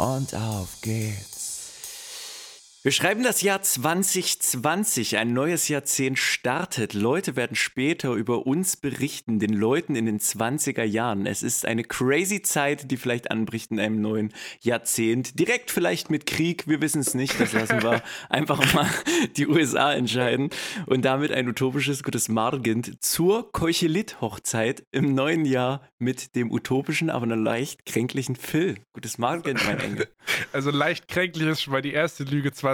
und auf geht's. Wir schreiben das Jahr 2020, ein neues Jahrzehnt startet. Leute werden später über uns berichten, den Leuten in den 20er Jahren. Es ist eine crazy Zeit, die vielleicht anbricht in einem neuen Jahrzehnt. Direkt vielleicht mit Krieg, wir wissen es nicht, das lassen wir einfach mal die USA entscheiden. Und damit ein utopisches gutes Margend zur Keuchelit-Hochzeit im neuen Jahr mit dem utopischen, aber noch leicht kränklichen Phil. Gutes Margend, mein Engel. Also leicht kränklich ist schon mal die erste Lüge 2020,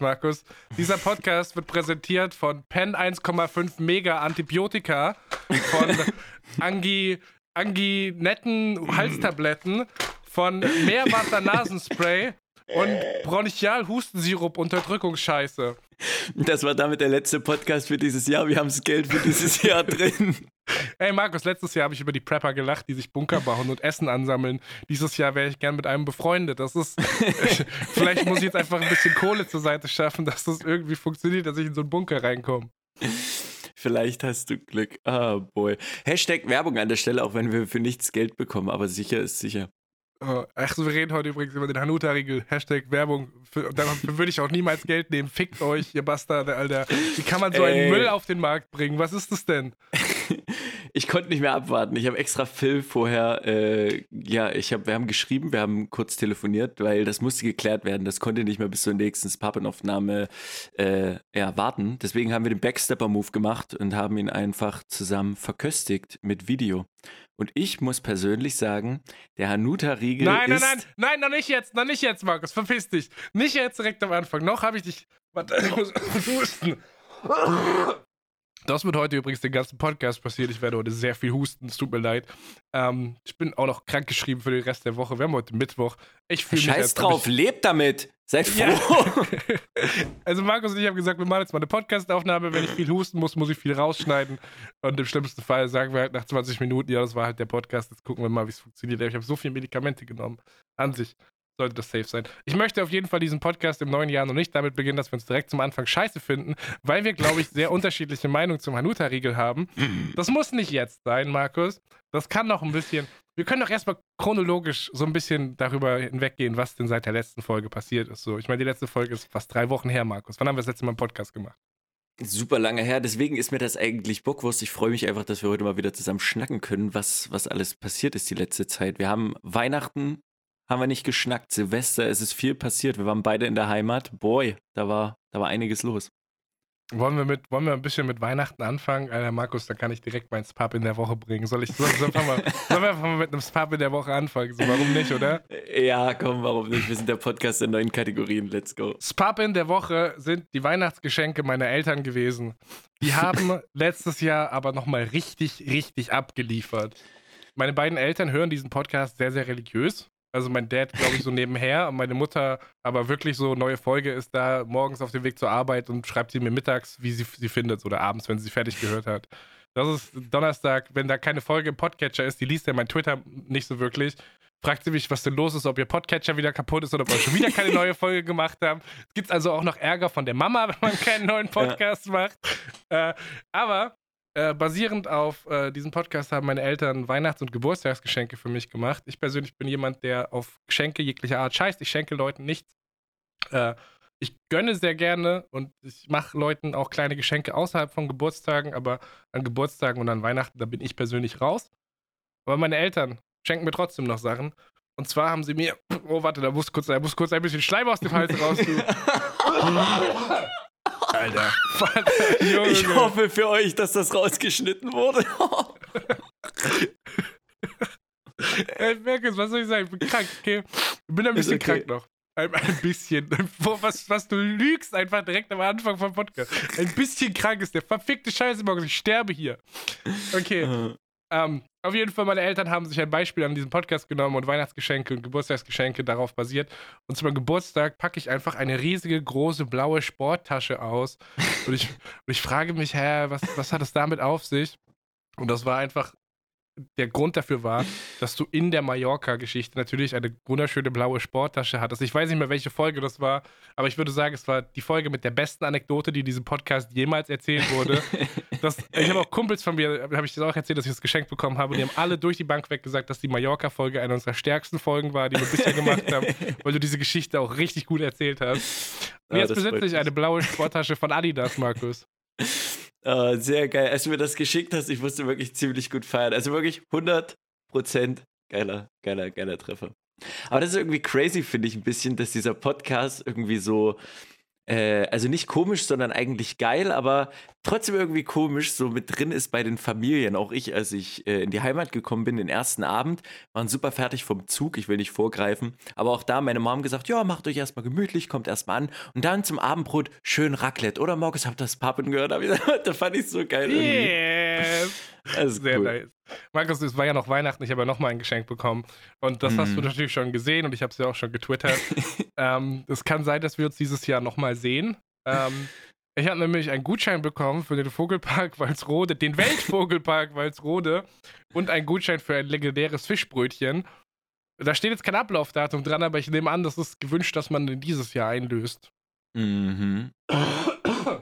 Markus. Dieser Podcast wird präsentiert von Pen 1,5 Mega Antibiotika, von Angi, Anginetten Halstabletten, von Meerwasser Nasenspray und Bronchial-Hustensirup Unterdrückungsscheiße. Das war damit der letzte Podcast für dieses Jahr. Wir haben das Geld für dieses Jahr drin. Ey, Markus, letztes Jahr habe ich über die Prepper gelacht, die sich Bunker bauen und Essen ansammeln. Dieses Jahr wäre ich gern mit einem befreundet. Das ist. vielleicht muss ich jetzt einfach ein bisschen Kohle zur Seite schaffen, dass das irgendwie funktioniert, dass ich in so einen Bunker reinkomme. Vielleicht hast du Glück. Ah, oh boy. Hashtag Werbung an der Stelle, auch wenn wir für nichts Geld bekommen, aber sicher ist sicher. Ach, wir reden heute übrigens über den Hanuta-Riegel. Hashtag Werbung. Für, dafür würde ich auch niemals Geld nehmen. Fickt euch, ihr Bastarde, Alter. Wie kann man so Ey. einen Müll auf den Markt bringen? Was ist das denn? ich konnte nicht mehr abwarten. Ich habe extra Phil vorher, äh, ja, ich hab, wir haben geschrieben, wir haben kurz telefoniert, weil das musste geklärt werden. Das konnte nicht mehr bis zur nächsten Pappenaufnahme äh, ja, warten. Deswegen haben wir den Backstepper-Move gemacht und haben ihn einfach zusammen verköstigt mit Video. Und ich muss persönlich sagen, der Hanuta-Riegel Nein, nein, nein, nein, noch nicht jetzt, noch nicht jetzt, Markus, verpiss dich. Nicht jetzt direkt am Anfang. Noch habe ich dich. Warte, ich muss husten. Das wird heute übrigens den ganzen Podcast passiert. Ich werde heute sehr viel husten. Es tut mir leid. Ähm, ich bin auch noch krank geschrieben für den Rest der Woche. Wir haben heute Mittwoch. Ich fühle mich. Scheiß drauf, lebt damit. Seid froh. Ja. also Markus und ich haben gesagt, wir machen jetzt mal eine Podcastaufnahme. Wenn ich viel husten muss, muss ich viel rausschneiden. Und im schlimmsten Fall sagen wir halt nach 20 Minuten, ja, das war halt der Podcast. Jetzt gucken wir mal, wie es funktioniert. Ich habe so viele Medikamente genommen. An sich sollte das safe sein. Ich möchte auf jeden Fall diesen Podcast im neuen Jahr noch nicht damit beginnen, dass wir uns direkt zum Anfang scheiße finden, weil wir, glaube ich, sehr unterschiedliche Meinungen zum Hanuta-Riegel haben. Das muss nicht jetzt sein, Markus. Das kann noch ein bisschen. Wir können doch erstmal chronologisch so ein bisschen darüber hinweggehen, was denn seit der letzten Folge passiert ist. So, ich meine, die letzte Folge ist fast drei Wochen her, Markus. Wann haben wir das letzte Mal einen Podcast gemacht? Super lange her, deswegen ist mir das eigentlich Bockwurst. Ich freue mich einfach, dass wir heute mal wieder zusammen schnacken können, was, was alles passiert ist die letzte Zeit. Wir haben Weihnachten haben wir nicht geschnackt. Silvester, es ist viel passiert. Wir waren beide in der Heimat. Boy, da war, da war einiges los. Wollen wir, mit, wollen wir ein bisschen mit Weihnachten anfangen? Alter, Markus, da kann ich direkt mein Spap in der Woche bringen. Soll ich soll, soll, mal, sollen wir einfach mal mit einem Spap in der Woche anfangen? So, warum nicht, oder? Ja, komm, warum nicht? Wir sind der Podcast in neuen Kategorien. Let's go. Spap in der Woche sind die Weihnachtsgeschenke meiner Eltern gewesen. Die haben letztes Jahr aber nochmal richtig, richtig abgeliefert. Meine beiden Eltern hören diesen Podcast sehr, sehr religiös. Also mein Dad, glaube ich, so nebenher und meine Mutter aber wirklich so, neue Folge ist da morgens auf dem Weg zur Arbeit und schreibt sie mir mittags, wie sie sie findet oder abends, wenn sie sie fertig gehört hat. Das ist Donnerstag, wenn da keine Folge im Podcatcher ist, die liest ja mein Twitter nicht so wirklich. Fragt sie mich, was denn los ist, ob ihr Podcatcher wieder kaputt ist oder ob wir schon wieder keine neue Folge gemacht haben. Es gibt also auch noch Ärger von der Mama, wenn man keinen neuen Podcast ja. macht. Äh, aber äh, basierend auf äh, diesem Podcast haben meine Eltern Weihnachts- und Geburtstagsgeschenke für mich gemacht. Ich persönlich bin jemand, der auf Geschenke jeglicher Art scheißt. Ich schenke Leuten nichts. Äh, ich gönne sehr gerne und ich mache Leuten auch kleine Geschenke außerhalb von Geburtstagen, aber an Geburtstagen und an Weihnachten, da bin ich persönlich raus. Aber meine Eltern schenken mir trotzdem noch Sachen. Und zwar haben sie mir, oh warte, da muss kurz, da muss kurz ein bisschen Schleim aus dem Hals raus. Alter. Junge. Ich hoffe für euch, dass das rausgeschnitten wurde. Ey, Merkes, was soll ich sagen? Ich bin krank, okay? Ich bin ein bisschen okay. krank noch. Ein, ein bisschen. Was, was du lügst einfach direkt am Anfang vom Podcast. Ein bisschen krank ist der verfickte Scheiße, Markus. Ich sterbe hier. Okay. Uh. Ähm, Auf jeden Fall, meine Eltern haben sich ein Beispiel an diesem Podcast genommen und Weihnachtsgeschenke und Geburtstagsgeschenke darauf basiert. Und zu meinem Geburtstag packe ich einfach eine riesige, große, blaue Sporttasche aus. Und ich, und ich frage mich, hä, was, was hat es damit auf sich? Und das war einfach der Grund dafür war, dass du in der Mallorca-Geschichte natürlich eine wunderschöne blaue Sporttasche hattest. Ich weiß nicht mehr, welche Folge das war, aber ich würde sagen, es war die Folge mit der besten Anekdote, die in diesem Podcast jemals erzählt wurde. das, ich habe auch Kumpels von mir, habe ich das auch erzählt, dass ich das geschenkt bekommen habe und die haben alle durch die Bank weg gesagt, dass die Mallorca-Folge eine unserer stärksten Folgen war, die wir bisher gemacht haben, weil du diese Geschichte auch richtig gut erzählt hast. Und jetzt besitze ich eine blaue Sporttasche von Adidas, Markus. Uh, sehr geil. Als du mir das geschickt hast, ich musste wirklich ziemlich gut feiern. Also wirklich 100% geiler, geiler, geiler Treffer. Aber das ist irgendwie crazy, finde ich ein bisschen, dass dieser Podcast irgendwie so äh, also nicht komisch, sondern eigentlich geil, aber trotzdem irgendwie komisch, so mit drin ist bei den Familien. Auch ich, als ich äh, in die Heimat gekommen bin, den ersten Abend, waren super fertig vom Zug, ich will nicht vorgreifen, aber auch da meine Mom gesagt, ja, macht euch erstmal gemütlich, kommt erstmal an und dann zum Abendbrot schön Raclette. Oder Markus, habt das Pappen gehört? da fand ich so geil. Das ist Sehr cool. nice. Markus, es war ja noch Weihnachten, ich habe ja nochmal ein Geschenk bekommen. Und das mhm. hast du mhm. natürlich schon gesehen und ich habe es ja auch schon getwittert. ähm, es kann sein, dass wir uns dieses Jahr nochmal sehen. Ähm, ich habe nämlich einen Gutschein bekommen für den Vogelpark Walsrode, den Weltvogelpark Walsrode und einen Gutschein für ein legendäres Fischbrötchen. Da steht jetzt kein Ablaufdatum dran, aber ich nehme an, das ist gewünscht, dass man den dieses Jahr einlöst. Mhm.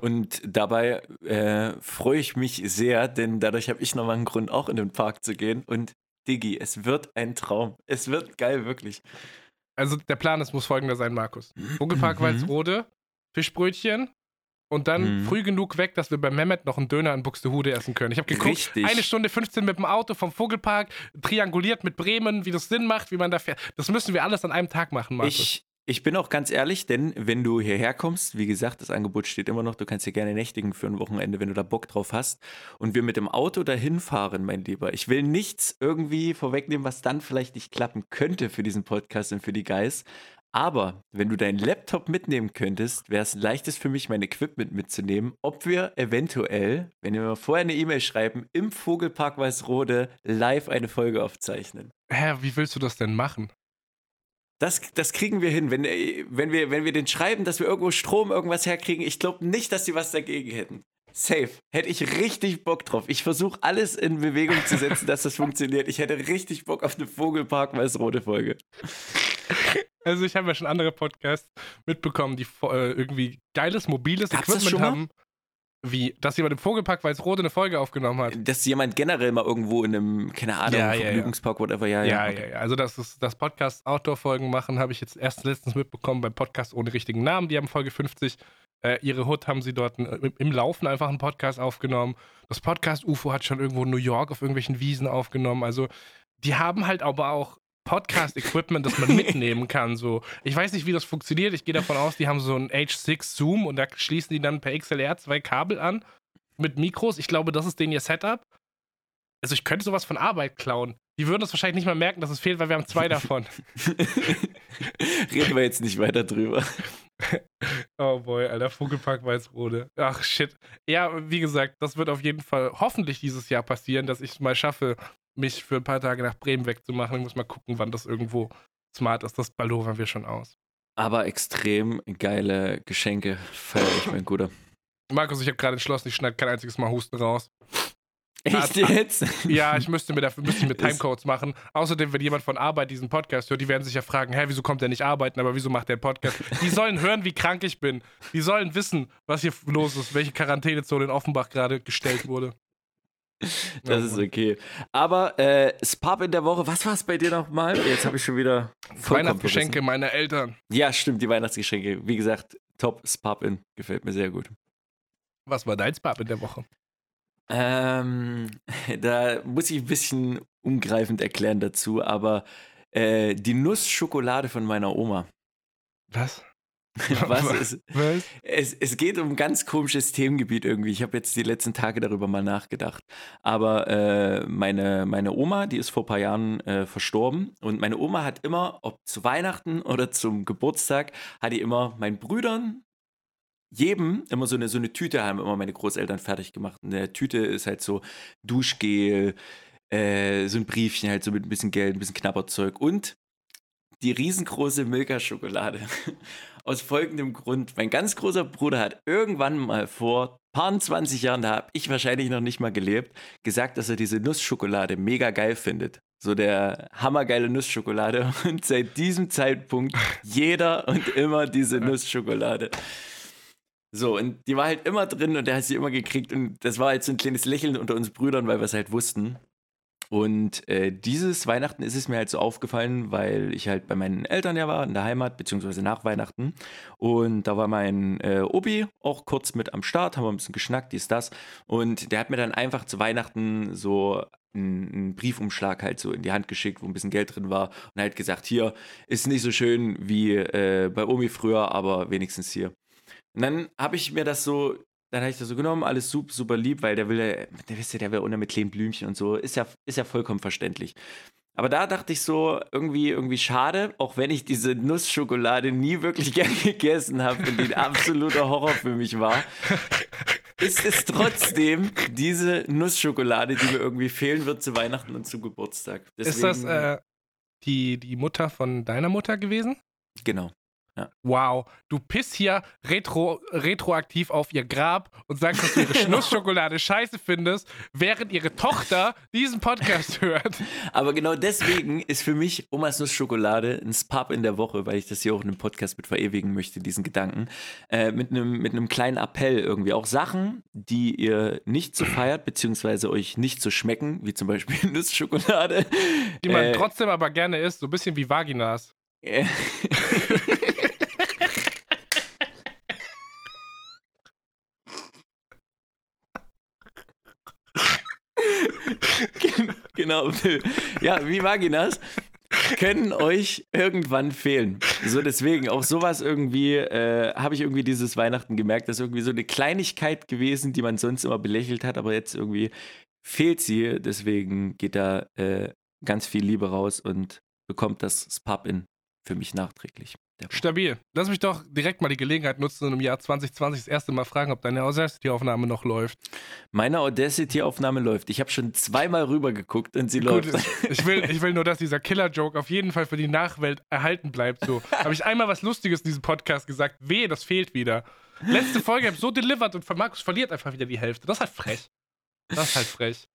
Und dabei äh, freue ich mich sehr, denn dadurch habe ich nochmal einen Grund, auch in den Park zu gehen. Und Diggi, es wird ein Traum. Es wird geil, wirklich. Also der Plan ist, muss folgender sein, Markus. Vogelpark mhm. Walsrode, Fischbrötchen und dann mhm. früh genug weg, dass wir bei Mehmet noch einen Döner in Buxtehude essen können. Ich habe geguckt, Richtig. eine Stunde 15 mit dem Auto vom Vogelpark, trianguliert mit Bremen, wie das Sinn macht, wie man da fährt. Das müssen wir alles an einem Tag machen, Markus. Ich, ich bin auch ganz ehrlich, denn wenn du hierher kommst, wie gesagt, das Angebot steht immer noch, du kannst hier gerne nächtigen für ein Wochenende, wenn du da Bock drauf hast. Und wir mit dem Auto dahin fahren, mein Lieber. Ich will nichts irgendwie vorwegnehmen, was dann vielleicht nicht klappen könnte für diesen Podcast und für die Guys. Aber wenn du deinen Laptop mitnehmen könntest, wäre es leichtes für mich, mein Equipment mitzunehmen, ob wir eventuell, wenn wir mal vorher eine E-Mail schreiben, im Vogelpark Weißrode live eine Folge aufzeichnen. Hä, wie willst du das denn machen? Das, das kriegen wir hin. Wenn, äh, wenn, wir, wenn wir den schreiben, dass wir irgendwo Strom, irgendwas herkriegen, ich glaube nicht, dass die was dagegen hätten. Safe. Hätte ich richtig Bock drauf. Ich versuche alles in Bewegung zu setzen, dass das funktioniert. Ich hätte richtig Bock auf eine Vogelpark Weißrote Folge. Also ich habe ja schon andere Podcasts mitbekommen, die äh, irgendwie geiles mobiles Gab's Equipment haben. Wie? Dass jemand im Vogelpark Weißrode eine Folge aufgenommen hat? Dass jemand generell mal irgendwo in einem, keine Ahnung, ja, Vergnügungspark, ja. whatever, ja, ja. Ja, okay. ja, Also, dass das, das Podcast Outdoor-Folgen machen, habe ich jetzt erst letztens mitbekommen beim Podcast ohne richtigen Namen. Die haben Folge 50. Äh, ihre Hut haben sie dort äh, im Laufen einfach einen Podcast aufgenommen. Das Podcast UFO hat schon irgendwo in New York auf irgendwelchen Wiesen aufgenommen. Also, die haben halt aber auch Podcast-Equipment, das man mitnehmen kann. So. Ich weiß nicht, wie das funktioniert. Ich gehe davon aus, die haben so einen H6 Zoom und da schließen die dann per XLR zwei Kabel an mit Mikros. Ich glaube, das ist denen ihr Setup. Also ich könnte sowas von Arbeit klauen. Die würden es wahrscheinlich nicht mal merken, dass es fehlt, weil wir haben zwei davon. Reden wir jetzt nicht weiter drüber. oh boy, Alter, Vogelpark Weißrode. Ach shit. Ja, wie gesagt, das wird auf jeden Fall hoffentlich dieses Jahr passieren, dass ich es mal schaffe, mich für ein paar Tage nach Bremen wegzumachen. Ich muss mal gucken, wann das irgendwo smart ist. Das baldowern wir schon aus. Aber extrem geile Geschenke feiere ich, mein Guter. Markus, ich habe gerade entschlossen, ich schneide kein einziges Mal Husten raus. Echt jetzt? Ja, ich müsste mir dafür müsste mir Timecodes machen. Außerdem, wenn jemand von Arbeit diesen Podcast hört, die werden sich ja fragen, hä, wieso kommt er nicht arbeiten, aber wieso macht der einen Podcast? Die sollen hören, wie krank ich bin. Die sollen wissen, was hier los ist, welche Quarantänezone in Offenbach gerade gestellt wurde. Das ist okay. Aber äh, Spab in der Woche, was war es bei dir nochmal? Jetzt habe ich schon wieder Weihnachtsgeschenke meiner Eltern. Ja, stimmt, die Weihnachtsgeschenke. Wie gesagt, top Spab in. Gefällt mir sehr gut. Was war dein Spab in der Woche? Ähm, da muss ich ein bisschen umgreifend erklären dazu, aber äh, die Nussschokolade von meiner Oma. Was? Was? Es, Was? Es, es geht um ein ganz komisches Themengebiet irgendwie. Ich habe jetzt die letzten Tage darüber mal nachgedacht. Aber äh, meine, meine Oma, die ist vor ein paar Jahren äh, verstorben. Und meine Oma hat immer, ob zu Weihnachten oder zum Geburtstag, hat die immer meinen Brüdern, jedem immer so eine, so eine Tüte haben immer meine Großeltern fertig gemacht. Eine Tüte ist halt so Duschgel, äh, so ein Briefchen halt so mit ein bisschen Geld, ein bisschen Knabberzeug und die riesengroße Milka-Schokolade. Aus folgendem Grund. Mein ganz großer Bruder hat irgendwann mal vor paar 20 Jahren, da habe ich wahrscheinlich noch nicht mal gelebt, gesagt, dass er diese Nussschokolade mega geil findet. So der hammergeile Nussschokolade. Und seit diesem Zeitpunkt jeder und immer diese Nussschokolade. So, und die war halt immer drin und der hat sie immer gekriegt. Und das war halt so ein kleines Lächeln unter uns Brüdern, weil wir es halt wussten. Und äh, dieses Weihnachten ist es mir halt so aufgefallen, weil ich halt bei meinen Eltern ja war, in der Heimat, beziehungsweise nach Weihnachten. Und da war mein äh, Obi auch kurz mit am Start, haben wir ein bisschen geschnackt, dies, das. Und der hat mir dann einfach zu Weihnachten so einen Briefumschlag halt so in die Hand geschickt, wo ein bisschen Geld drin war und halt gesagt, hier ist nicht so schön wie äh, bei Omi früher, aber wenigstens hier. Und dann habe ich mir das so, dann habe ich das so genommen, alles super, super lieb, weil der will ja, der wisst ja, der will unter mit kleinen Blümchen und so, ist ja, ist ja vollkommen verständlich. Aber da dachte ich so, irgendwie, irgendwie schade, auch wenn ich diese Nussschokolade nie wirklich gern gegessen habe und die ein absoluter Horror für mich war, ist es trotzdem diese Nussschokolade, die mir irgendwie fehlen wird zu Weihnachten und zu Geburtstag. Deswegen, ist das äh, die, die Mutter von deiner Mutter gewesen? Genau. Ja. Wow, du pisst hier retro, retroaktiv auf ihr Grab und sagst, dass du ihre Schnussschokolade scheiße findest, während ihre Tochter diesen Podcast hört. Aber genau deswegen ist für mich Omas Nussschokolade ein Spub in der Woche, weil ich das hier auch in einem Podcast mit verewigen möchte, diesen Gedanken. Äh, mit, einem, mit einem kleinen Appell irgendwie. Auch Sachen, die ihr nicht so feiert, beziehungsweise euch nicht so schmecken, wie zum Beispiel Nussschokolade. Die man äh, trotzdem aber gerne isst, so ein bisschen wie Vaginas. Genau. Ja, wie Vaginas können euch irgendwann fehlen. So deswegen, auch sowas irgendwie, äh, habe ich irgendwie dieses Weihnachten gemerkt, das ist irgendwie so eine Kleinigkeit gewesen, die man sonst immer belächelt hat, aber jetzt irgendwie fehlt sie. Deswegen geht da äh, ganz viel Liebe raus und bekommt das Spap-In für mich nachträglich. Stabil. Lass mich doch direkt mal die Gelegenheit nutzen und im Jahr 2020 das erste Mal fragen, ob deine Audacity-Aufnahme noch läuft. Meine Audacity-Aufnahme läuft. Ich habe schon zweimal rübergeguckt und sie Gut, läuft. Ich will, ich will nur, dass dieser Killer-Joke auf jeden Fall für die Nachwelt erhalten bleibt. So. Habe ich einmal was Lustiges in diesem Podcast gesagt? Wehe, das fehlt wieder. Letzte Folge habe ich so delivered und Markus verliert einfach wieder die Hälfte. Das ist halt frech. Das ist halt frech.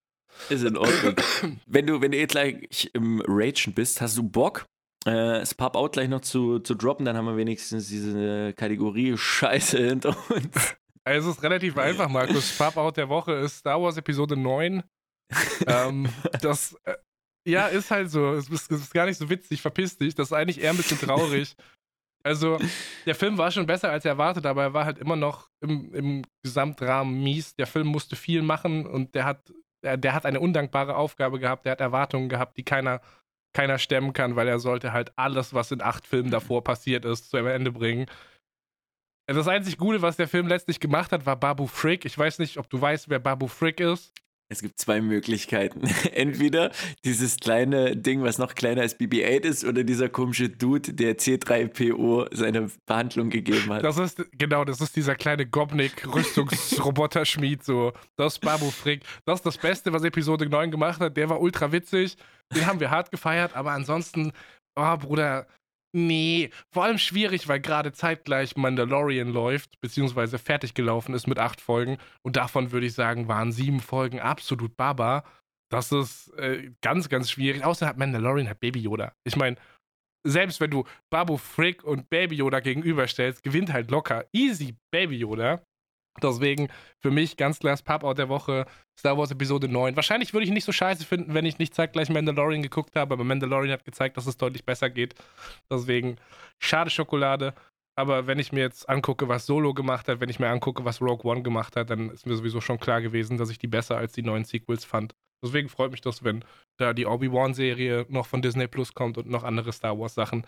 Ist in Ordnung. wenn du, wenn du jetzt gleich im Ragen bist, hast du Bock, äh, das Pub-Out gleich noch zu, zu droppen, dann haben wir wenigstens diese Kategorie Scheiße hinter uns. Also es ist relativ einfach, Markus. Pub-Out der Woche ist Star Wars Episode 9. ähm, das, äh, ja, ist halt so. Es ist, es ist, gar nicht so witzig, verpiss dich. Das ist eigentlich eher ein bisschen traurig. Also, der Film war schon besser als erwartet, aber er war halt immer noch im, im Gesamtrahmen mies. Der Film musste viel machen und der hat, der, der hat eine undankbare Aufgabe gehabt. Der hat Erwartungen gehabt, die keiner keiner stemmen kann, weil er sollte halt alles, was in acht Filmen davor passiert ist, zu einem Ende bringen. Das einzig Gute, was der Film letztlich gemacht hat, war Babu Frick. Ich weiß nicht, ob du weißt, wer Babu Frick ist. Es gibt zwei Möglichkeiten. Entweder dieses kleine Ding, was noch kleiner als BB-8 ist, oder dieser komische Dude, der C3PO seine Behandlung gegeben hat. Das ist, genau, das ist dieser kleine Gobnik-Rüstungsroboter-Schmied, so. Das ist Babu Frick. Das ist das Beste, was Episode 9 gemacht hat. Der war ultra witzig. Den haben wir hart gefeiert, aber ansonsten, oh Bruder, nee. Vor allem schwierig, weil gerade zeitgleich Mandalorian läuft, beziehungsweise fertig gelaufen ist mit acht Folgen. Und davon würde ich sagen, waren sieben Folgen absolut Baba. Das ist äh, ganz, ganz schwierig. Außer hat Mandalorian hat Baby Yoda. Ich meine, selbst wenn du Babu Frick und Baby Yoda gegenüberstellst, gewinnt halt locker easy Baby Yoda. Deswegen für mich ganz klar das Pub-Out der Woche, Star Wars Episode 9. Wahrscheinlich würde ich nicht so scheiße finden, wenn ich nicht zeitgleich Mandalorian geguckt habe, aber Mandalorian hat gezeigt, dass es deutlich besser geht. Deswegen schade Schokolade. Aber wenn ich mir jetzt angucke, was Solo gemacht hat, wenn ich mir angucke, was Rogue One gemacht hat, dann ist mir sowieso schon klar gewesen, dass ich die besser als die neuen Sequels fand. Deswegen freut mich das, wenn da die Obi-Wan-Serie noch von Disney Plus kommt und noch andere Star Wars-Sachen.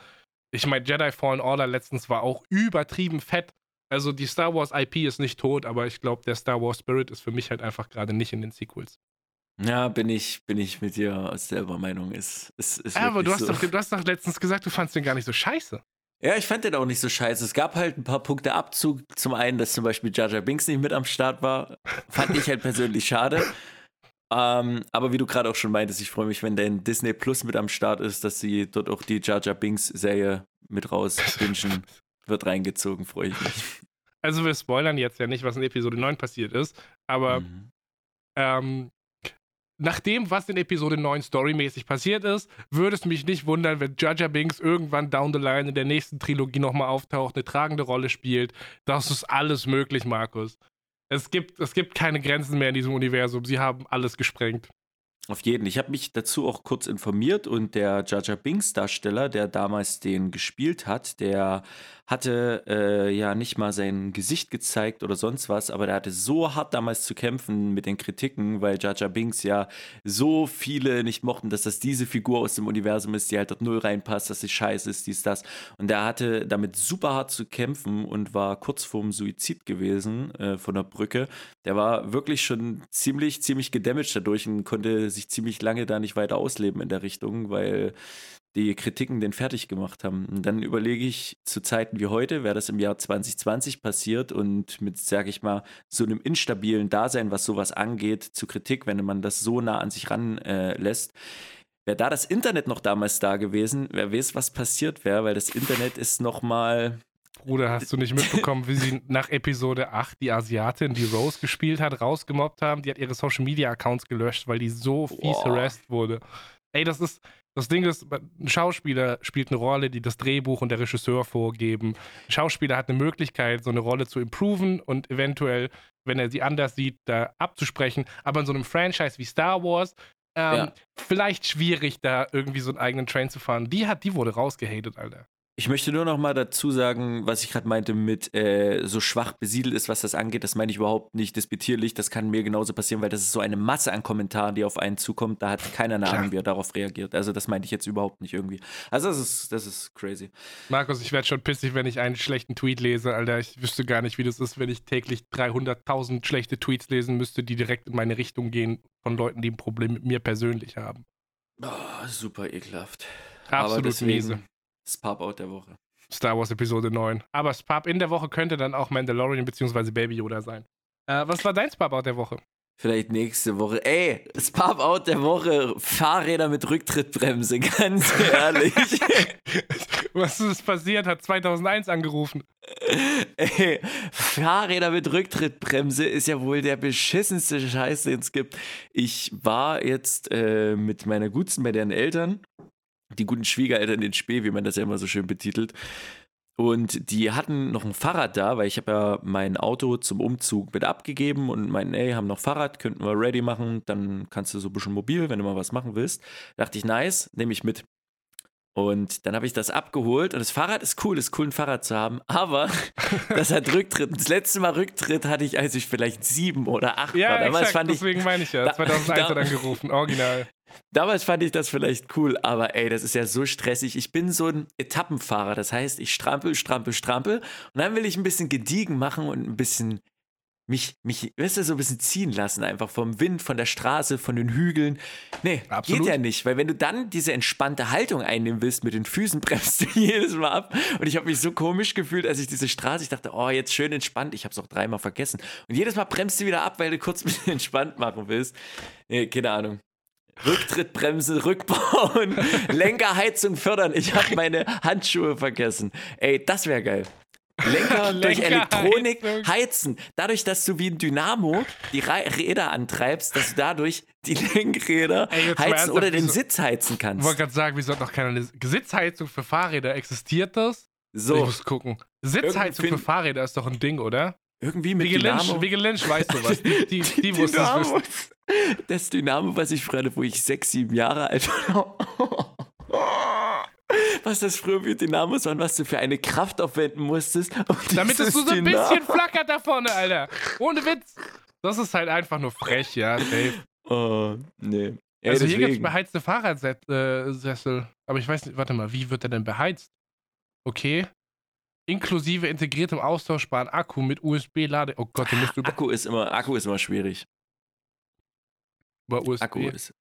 Ich meine, Jedi Fallen Order letztens war auch übertrieben fett. Also die Star Wars IP ist nicht tot, aber ich glaube, der Star Wars Spirit ist für mich halt einfach gerade nicht in den Sequels. Ja, bin ich, bin ich mit dir aus selber Meinung. Ist, ist, ist ja, aber du hast, so. doch, du hast doch letztens gesagt, du fandest den gar nicht so scheiße. Ja, ich fand den auch nicht so scheiße. Es gab halt ein paar Punkte Abzug. Zum einen, dass zum Beispiel Jar Jar Binks nicht mit am Start war. Fand ich halt persönlich schade. Ähm, aber wie du gerade auch schon meintest, ich freue mich, wenn dein Disney Plus mit am Start ist, dass sie dort auch die Jar Jar Binks Serie mit rauswünschen. wird reingezogen, freue ich mich. Also wir spoilern jetzt ja nicht, was in Episode 9 passiert ist, aber Mhm. ähm, nach dem, was in Episode 9 storymäßig passiert ist, würde es mich nicht wundern, wenn Jar Binks irgendwann down the line in der nächsten Trilogie nochmal auftaucht, eine tragende Rolle spielt. Das ist alles möglich, Markus. Es gibt, es gibt keine Grenzen mehr in diesem Universum. Sie haben alles gesprengt. Auf jeden. Ich habe mich dazu auch kurz informiert und der Jar Binks Darsteller, der damals den gespielt hat, der hatte äh, ja nicht mal sein Gesicht gezeigt oder sonst was, aber der hatte so hart damals zu kämpfen mit den Kritiken, weil Jar Binks ja so viele nicht mochten, dass das diese Figur aus dem Universum ist, die halt dort null reinpasst, dass sie scheiße ist, dies, das. Und der hatte damit super hart zu kämpfen und war kurz vorm Suizid gewesen äh, von der Brücke. Der war wirklich schon ziemlich, ziemlich gedamaged dadurch und konnte sich ziemlich lange da nicht weiter ausleben in der Richtung, weil die Kritiken den fertig gemacht haben. Und dann überlege ich zu Zeiten wie heute, wäre das im Jahr 2020 passiert und mit, sage ich mal, so einem instabilen Dasein, was sowas angeht, zu Kritik, wenn man das so nah an sich ranlässt, äh, wäre da das Internet noch damals da gewesen, wer weiß, was passiert wäre, weil das Internet ist nochmal Bruder, hast du nicht mitbekommen, wie sie nach Episode 8 die Asiatin, die Rose gespielt hat, rausgemobbt haben? Die hat ihre Social Media Accounts gelöscht, weil die so fies Boah. harassed wurde. Ey, das ist. Das Ding ist, ein Schauspieler spielt eine Rolle, die das Drehbuch und der Regisseur vorgeben. Ein Schauspieler hat eine Möglichkeit, so eine Rolle zu improven und eventuell, wenn er sie anders sieht, da abzusprechen. Aber in so einem Franchise wie Star Wars, ähm, Ja. vielleicht schwierig, da irgendwie so einen eigenen Train zu fahren. Die hat, die wurde rausgehatet, Alter. Ich möchte nur noch mal dazu sagen, was ich gerade meinte mit äh, so schwach besiedelt ist, was das angeht. Das meine ich überhaupt nicht despektierlich. Das kann mir genauso passieren, weil das ist so eine Masse an Kommentaren, die auf einen zukommt. Da hat keiner eine. Ahnung, wie er darauf reagiert. Also das meinte ich jetzt überhaupt nicht irgendwie. Also das ist, das ist crazy. Markus, ich werde schon pissig, wenn ich einen schlechten Tweet lese, Alter. Ich wüsste gar nicht, wie das ist, wenn ich täglich 300.000 schlechte Tweets lesen müsste, die direkt in meine Richtung gehen von Leuten, die ein Problem mit mir persönlich haben. Oh, super ekelhaft. Absolut Aber deswegen miese. Das Pop-Out der Woche. Star Wars Episode 9. Aber Spap in der Woche könnte dann auch Mandalorian bzw. Baby Yoda sein. Äh, was war dein Spap-Out der Woche? Vielleicht nächste Woche. Ey, das Pop-Out der Woche. Fahrräder mit Rücktrittbremse, ganz ehrlich. was ist passiert? Hat 2001 angerufen. Ey, Fahrräder mit Rücktrittbremse ist ja wohl der beschissenste Scheiß, den es gibt. Ich war jetzt äh, mit meiner Gutsten bei deren Eltern, die guten Schwiegereltern in Spee, wie man das ja immer so schön betitelt. Und die hatten noch ein Fahrrad da, weil ich habe ja mein Auto zum Umzug mit abgegeben und meinten, ey, haben noch Fahrrad, könnten wir ready machen, dann kannst du so ein bisschen mobil, wenn du mal was machen willst. dachte ich, nice, nehme ich mit. Und dann habe ich das abgeholt und das Fahrrad ist cool, ist cool, ein Fahrrad zu haben, aber das hat Rücktritt. Das letzte Mal Rücktritt hatte ich, als ich vielleicht sieben oder acht Ja, war. Damals exakt, fand, ich, deswegen meine ich ja. Da- 2001 hat da- angerufen, original. Damals fand ich das vielleicht cool, aber ey, das ist ja so stressig. Ich bin so ein Etappenfahrer, das heißt, ich strampel, strampel, strampel und dann will ich ein bisschen gediegen machen und ein bisschen mich, mich, weißt du, so ein bisschen ziehen lassen, einfach vom Wind, von der Straße, von den Hügeln. Nee, Absolut. geht ja nicht, weil wenn du dann diese entspannte Haltung einnehmen willst mit den Füßen, bremst du jedes Mal ab. Und ich habe mich so komisch gefühlt, als ich diese Straße, ich dachte, oh, jetzt schön entspannt. Ich habe es auch dreimal vergessen. Und jedes Mal bremst du wieder ab, weil du kurz ein bisschen entspannt machen willst. Nee, keine Ahnung. Rücktrittbremse, rückbauen, Lenkerheizung fördern. Ich habe meine Handschuhe vergessen. Ey, das wäre geil. Lenker durch Elektronik heizen. Dadurch, dass du wie ein Dynamo die Räder antreibst, dass du dadurch die Lenkräder Ey, heizen oder den wieso- Sitz heizen Ich kannst. wollte gerade sagen, wieso hat noch keine Sitzheizung für Fahrräder? Existiert das? Ich So, muss gucken. Sitzheizung für Fahrräder ist doch ein Ding, oder? Irgendwie mit Wege Lynch, Dynamo. Wege Lynch weiß sowas. Die, die, die, muss das wissen. Dynamos. Das Dynamo, was ich früher hatte, wo ich sechs, sieben Jahre alt war. Was das früher für Dynamos waren, was du für eine Kraft aufwenden musstest. um Damit es so ein Dynamo- bisschen flackert da vorne, Alter. Ohne Witz. Das ist halt einfach nur frech, ja, safe. Oh, nee. Ja, also hier gibt es deswegen. beheizte Fahrradsessel. Aber ich weiß nicht, warte mal, wie wird der denn beheizt? Okay. Inklusive integriertem austauschbaren Akku mit USB-Lade. Oh Gott, du musst über, Akku ist immer, Akku ist immer schwierig. über USB. Akku ist.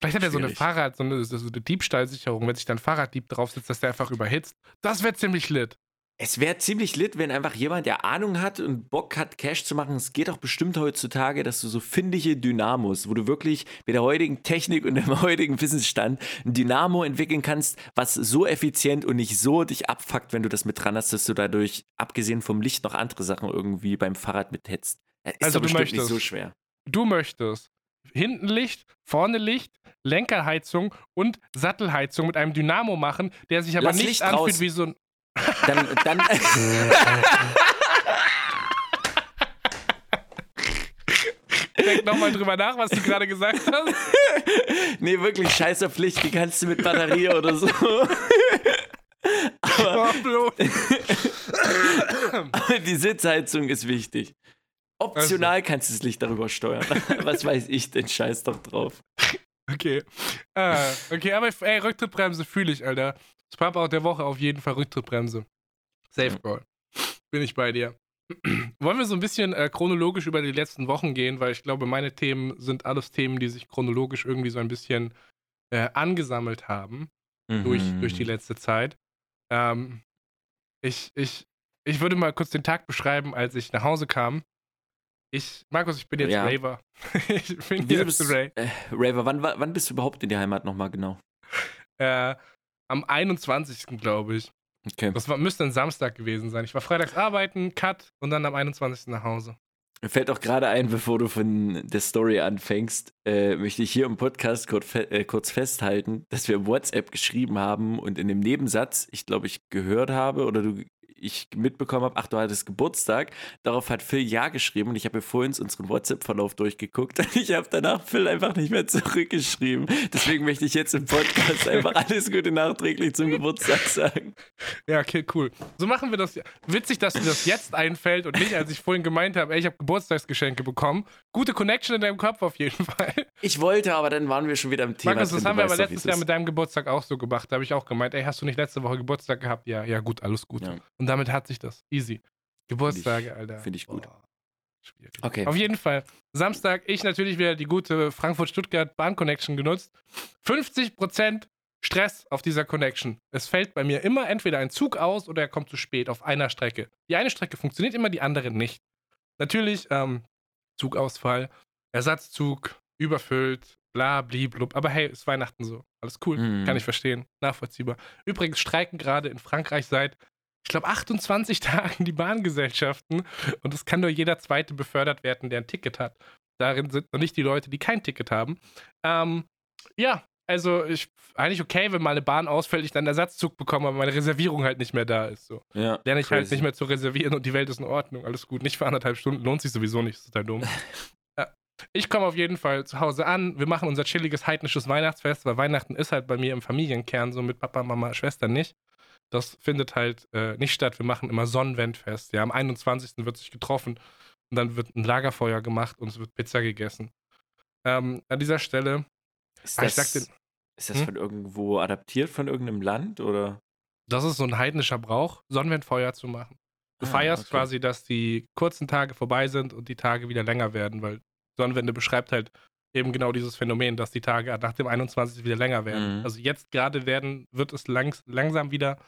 Vielleicht hat er so eine. Fahrrad, so eine, so eine Diebstahlsicherung, wenn sich dann Fahrraddieb drauf sitzt, dass der einfach überhitzt. Das wäre ziemlich lit. Es wäre ziemlich lit, wenn einfach jemand, der Ahnung hat und Bock hat, Cash zu machen. Es geht auch bestimmt heutzutage, dass du so findige Dynamos, wo du wirklich mit der heutigen Technik und dem heutigen Wissensstand ein Dynamo entwickeln kannst, was so effizient und nicht so dich abfuckt, wenn du das mit dran hast, dass du dadurch, abgesehen vom Licht, noch andere Sachen irgendwie beim Fahrrad mithetzt. Ist Also doch du bestimmt möchtest- nicht so schwer. Du möchtest hinten Licht, vorne Licht, Lenkerheizung und Sattelheizung mit einem Dynamo machen, der sich aber Lass nicht Licht anfühlt raus. wie so ein. Dann, dann Denk nochmal drüber nach, was du gerade gesagt hast. nee, wirklich scheiß auf Licht, die kannst du mit Batterie oder so. Oh, bloß. Aber die Sitzheizung ist wichtig. Optional kannst du das Licht darüber steuern. Was weiß ich denn? Scheiß doch drauf. Okay. Ah, okay, aber ey, Rücktrittbremse fühle ich, Alter. Papa der Woche auf jeden Fall Rücktrittbremse. Safe Call. Bin ich bei dir. Wollen wir so ein bisschen äh, chronologisch über die letzten Wochen gehen, weil ich glaube, meine Themen sind alles Themen, die sich chronologisch irgendwie so ein bisschen äh, angesammelt haben durch, Mhm. durch die letzte Zeit. Ähm, ich, ich, ich würde mal kurz den Tag beschreiben, als ich nach Hause kam. Ich, Markus, ich bin jetzt Ja. Raver. ich bin Wieso jetzt bist, Ray. äh, Raver, wann, wann bist du überhaupt in die Heimat nochmal genau? Äh, am 21. glaube ich. Okay. Das war, müsste ein Samstag gewesen sein. Ich war freitags arbeiten, Cut und dann am 21. nach Hause. Mir fällt auch gerade ein, bevor du von der Story anfängst, äh, möchte ich hier im Podcast kurz, fe äh, kurz festhalten, dass wir im WhatsApp geschrieben haben und in dem Nebensatz, ich glaube, ich gehört habe oder du ich mitbekommen habe, ach, du hattest Geburtstag. Darauf hat Phil Ja geschrieben und ich habe mir vorhin unseren WhatsApp-Verlauf durchgeguckt und ich habe danach Phil einfach nicht mehr zurückgeschrieben. Deswegen möchte ich jetzt im Podcast einfach alles Gute nachträglich zum Geburtstag sagen. Ja, okay, cool. So machen wir das. Witzig, dass dir das jetzt einfällt und nicht, als ich vorhin gemeint habe, ey, ich habe Geburtstagsgeschenke bekommen. Gute Connection in deinem Kopf auf jeden Fall. Ich wollte, aber dann waren wir schon wieder im Thema. Markus, das drin. haben wir aber letztes Jahr mit deinem Geburtstag auch so gemacht. Da habe ich auch gemeint, ey, hast du nicht letzte Woche Geburtstag gehabt? Ja, ja, gut, alles gut. Ja. Und damit hat sich das. Easy. Geburtstage, Alter. find ich gut. Boah, schwierig. Okay. Auf jeden Fall. Samstag, ich natürlich wieder die gute Frankfurt-Stuttgart-Bahn-Connection genutzt. 50% Stress auf dieser Connection. Es fällt bei mir immer entweder ein Zug aus oder er kommt zu spät auf einer Strecke. Die eine Strecke funktioniert immer, die andere nicht. Natürlich, ähm, Zugausfall, Ersatzzug, überfüllt, bla, blub. Aber hey, ist Weihnachten so. Alles cool. Mhm. Kann ich verstehen. Nachvollziehbar. Übrigens streiken gerade in Frankreich seit, ich glaube, 28 Tagen die Bahngesellschaften. Und es kann nur jeder Zweite befördert werden, der ein Ticket hat. Darin sind noch nicht die Leute, die kein Ticket haben. Ähm, ja, also ich, eigentlich okay, wenn mal eine Bahn ausfällt, ich dann einen Ersatzzug bekomme, aber meine Reservierung halt nicht mehr da ist. So. Ja, Lerne ich halt crazy. nicht mehr zu reservieren und die Welt ist in Ordnung. Alles gut. Nicht für anderthalb Stunden, lohnt sich sowieso nicht. Ist total dumm. ja. Ich komme auf jeden Fall zu Hause an. Wir machen unser chilliges heidnisches Weihnachtsfest, weil Weihnachten ist halt bei mir im Familienkern so mit Papa, Mama, Schwester nicht. Das findet halt äh, nicht statt. Wir machen immer Sonnenwendfest. Ja, am 21. wird sich getroffen und dann wird ein Lagerfeuer gemacht und es wird Pizza gegessen. Ähm, an dieser Stelle, Ist Ah, das, sag den- ist das Hm? von irgendwo adaptiert von irgendeinem Land oder? das ist so ein heidnischer Brauch, Sonnenwendfeuer zu machen. Du Ah, feierst okay. quasi, dass die kurzen Tage vorbei sind und die Tage wieder länger werden, weil Sonnenwende beschreibt halt eben genau dieses Phänomen, dass die Tage nach dem 21. wieder länger werden. Mhm. Also jetzt gerade werden, wird es langs langsam wieder,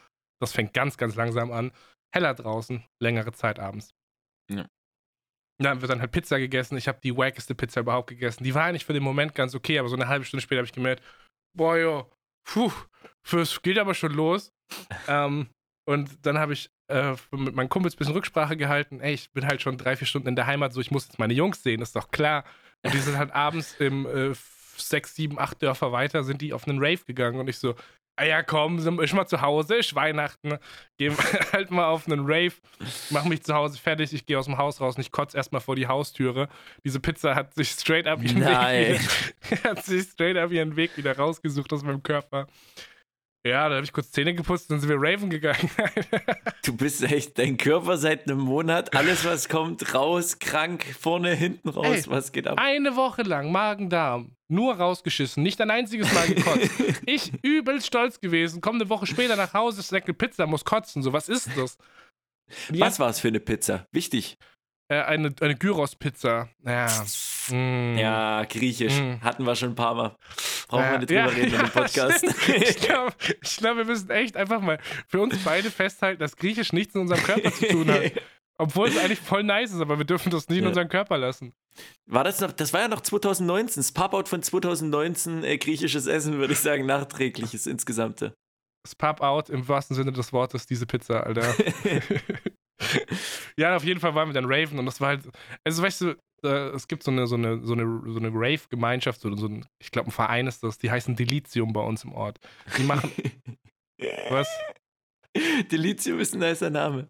das fängt ganz, ganz langsam an, heller draußen, längere Zeit abends. Ja. Dann wird dann halt Pizza gegessen. Ich habe die wackeste Pizza überhaupt gegessen. Die war eigentlich für den Moment ganz okay, aber so eine halbe Stunde später habe ich gemerkt, boah, jo, puh, es geht aber schon los. ähm, und dann habe ich äh, mit meinen Kumpels ein bisschen Rücksprache gehalten. Ey, ich bin halt schon drei, vier Stunden in der Heimat, so ich muss jetzt meine Jungs sehen, ist doch klar. Und die sind halt abends im äh, sechs, sieben, acht Dörfer weiter, sind die auf einen Rave gegangen und ich so, ah ja, komm, sind ich mal zu Hause, ist Weihnachten, geh halt mal auf einen Rave, mach mich zu Hause fertig, ich gehe aus dem Haus raus und ich kotze erstmal vor die Haustüre. Diese Pizza hat sich straight up ihren Nein. Weg wieder, hat sich straight up ihren Weg wieder rausgesucht aus meinem Körper. Ja, da habe ich kurz Zähne geputzt und dann sind wir Raven gegangen. Du bist echt dein Körper seit einem Monat, alles was kommt, raus, krank, vorne, hinten raus, Ey, was geht ab? Eine Woche lang Magen-Darm, nur rausgeschissen, nicht ein einziges Mal gekotzt. ich übelst stolz gewesen, komm eine Woche später nach Hause, snack eine Pizza, muss kotzen, so was ist das? Und Was war es für eine Pizza? Wichtig. Äh, eine, eine Gyros-Pizza. Ja. Mm. Ja, griechisch. Mm. Hatten wir schon ein paar Mal. Brauchen Ja, wir nicht drüber ja, reden in ja, dem Podcast. Ich glaube, glaub, wir müssen echt einfach mal für uns beide festhalten, dass Griechisch nichts in unserem Körper zu tun hat. Obwohl es eigentlich voll nice ist, aber wir dürfen das nicht in Ja. unseren Körper lassen. War das noch, das war ja noch 2019, das Pop-Out von 2019, äh, griechisches Essen, würde ich sagen, nachträgliches insgesamte. Das Pop-Out im wahrsten Sinne des Wortes, diese Pizza, Alter. ja, auf jeden Fall waren wir dann Raven und das war halt, also weißt du, äh, es gibt so eine, so eine, so eine, so eine Rave-Gemeinschaft, so, so ein, ich glaube, ein Verein ist das, die heißen Delitium bei uns im Ort. Die machen, was? Delitio ist ein nicer Name.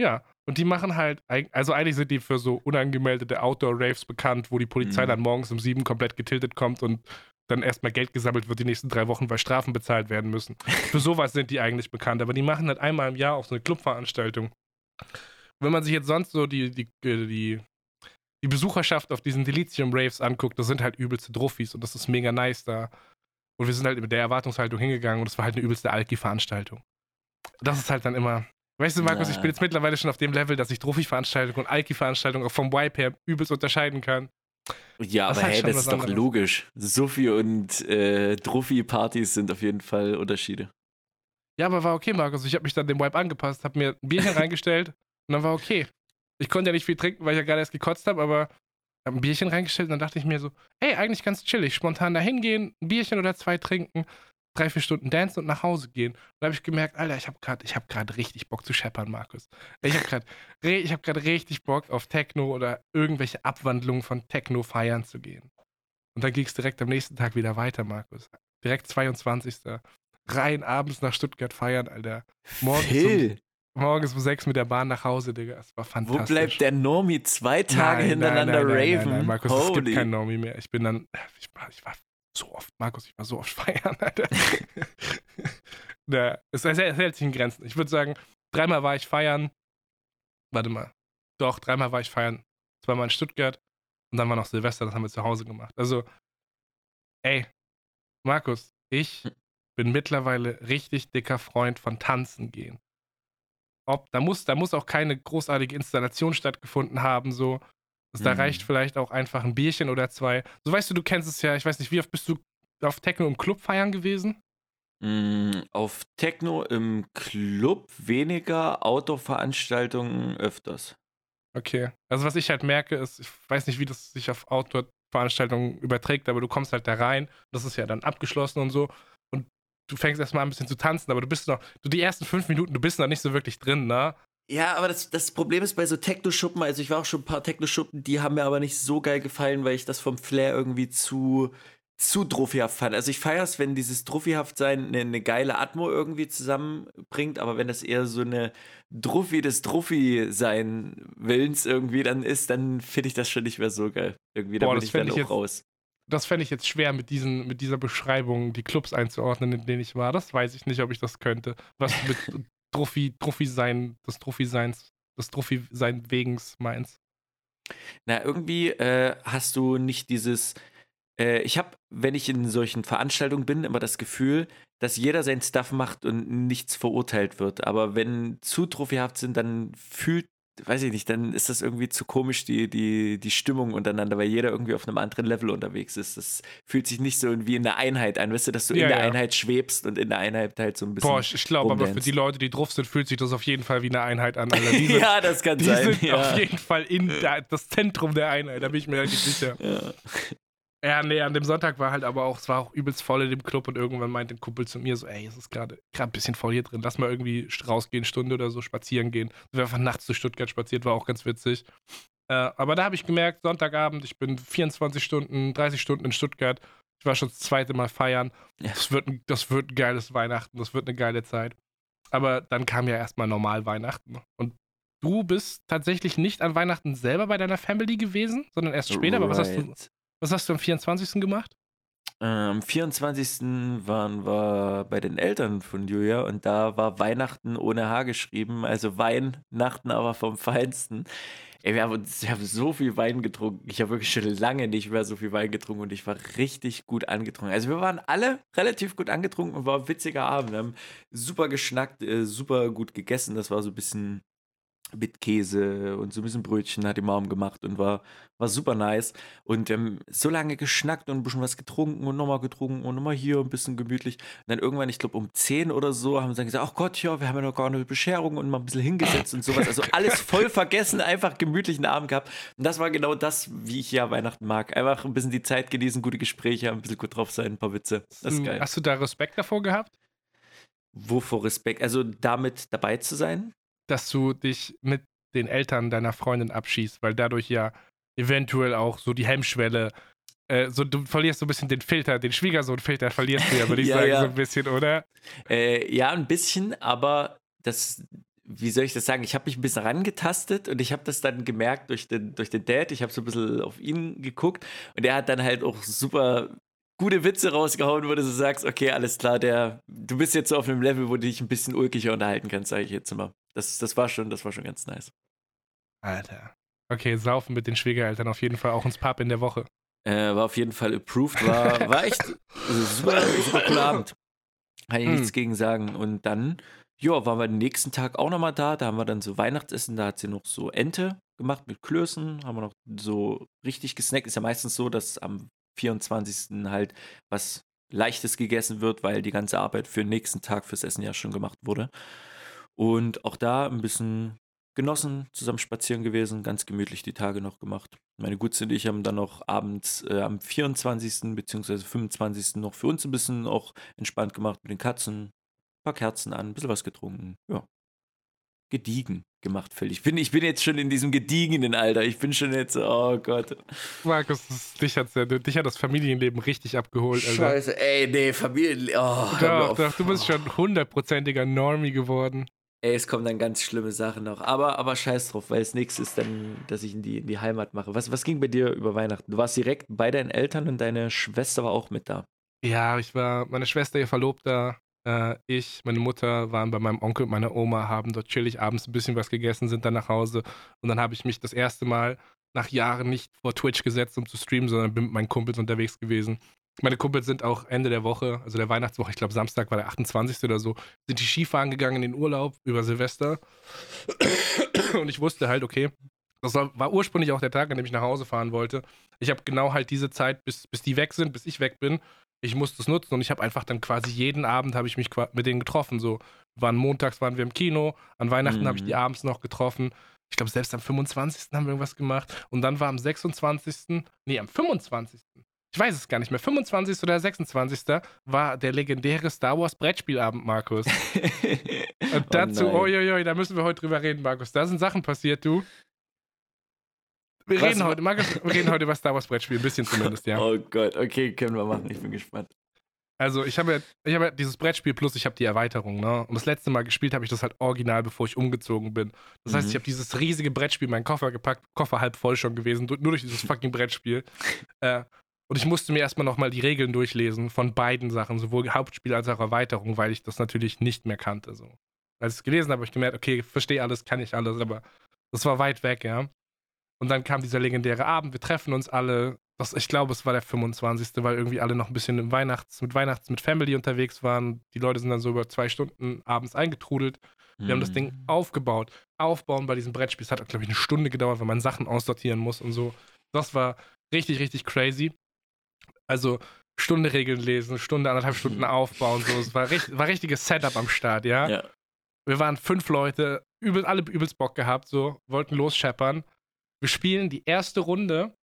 Ja, und die machen halt, also eigentlich sind die für so unangemeldete Outdoor-Raves bekannt, wo die Polizei Mhm. dann morgens um sieben komplett getiltet kommt und dann erstmal Geld gesammelt wird die nächsten drei Wochen, weil Strafen bezahlt werden müssen. Für sowas sind die eigentlich bekannt, aber die machen halt einmal im Jahr auch so eine Clubveranstaltung. Wenn man sich jetzt sonst so die, die, äh, die, die Besucherschaft auf diesen Delitium-Raves anguckt, das sind halt übelste Druffis und das ist mega nice da. Und wir sind halt mit der Erwartungshaltung hingegangen und es war halt eine übelste Alki-Veranstaltung. Das ist halt dann immer. Weißt du, Markus, Na. ich bin jetzt mittlerweile schon auf dem Level, dass ich Druffi-Veranstaltung und Alki-Veranstaltung auch vom Vibe her übelst unterscheiden kann. Ja, Das aber halt hey, das ist doch anderes. logisch. Sufi und äh, Druffi-Partys sind auf jeden Fall Unterschiede. Ja, aber war okay, Markus. Ich habe mich dann dem Vibe angepasst, habe mir ein Bierchen reingestellt und dann war okay. Ich konnte ja nicht viel trinken, weil ich ja gerade erst gekotzt habe, aber habe ein Bierchen reingestellt und dann dachte ich mir so, hey, eigentlich ganz chillig, spontan da hingehen, ein Bierchen oder zwei trinken, drei, vier Stunden dancen und nach Hause gehen. Und da habe ich gemerkt, Alter, ich habe gerade hab richtig Bock zu scheppern, Markus. Ich habe gerade ich hab richtig Bock auf Techno oder irgendwelche Abwandlungen von Techno feiern zu gehen. Und dann ging es direkt am nächsten Tag wieder weiter, Markus. Direkt 22. Rein abends nach Stuttgart feiern, Alter. Morgens Phil, Morgens um sechs mit der Bahn nach Hause, Digga. Es war wo fantastisch. bleibt der Normie zwei Tage Nein, hintereinander nein, nein, nein, raven? Nein, nein, Markus, es gibt Holy. keinen Normie mehr. Ich bin dann, ich war, ich war so oft, Markus, ich war so oft feiern, Alter. es, es, es hält sich in Grenzen. Ich würde sagen, dreimal war ich feiern. Warte mal. Doch, dreimal war ich feiern. Zweimal in Stuttgart und dann war noch Silvester, das haben wir zu Hause gemacht. Also, ey, Markus, ich bin mittlerweile richtig dicker Freund von Tanzen gehen. Ob, da, muss, da muss auch keine großartige Installation stattgefunden haben, so. Da Mhm. reicht vielleicht auch einfach ein Bierchen oder zwei. So weißt du, du kennst es ja, ich weiß nicht, wie oft bist du auf Techno im Club feiern gewesen? Mm, Auf Techno im Club weniger, Outdoor-Veranstaltungen öfters. Okay. Also was ich halt merke, ist, ich weiß nicht, wie das sich auf Outdoor-Veranstaltungen überträgt, aber du kommst halt da rein, das ist ja dann abgeschlossen und so, du fängst erstmal ein bisschen zu tanzen, aber du bist noch, du die ersten fünf Minuten, du bist noch nicht so wirklich drin, ne? Ja, aber das, das Problem ist bei so Techno-Schuppen, also ich war auch schon ein paar Techno-Schuppen, die haben mir aber nicht so geil gefallen, weil ich das vom Flair irgendwie zu, zu druffihaft fand. Also ich feiere es, wenn dieses druffihaft sein eine, eine geile Atmo irgendwie zusammenbringt, aber wenn das eher so eine Druffi des Druffi sein Willens irgendwie dann ist, dann finde ich das schon nicht mehr so geil. Irgendwie, da Boah, bin ich dann auch jetzt- raus. Das fände ich jetzt schwer mit, diesen, mit dieser Beschreibung, die Clubs einzuordnen, in denen ich war. Das weiß ich nicht, ob ich das könnte. Was mit Trophy, Trophy sein, des Trophy seins, des Trophy sein wegens meinst. Na, irgendwie äh, hast du nicht dieses. Äh, ich habe, wenn ich in solchen Veranstaltungen bin, immer das Gefühl, dass jeder sein Stuff macht und nichts verurteilt wird. Aber wenn zu trophyhaft sind, dann fühlt, weiß ich nicht, dann ist das irgendwie zu komisch, die, die, die Stimmung untereinander, weil jeder irgendwie auf einem anderen Level unterwegs ist. Das fühlt sich nicht so wie in der Einheit an, weißt du, dass du Ja, in der ja. Einheit schwebst und in der Einheit halt so ein bisschen. Boah, ich, ich glaube aber für die Leute, die drauf sind, fühlt sich das auf jeden Fall wie eine Einheit an. Die sind, ja, das kann die sein. sind ja. auf jeden Fall in der, das Zentrum der Einheit, da bin ich mir eigentlich sicher. Ja. Nee, an dem Sonntag war halt aber auch, es war auch übelst voll in dem Club und irgendwann meinte ein Kumpel zu mir so, ey, es ist gerade gerade ein bisschen voll hier drin, lass mal irgendwie rausgehen, Stunde oder so spazieren gehen. Wir einfach nachts zu Stuttgart spaziert, war auch ganz witzig. Äh, aber da habe ich gemerkt, Sonntagabend, ich bin 24 Stunden, 30 Stunden in Stuttgart. Ich war schon das zweite Mal feiern. Ja. Das wird, ein, das wird ein geiles Weihnachten, das wird eine geile Zeit. Aber dann kam ja erstmal normal Weihnachten. Und du bist tatsächlich nicht an Weihnachten selber bei deiner Family gewesen, sondern erst später. Aber was hast, du, Right. Was hast du am 24. gemacht? Am 24. waren wir bei den Eltern von Julia und da war Weihnachten ohne H geschrieben, also Weihnachten aber vom Feinsten. Ey, wir haben, wir haben so viel Wein getrunken. Ich habe wirklich schon lange nicht mehr so viel Wein getrunken und ich war richtig gut angetrunken. Also wir waren alle relativ gut angetrunken und war ein witziger Abend. Wir haben super geschnackt, äh, super gut gegessen. Das war so ein bisschen mit Käse und so ein bisschen Brötchen hat die Mom gemacht und war, war super nice. Und wir haben so lange geschnackt und ein bisschen was getrunken und nochmal getrunken und nochmal hier ein bisschen gemütlich. Und dann irgendwann, ich glaube um 10 oder so, haben sie dann gesagt, ach Gott, ja, wir haben ja noch gar eine Bescherung und mal ein bisschen hingesetzt und sowas. Also alles voll vergessen, einfach gemütlichen Abend gehabt. Und das war genau das, wie ich ja Weihnachten mag. Einfach ein bisschen die Zeit genießen, gute Gespräche, ein bisschen gut drauf sein, ein paar Witze. Das ist Hm, geil. Hast du da Respekt davor gehabt, Wovor Respekt? Also damit dabei zu sein? Dass du dich mit den Eltern deiner Freundin abschießt, weil dadurch ja eventuell auch so die Hemmschwelle, äh, so du verlierst so ein bisschen den Filter, den Schwiegersohn-Filter verlierst du ja, würde ich Ja, sagen, ja. so ein bisschen, oder? Äh, ja, ein bisschen, aber das, wie soll ich das sagen? Ich habe mich ein bisschen rangetastet und ich habe das dann gemerkt durch den, durch den Dad. Ich habe so ein bisschen auf ihn geguckt und er hat dann halt auch super gute Witze rausgehauen, wo du so sagst, okay, alles klar, der, du bist jetzt so auf einem Level, wo du dich ein bisschen ulkiger unterhalten kannst, sage ich jetzt mal. Das, das war schon, das war schon ganz nice. Alter. Okay, saufen mit den Schwiegereltern auf jeden Fall auch ins Pub in der Woche. Äh, war auf jeden Fall approved, war, war echt super, super cooler Abend. Kann ich Hm. nichts gegen sagen. Und dann, ja, waren wir den nächsten Tag auch nochmal da. Da haben wir dann so Weihnachtsessen, da hat sie noch so Ente gemacht mit Klößen, haben wir noch so richtig gesnackt. Ist ja meistens so, dass am 24. halt was Leichtes gegessen wird, weil die ganze Arbeit für den nächsten Tag fürs Essen ja schon gemacht wurde. Und auch da ein bisschen genossen, zusammen spazieren gewesen, ganz gemütlich die Tage noch gemacht. Meine Gutze und ich haben dann noch abends äh, am 24. bzw. 25. noch für uns ein bisschen auch entspannt gemacht mit den Katzen. Ein paar Kerzen an, ein bisschen was getrunken. Ja. Gediegen gemacht, völlig. Ich bin, ich bin jetzt schon in diesem gediegenen Alter. Ich bin schon jetzt, oh Gott. Markus, das, dich, hat's ja, dich hat das Familienleben richtig abgeholt. Alter. Scheiße, ey, nee, Familie. Oh, Doch, doch, du bist schon hundertprozentiger Normie geworden. Ey, es kommen dann ganz schlimme Sachen noch. Aber, aber scheiß drauf, weil das nächste ist dann, dass ich in die, in die Heimat mache. Was, was ging bei dir über Weihnachten? Du warst direkt bei deinen Eltern und deine Schwester war auch mit da. Ja, ich war, meine Schwester, ihr Verlobter, äh, ich, meine Mutter waren bei meinem Onkel und meiner Oma, haben dort chillig abends ein bisschen was gegessen, sind dann nach Hause. Und dann habe ich mich das erste Mal nach Jahren nicht vor Twitch gesetzt, um zu streamen, sondern bin mit meinen Kumpels unterwegs gewesen. Meine Kumpels sind auch Ende der Woche, also der Weihnachtswoche, ich glaube Samstag war der 28. oder so, sind die Skifahren gegangen in den Urlaub über Silvester. Und ich wusste halt, okay, das war, war ursprünglich auch der Tag, an dem ich nach Hause fahren wollte. Ich habe genau halt diese Zeit, bis, bis die weg sind, bis ich weg bin, ich musste es nutzen und ich habe einfach dann quasi jeden Abend habe ich mich mit denen getroffen. So waren montags waren wir im Kino, an Weihnachten habe ich Mhm. die abends noch getroffen. Ich glaube, selbst am 25. haben wir irgendwas gemacht. Und dann war am 26. Nee, am 25. Ich weiß es gar nicht mehr. 25. oder 26. war der legendäre Star Wars Brettspielabend, Markus. Und dazu, nein. oi, da müssen wir heute drüber reden, Markus. Da sind Sachen passiert, du. Wir Was reden heute, Markus, wir reden heute über Star Wars Brettspiel, ein bisschen zumindest, ja. Oh Gott, okay, können wir machen. Ich bin gespannt. Also ich habe ja, ich habe ja dieses Brettspiel plus ich habe die Erweiterung, ne? Und das letzte Mal gespielt habe ich das halt original, bevor ich umgezogen bin. Das heißt, Mhm. ich habe dieses riesige Brettspiel in meinen Koffer gepackt, Koffer halb voll schon gewesen, nur durch dieses fucking Brettspiel. äh, und ich musste mir erstmal nochmal die Regeln durchlesen von beiden Sachen, sowohl Hauptspiel als auch Erweiterung, weil ich das natürlich nicht mehr kannte. So. Als ich es gelesen habe, habe ich gemerkt, okay, verstehe alles, kann ich alles, aber das war weit weg, ja. Und dann kam dieser legendäre Abend, wir treffen uns alle. Das, ich glaube, es war der 25., weil irgendwie alle noch ein bisschen im Weihnachts, mit Weihnachts, mit Family unterwegs waren. Die Leute sind dann so über zwei Stunden abends eingetrudelt. Wir haben das Ding Mhm. aufgebaut. Aufbauen bei diesem Brettspiel. Es hat, glaube ich, eine Stunde gedauert, weil man Sachen aussortieren muss und so. Das war richtig, richtig crazy. Also Stunde Regeln lesen, Stunde, anderthalb Stunden Mhm. aufbauen. So. Es war, richtig, war richtiges Setup am Start, ja. Ja. Wir waren fünf Leute, übel, alle übelst Bock gehabt, so, wollten losscheppern. Wir spielen die erste Runde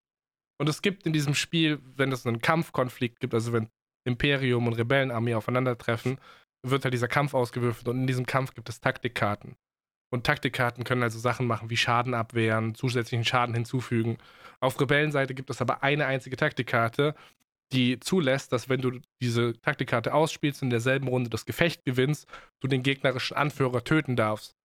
und es gibt in diesem Spiel, wenn es einen Kampfkonflikt gibt, also wenn Imperium und Rebellenarmee aufeinandertreffen, wird halt dieser Kampf ausgewürfelt und in diesem Kampf gibt es Taktikkarten. Und Taktikkarten können also Sachen machen wie Schaden abwehren, zusätzlichen Schaden hinzufügen. Auf Rebellenseite gibt es aber eine einzige Taktikkarte, die zulässt, dass wenn du diese Taktikkarte ausspielst und in derselben Runde das Gefecht gewinnst, du den gegnerischen Anführer töten darfst.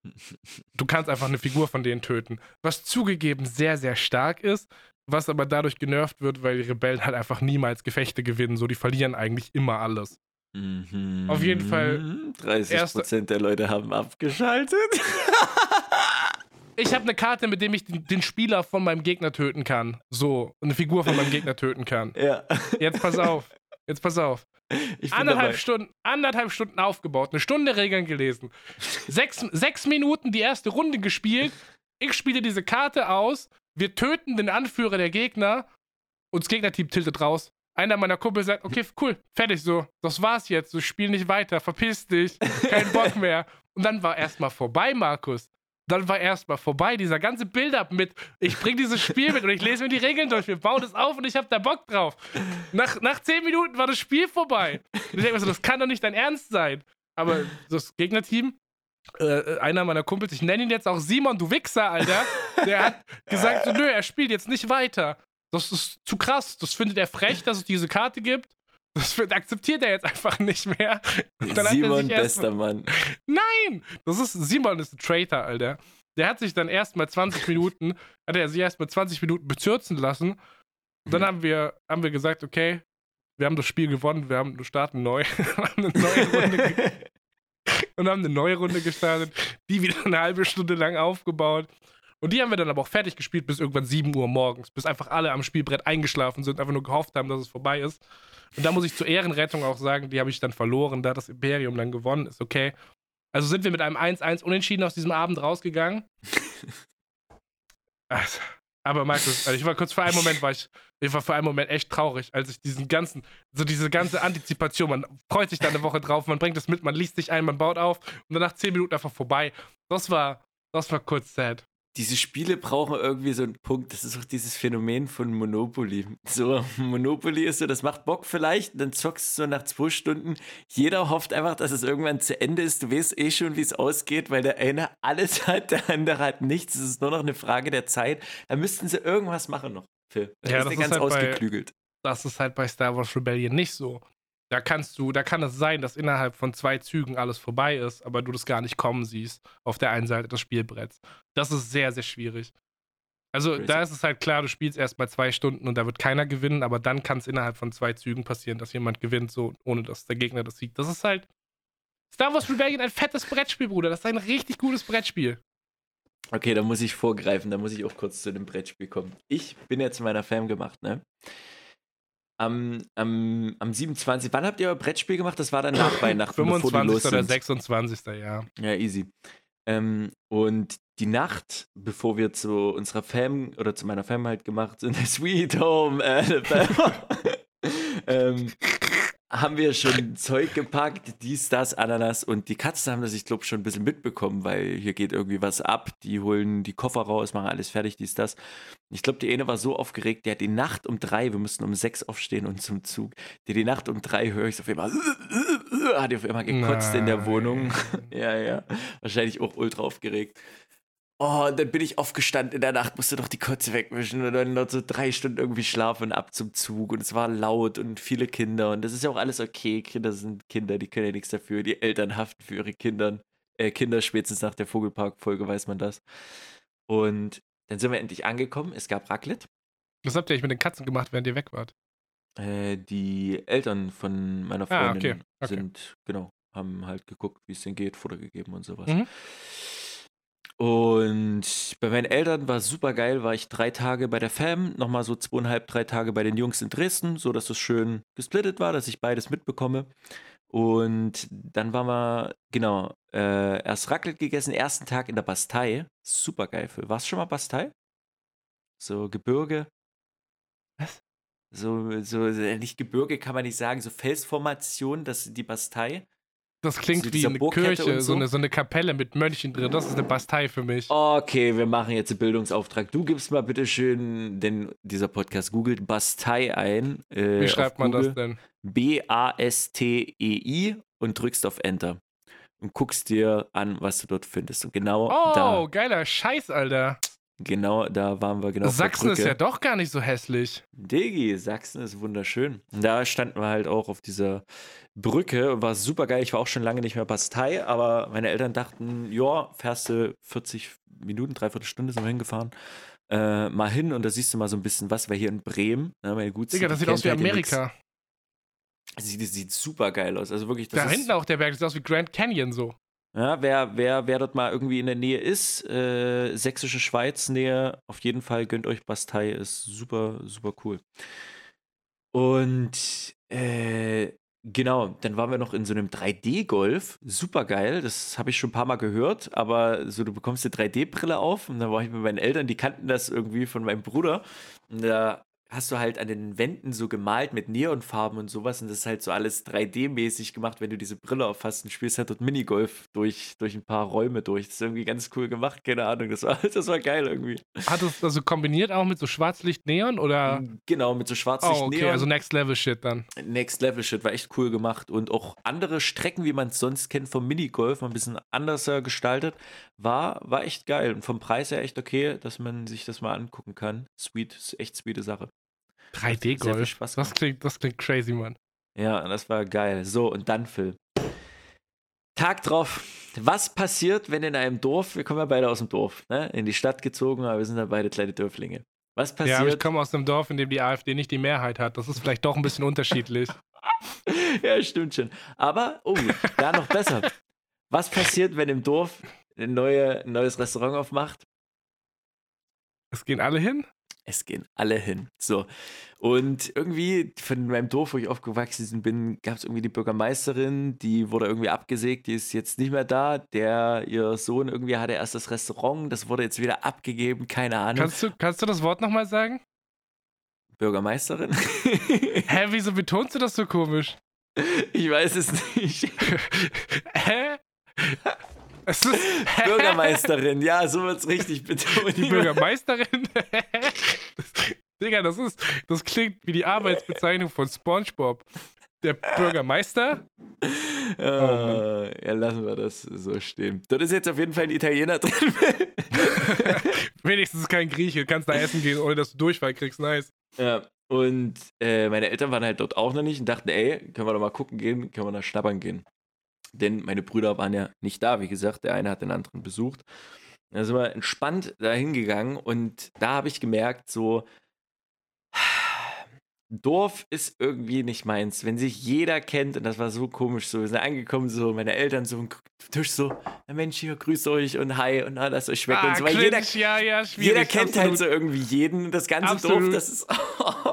Du kannst einfach eine Figur von denen töten. Was zugegeben sehr, sehr stark ist, was aber dadurch genervt wird, weil die Rebellen halt einfach niemals Gefechte gewinnen. So, die verlieren eigentlich immer alles. Mhm. Auf jeden Fall 30 Prozent der Leute haben abgeschaltet. Ich habe eine Karte, mit dem ich den, den Spieler von meinem Gegner töten kann. So, eine Figur von meinem Gegner töten kann. ja. Jetzt pass auf. Jetzt pass auf. Ich bin Anderthalb dabei. Stunden, anderthalb Stunden aufgebaut, eine Stunde Regeln gelesen, sechs, sechs Minuten die erste Runde gespielt, Ich spiele diese Karte aus, wir töten den Anführer der Gegner und das Gegnerteam tiltet raus. Einer meiner Kumpel sagt, okay, cool, fertig so, das war's jetzt, du spiel nicht weiter, verpiss dich, kein Bock mehr. Und dann war erstmal vorbei, Markus. Dann war erstmal vorbei, dieser ganze Build-up mit, ich bring dieses Spiel mit und ich lese mir die Regeln durch, wir bauen es auf und ich hab da Bock drauf. Nach, nach zehn Minuten war das Spiel vorbei. Und ich denke mir so, das kann doch nicht dein Ernst sein. Aber das Gegnerteam, äh, einer meiner Kumpels, ich nenne ihn jetzt auch Simon, du Wichser, Alter, der hat gesagt, so, nö, er spielt jetzt nicht weiter. Das ist zu krass. Das findet er frech, dass es diese Karte gibt. Das akzeptiert er jetzt einfach nicht mehr. Simon, bester Mann. Nein! Das ist, Simon ist ein Traitor, Alter. Der hat sich dann erstmal 20 Minuten, hat er sich erstmal 20 Minuten bezürzen lassen. Und dann haben wir, haben wir gesagt, okay, wir haben das Spiel gewonnen, wir haben, wir starten neu. haben eine neue Runde und haben eine neue Runde gestartet, die wieder eine halbe Stunde lang aufgebaut. Und die haben wir dann aber auch fertig gespielt bis irgendwann 7 Uhr morgens, bis einfach alle am Spielbrett eingeschlafen sind, einfach nur gehofft haben, dass es vorbei ist. Und da muss ich zur Ehrenrettung auch sagen, die habe ich dann verloren, da das Imperium dann gewonnen ist, okay. Also sind wir mit einem 1-1 unentschieden aus diesem Abend rausgegangen. also, aber Markus, also ich war kurz vor einem Moment, war ich, ich war vor einem Moment echt traurig, als ich diesen ganzen, so diese ganze Antizipation, man freut sich da eine Woche drauf, man bringt es mit, man liest sich ein, man baut auf und danach zehn Minuten einfach vorbei. Das war, das war kurz sad diese Spiele brauchen irgendwie so einen Punkt. Das ist auch dieses Phänomen von Monopoly. So, Monopoly ist so, das macht Bock vielleicht, dann zockst du so nach zwei Stunden. Jeder hofft einfach, dass es irgendwann zu Ende ist. Du weißt eh schon, wie es ausgeht, weil der eine alles hat, der andere hat nichts. Es ist nur noch eine Frage der Zeit. Da müssten sie irgendwas machen noch, Phil. Da ja, ist das ist ganz halt ausgeklügelt. Bei, das ist halt bei Star Wars Rebellion nicht so. Da kannst du, da kann es sein, dass innerhalb von zwei Zügen alles vorbei ist, aber du das gar nicht kommen siehst auf der einen Seite des Spielbretts. Das ist sehr, sehr schwierig. Also Crazy. da ist es halt klar, du spielst erst mal zwei Stunden und da wird keiner gewinnen, aber dann kann es innerhalb von zwei Zügen passieren, dass jemand gewinnt, so ohne dass der Gegner das sieht. Das ist halt Star Wars Rebellion ein fettes Brettspiel, Bruder. Das ist ein richtig gutes Brettspiel. Okay, da muss ich vorgreifen, da muss ich auch kurz zu dem Brettspiel kommen. Ich bin jetzt in meiner Fam gemacht, ne? Am, am, am 27. Wann habt ihr euer Brettspiel gemacht? Das war dann nach Weihnachten. 25. oder 26. Ja. Ja, easy. Ähm, und die Nacht, bevor wir zu unserer Fam oder zu meiner Fam halt gemacht sind, Sweet Home Alabama, ähm, haben wir schon Zeug gepackt, dies, das, Ananas und die Katzen haben das, ich glaube, schon ein bisschen mitbekommen, weil hier geht irgendwie was ab. Die holen die Koffer raus, machen alles fertig, dies, das. Ich glaube, die eine war so aufgeregt, die hat die Nacht um drei, wir mussten um sechs aufstehen und zum Zug. Die, die Nacht um drei höre ich auf einmal, hat die auf einmal gekotzt Nein. in der Wohnung. ja, ja. Wahrscheinlich auch ultra aufgeregt. Oh, und dann bin ich aufgestanden in der Nacht, musste doch die Kotze wegwischen und dann noch so drei Stunden irgendwie schlafen und ab zum Zug und es war laut und viele Kinder und das ist ja auch alles okay. Kinder sind Kinder, die können ja nichts dafür. Die Eltern haften für ihre Kinder. Äh, Kinder spätestens nach der Vogelpark-Folge weiß man das. Und dann sind wir endlich angekommen. Es gab Raclette. Was habt ihr eigentlich mit den Katzen gemacht, während ihr weg wart? Äh, die Eltern von meiner Freundin ah, okay. Okay. sind, genau, haben halt geguckt, wie es denen geht, Futter gegeben und sowas. Mhm. Und bei meinen Eltern war es super geil, war ich drei Tage bei der Fam, nochmal so zweieinhalb, drei Tage bei den Jungs in Dresden, so dass es schön gesplittet war, dass ich beides mitbekomme. Und dann waren wir, genau, äh, erst Raclette gegessen, ersten Tag in der Bastei. Super geil. Warst du schon mal Bastei? So Gebirge. Was? So, so, äh, nicht Gebirge kann man nicht sagen, so Felsformation, das ist die Bastei. Das klingt so wie eine Kirche, so. so. eine, so eine Kapelle mit Mönchen drin. Das ist eine Bastei für mich. Okay, wir machen jetzt einen Bildungsauftrag. Du gibst mal bitte schön, denn dieser Podcast googelt Bastei ein. Äh, wie schreibt man das denn? B-A-S-T-E-I und drückst auf Enter. Und guckst dir an, was du dort findest. Und genau oh, da. Oh, geiler Scheiß, Alter. Genau, da waren wir genau. Sachsen ist ja doch gar nicht so hässlich. Digi, Sachsen ist wunderschön. Und da standen wir halt auch auf dieser Brücke, war super geil. Ich war auch schon lange nicht mehr Bastei, aber meine Eltern dachten, ja, fährst du 40 Minuten, dreiviertel Stunde sind wir hingefahren. Äh, mal hin und da siehst du mal so ein bisschen was, weil hier in Bremen, ne, meine gut Digga, das sieht aus wie halt Amerika. Sieht, sieht super geil aus. Also wirklich, das Da hinten auch der Berg, das sieht aus wie Grand Canyon so. Ja, wer, wer, wer dort mal irgendwie in der Nähe ist, äh, sächsische Schweiz Nähe, auf jeden Fall gönnt euch Bastei, ist super, super cool. Und äh, Genau, dann waren wir noch in so einem 3D-Golf. Super geil, das habe ich schon ein paar Mal gehört, aber so, du bekommst eine 3D-Brille auf und dann war ich mit meinen Eltern, die kannten das irgendwie von meinem Bruder. Und da hast du halt an den Wänden so gemalt mit Neonfarben und sowas und das ist halt so alles 3D-mäßig gemacht, wenn du diese Brille auffasst und spielst halt dort Minigolf durch, durch ein paar Räume durch. Das ist irgendwie ganz cool gemacht, keine Ahnung, das war, das war geil irgendwie. Hat es also kombiniert auch mit so Schwarzlicht-Neon oder? Genau, mit so Schwarzlicht-Neon. Oh, okay, also Next-Level-Shit dann. Next-Level-Shit, war echt cool gemacht und auch andere Strecken, wie man es sonst kennt vom Minigolf, mal ein bisschen anders gestaltet, war, war echt geil und vom Preis her echt okay, dass man sich das mal angucken kann. Sweet, ist echt sweete Sache. 3D-Golf. Das klingt, das klingt crazy, Mann. Ja, das war geil. So, und dann Phil. Tag drauf. Was passiert, wenn in einem Dorf, wir kommen ja beide aus dem Dorf, ne? in die Stadt gezogen, aber wir sind ja beide kleine Dörflinge. Was passiert? Ja, ich komme aus einem Dorf, in dem die AfD nicht die Mehrheit hat. Das ist vielleicht doch ein bisschen unterschiedlich. ja, stimmt schon. Aber, oh, da noch besser. Was passiert, wenn im Dorf ein, neue, ein neues Restaurant aufmacht? Es gehen alle hin? Es gehen alle hin. So. Und irgendwie von meinem Dorf, wo ich aufgewachsen bin, gab es irgendwie die Bürgermeisterin, die wurde irgendwie abgesägt, die ist jetzt nicht mehr da. Der, ihr Sohn irgendwie hatte erst das Restaurant, das wurde jetzt wieder abgegeben, keine Ahnung. Kannst du, kannst du das Wort nochmal sagen? Bürgermeisterin. Hä, wieso betonst du das so komisch? Ich weiß es nicht. Hä? Bürgermeisterin, ja, so wird es richtig betont. Die Bürgermeisterin? Digga, das ist, das klingt wie die Arbeitsbezeichnung von SpongeBob. Der Bürgermeister? Uh, oh, ja, lassen wir das so stehen. Dort ist jetzt auf jeden Fall ein Italiener drin. Wenigstens kein Grieche. Du kannst da essen gehen, ohne dass du Durchfall kriegst. Nice. Ja, und äh, meine Eltern waren halt dort auch noch nicht und dachten, ey, können wir doch mal gucken gehen, können wir da schnappern gehen denn meine Brüder waren ja nicht da. Wie gesagt, der eine hat den anderen besucht. Da sind wir entspannt dahin gegangen und da habe ich gemerkt, so, Dorf ist irgendwie nicht meins. Wenn sich jeder kennt, und das war so komisch, so, wir sind angekommen, so, meine Eltern so am Tisch so, Mensch, hier, grüßt euch und hi und na, lasst euch schmecken ah, und so. Weil jeder, ja, ja, jeder kennt halt absolut. halt so irgendwie jeden, das ganze absolut. Dorf, das ist, oh,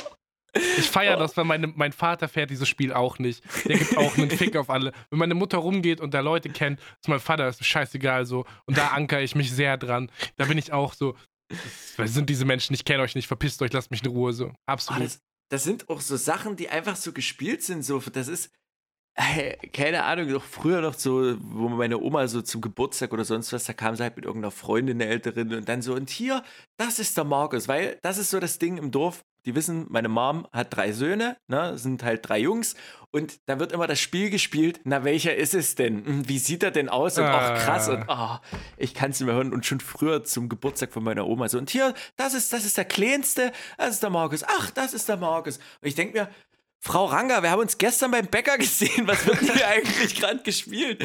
Ich feiere oh. das, weil meine, mein Vater fährt dieses Spiel auch nicht. Der gibt auch einen Fick auf alle. Wenn meine Mutter rumgeht und da Leute kennt, ist mein Vater, ist scheißegal so. Und da ankere ich mich sehr dran. Da bin ich auch so, das sind diese Menschen, ich kenne euch nicht, verpisst euch, lasst mich in Ruhe so. Absolut. Oh, das, das, sind auch so Sachen, die einfach so gespielt sind. So, das ist, keine Ahnung, doch früher noch so, wo meine Oma so zum Geburtstag oder sonst was, da kam sie halt mit irgendeiner Freundin, eine Älterin und dann so, und hier, das ist der Markus, weil das ist so das Ding im Dorf, die wissen, meine Mom hat drei Söhne, ne, sind halt drei Jungs und da wird immer das Spiel gespielt, na welcher ist es denn? Hm, wie sieht er denn aus? Und auch krass und oh, ich kann es nicht mehr hören und schon früher zum Geburtstag von meiner Oma so und hier, das ist, das ist der Kleinste, das ist der Markus, ach, das ist der Markus. Und ich denke mir, Frau Ranga, wir haben uns gestern beim Bäcker gesehen, was wird hier eigentlich gerade gespielt?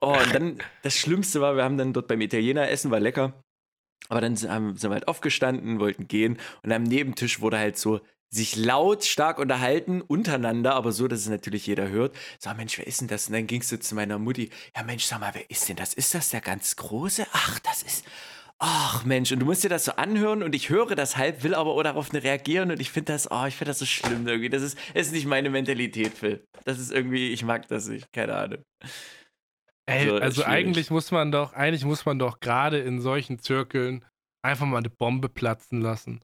Oh, und dann, das Schlimmste war, wir haben dann dort beim Italiener essen, war lecker. Aber dann sind wir halt aufgestanden, wollten gehen und am Nebentisch wurde halt so sich laut stark unterhalten untereinander, aber so, dass es natürlich jeder hört. Sag, Mensch, wer ist denn das? Und dann gingst du zu meiner Mutti. Ja, Mensch, sag mal, wer ist denn das? Ist das der ganz Große? Ach, das ist. Ach Mensch, und du musst dir das so anhören und ich höre das halb, will aber auch darauf reagieren und ich finde das, oh, ich finde das so schlimm irgendwie. Das ist, das ist nicht meine Mentalität, Phil. Das ist irgendwie, ich mag das nicht, keine Ahnung. Ey, so, also eigentlich muss man doch, eigentlich muss man doch gerade in solchen Zirkeln einfach mal eine Bombe platzen lassen.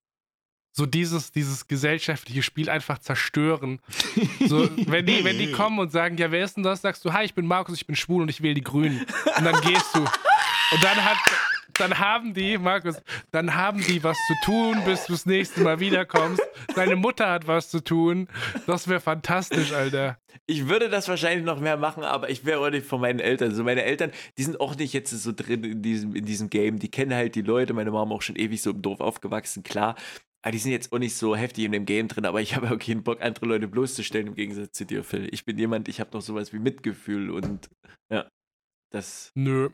So dieses, dieses gesellschaftliche Spiel einfach zerstören. So, wenn die, wenn die kommen und sagen, ja, wer ist denn das? Sagst du, hi, ich bin Markus, ich bin schwul und ich wähle die Grünen. Und dann gehst du. Und dann hat, dann haben die, Markus, dann haben die was zu tun, bis du das nächste Mal wiederkommst. Deine Mutter hat was zu tun. Das wäre fantastisch, Alter. Ich würde das wahrscheinlich noch mehr machen, aber ich wäre auch nicht von meinen Eltern. So, meine Eltern, die sind auch nicht jetzt so drin in diesem, in diesem Game. Die kennen halt die Leute. Meine Mama auch schon ewig so im Dorf aufgewachsen, klar. Aber die sind jetzt auch nicht so heftig in dem Game drin, aber ich habe auch keinen Bock, andere Leute bloßzustellen, im Gegensatz zu dir, Phil. Ich bin jemand, ich habe noch sowas wie Mitgefühl und ja, das. Nö.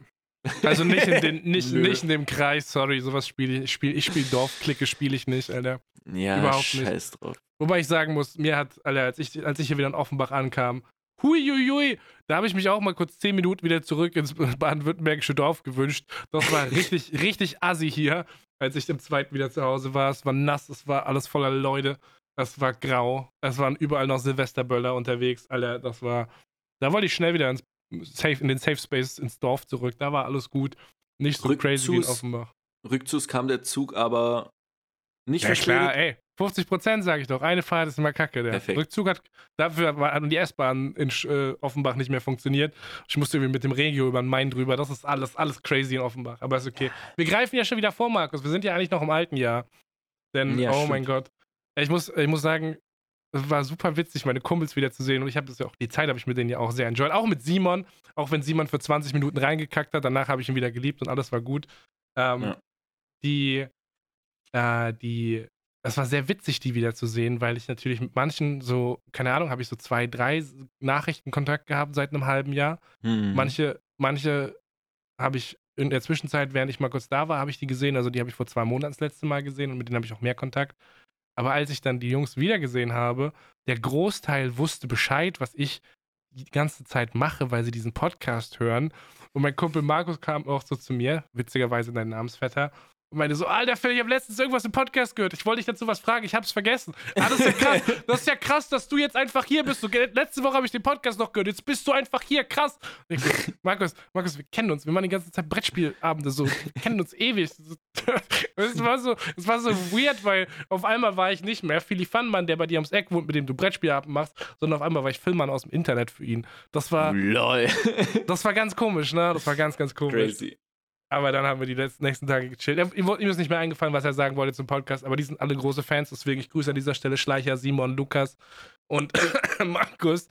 Also nicht in, den, nicht, nicht in dem Kreis, sorry, sowas spiele ich. Spiel, ich spiele Dorfklicke, spiele ich nicht, Alter. Ja, Überhaupt scheiß nicht. drauf. Wobei ich sagen muss, mir hat, Alter, als ich, als ich hier wieder in Offenbach ankam, huiuiui, da habe ich mich auch mal kurz zehn Minuten wieder zurück ins baden-württembergische Dorf gewünscht. Das war richtig, richtig assi hier, als ich im zweiten wieder zu Hause war. Es war nass, es war alles voller Leute. Das war grau. Es waren überall noch Silvesterböller unterwegs. Alter, das war. Da wollte ich schnell wieder ins Safe, in den Safe Space ins Dorf zurück. Da war alles gut. Nicht so crazy wie in Offenbach. Rückzugs kam der Zug aber nicht Ja klar, ey. 50 Prozent sage ich doch. Eine Fahrt ist immer kacke. Der Perfekt. Rückzug hat, dafür hat die S-Bahn in äh, Offenbach nicht mehr funktioniert. Ich musste irgendwie mit dem Regio über den Main drüber. Das ist alles, alles crazy in Offenbach. Aber ist okay. Wir greifen ja schon wieder vor, Markus. Wir sind ja eigentlich noch im alten Jahr. Denn, Ja, oh stimmt. mein Gott. Ich muss, ich muss sagen, war super witzig, meine Kumpels wieder zu sehen. Und ich habe das ja auch, die Zeit habe ich mit denen ja auch sehr enjoyed. Auch mit Simon. Auch wenn Simon für 20 Minuten reingekackt hat. Danach habe ich ihn wieder geliebt und alles war gut. Ähm, Ja. Die, äh, die, das war sehr witzig, die wieder zu sehen, weil ich natürlich mit manchen so, keine Ahnung, habe ich so zwei, drei Nachrichten Kontakt gehabt seit einem halben Jahr. Hm. Manche, manche habe ich in der Zwischenzeit, während ich mal kurz da war, habe ich die gesehen. Also die habe ich vor zwei Monaten das letzte Mal gesehen und mit denen habe ich auch mehr Kontakt. Aber als ich dann die Jungs wiedergesehen habe, der Großteil wusste Bescheid, was ich die ganze Zeit mache, weil sie diesen Podcast hören. Und mein Kumpel Markus kam auch so zu mir, witzigerweise dein Namensvetter, und meinte so, Alter Phil, ich habe letztens irgendwas im Podcast gehört. Ich wollte dich dazu was fragen, ich habe es vergessen. Ah, das ist ja krass. Das ist ja krass, dass du jetzt einfach hier bist. Du, letzte Woche habe ich den Podcast noch gehört. Jetzt bist du einfach hier. Krass. Ich so, Markus, Markus, wir kennen uns. Wir machen die ganze Zeit Brettspielabende so. Wir kennen uns ewig. Es war so, es war so weird, weil auf einmal war ich nicht mehr Philly Funmann, der bei dir ums Eck wohnt, mit dem du Brettspielabend machst, sondern auf einmal war ich Filmmann aus dem Internet für ihn. Das war, Lol. das war ganz komisch, ne? Das war ganz, ganz komisch. Crazy. Aber dann haben wir die letzten, nächsten Tage gechillt. Ihm, ihm ist nicht mehr eingefallen, was er sagen wollte zum Podcast, aber die sind alle große Fans, deswegen ich grüße an dieser Stelle Schleicher, Simon, Lukas und Markus.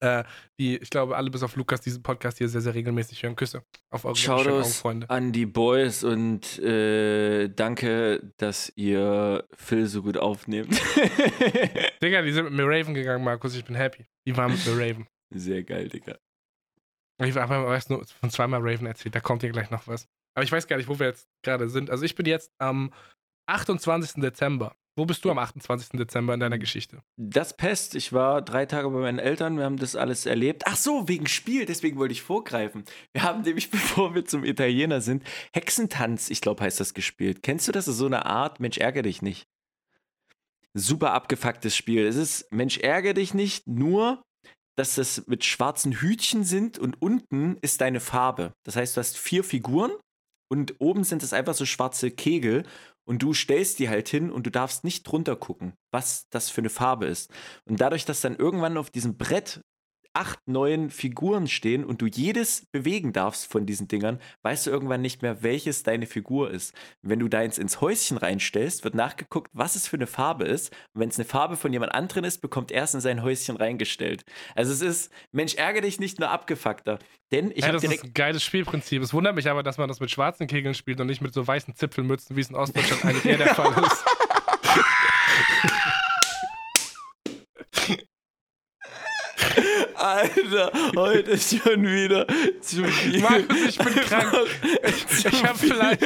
Äh, die, ich glaube, alle bis auf Lukas diesen Podcast hier sehr, sehr regelmäßig hören. Küsse auf eure Shoutouts Augenfreunde. an die Boys und äh, danke, dass ihr Phil so gut aufnehmt. Digga, die sind mit mir Raven gegangen, Markus. Ich bin happy. Die waren mit mir Raven. Sehr geil, Digga. Ich habe erst nur von zweimal Raven erzählt, da kommt hier gleich noch was. Aber ich weiß gar nicht, wo wir jetzt gerade sind. Also ich bin jetzt am 28. Dezember. Wo bist du am 28. Dezember in deiner Geschichte? Das Pest, ich war drei Tage bei meinen Eltern, wir haben das alles erlebt. Ach so, wegen Spiel, deswegen wollte ich vorgreifen. Wir haben nämlich, bevor wir zum Italiener sind, Hexentanz, ich glaube, heißt das gespielt. Kennst du das? Das ist so eine Art, Mensch, ärgere dich nicht. Super abgefucktes Spiel. Es ist, Mensch, ärgere dich nicht, nur, dass das mit schwarzen Hütchen sind und unten ist deine Farbe. Das heißt, du hast vier Figuren und oben sind es einfach so schwarze Kegel und du stellst die halt hin und du darfst nicht drunter gucken, was das für eine Farbe ist. Und dadurch, dass dann irgendwann auf diesem Brett acht, neun Figuren stehen und du jedes bewegen darfst von diesen Dingern, weißt du irgendwann nicht mehr, welches deine Figur ist. Und wenn du deins ins Häuschen reinstellst, wird nachgeguckt, was es für eine Farbe ist. Und wenn es eine Farbe von jemand anderen ist, bekommt er es in sein Häuschen reingestellt. Also es ist, Mensch, ärgere dich nicht nur abgefuckter. Denn ich ja, habe das direkt ist ein geiles Spielprinzip. Es wundert mich aber, dass man das mit schwarzen Kegeln spielt und nicht mit so weißen Zipfelmützen, wie es in Ostdeutschland eigentlich eher der Fall ist. Alter, heute ist schon wieder zu viel. Markus, ich bin krank. Ich, ich habe vielleicht.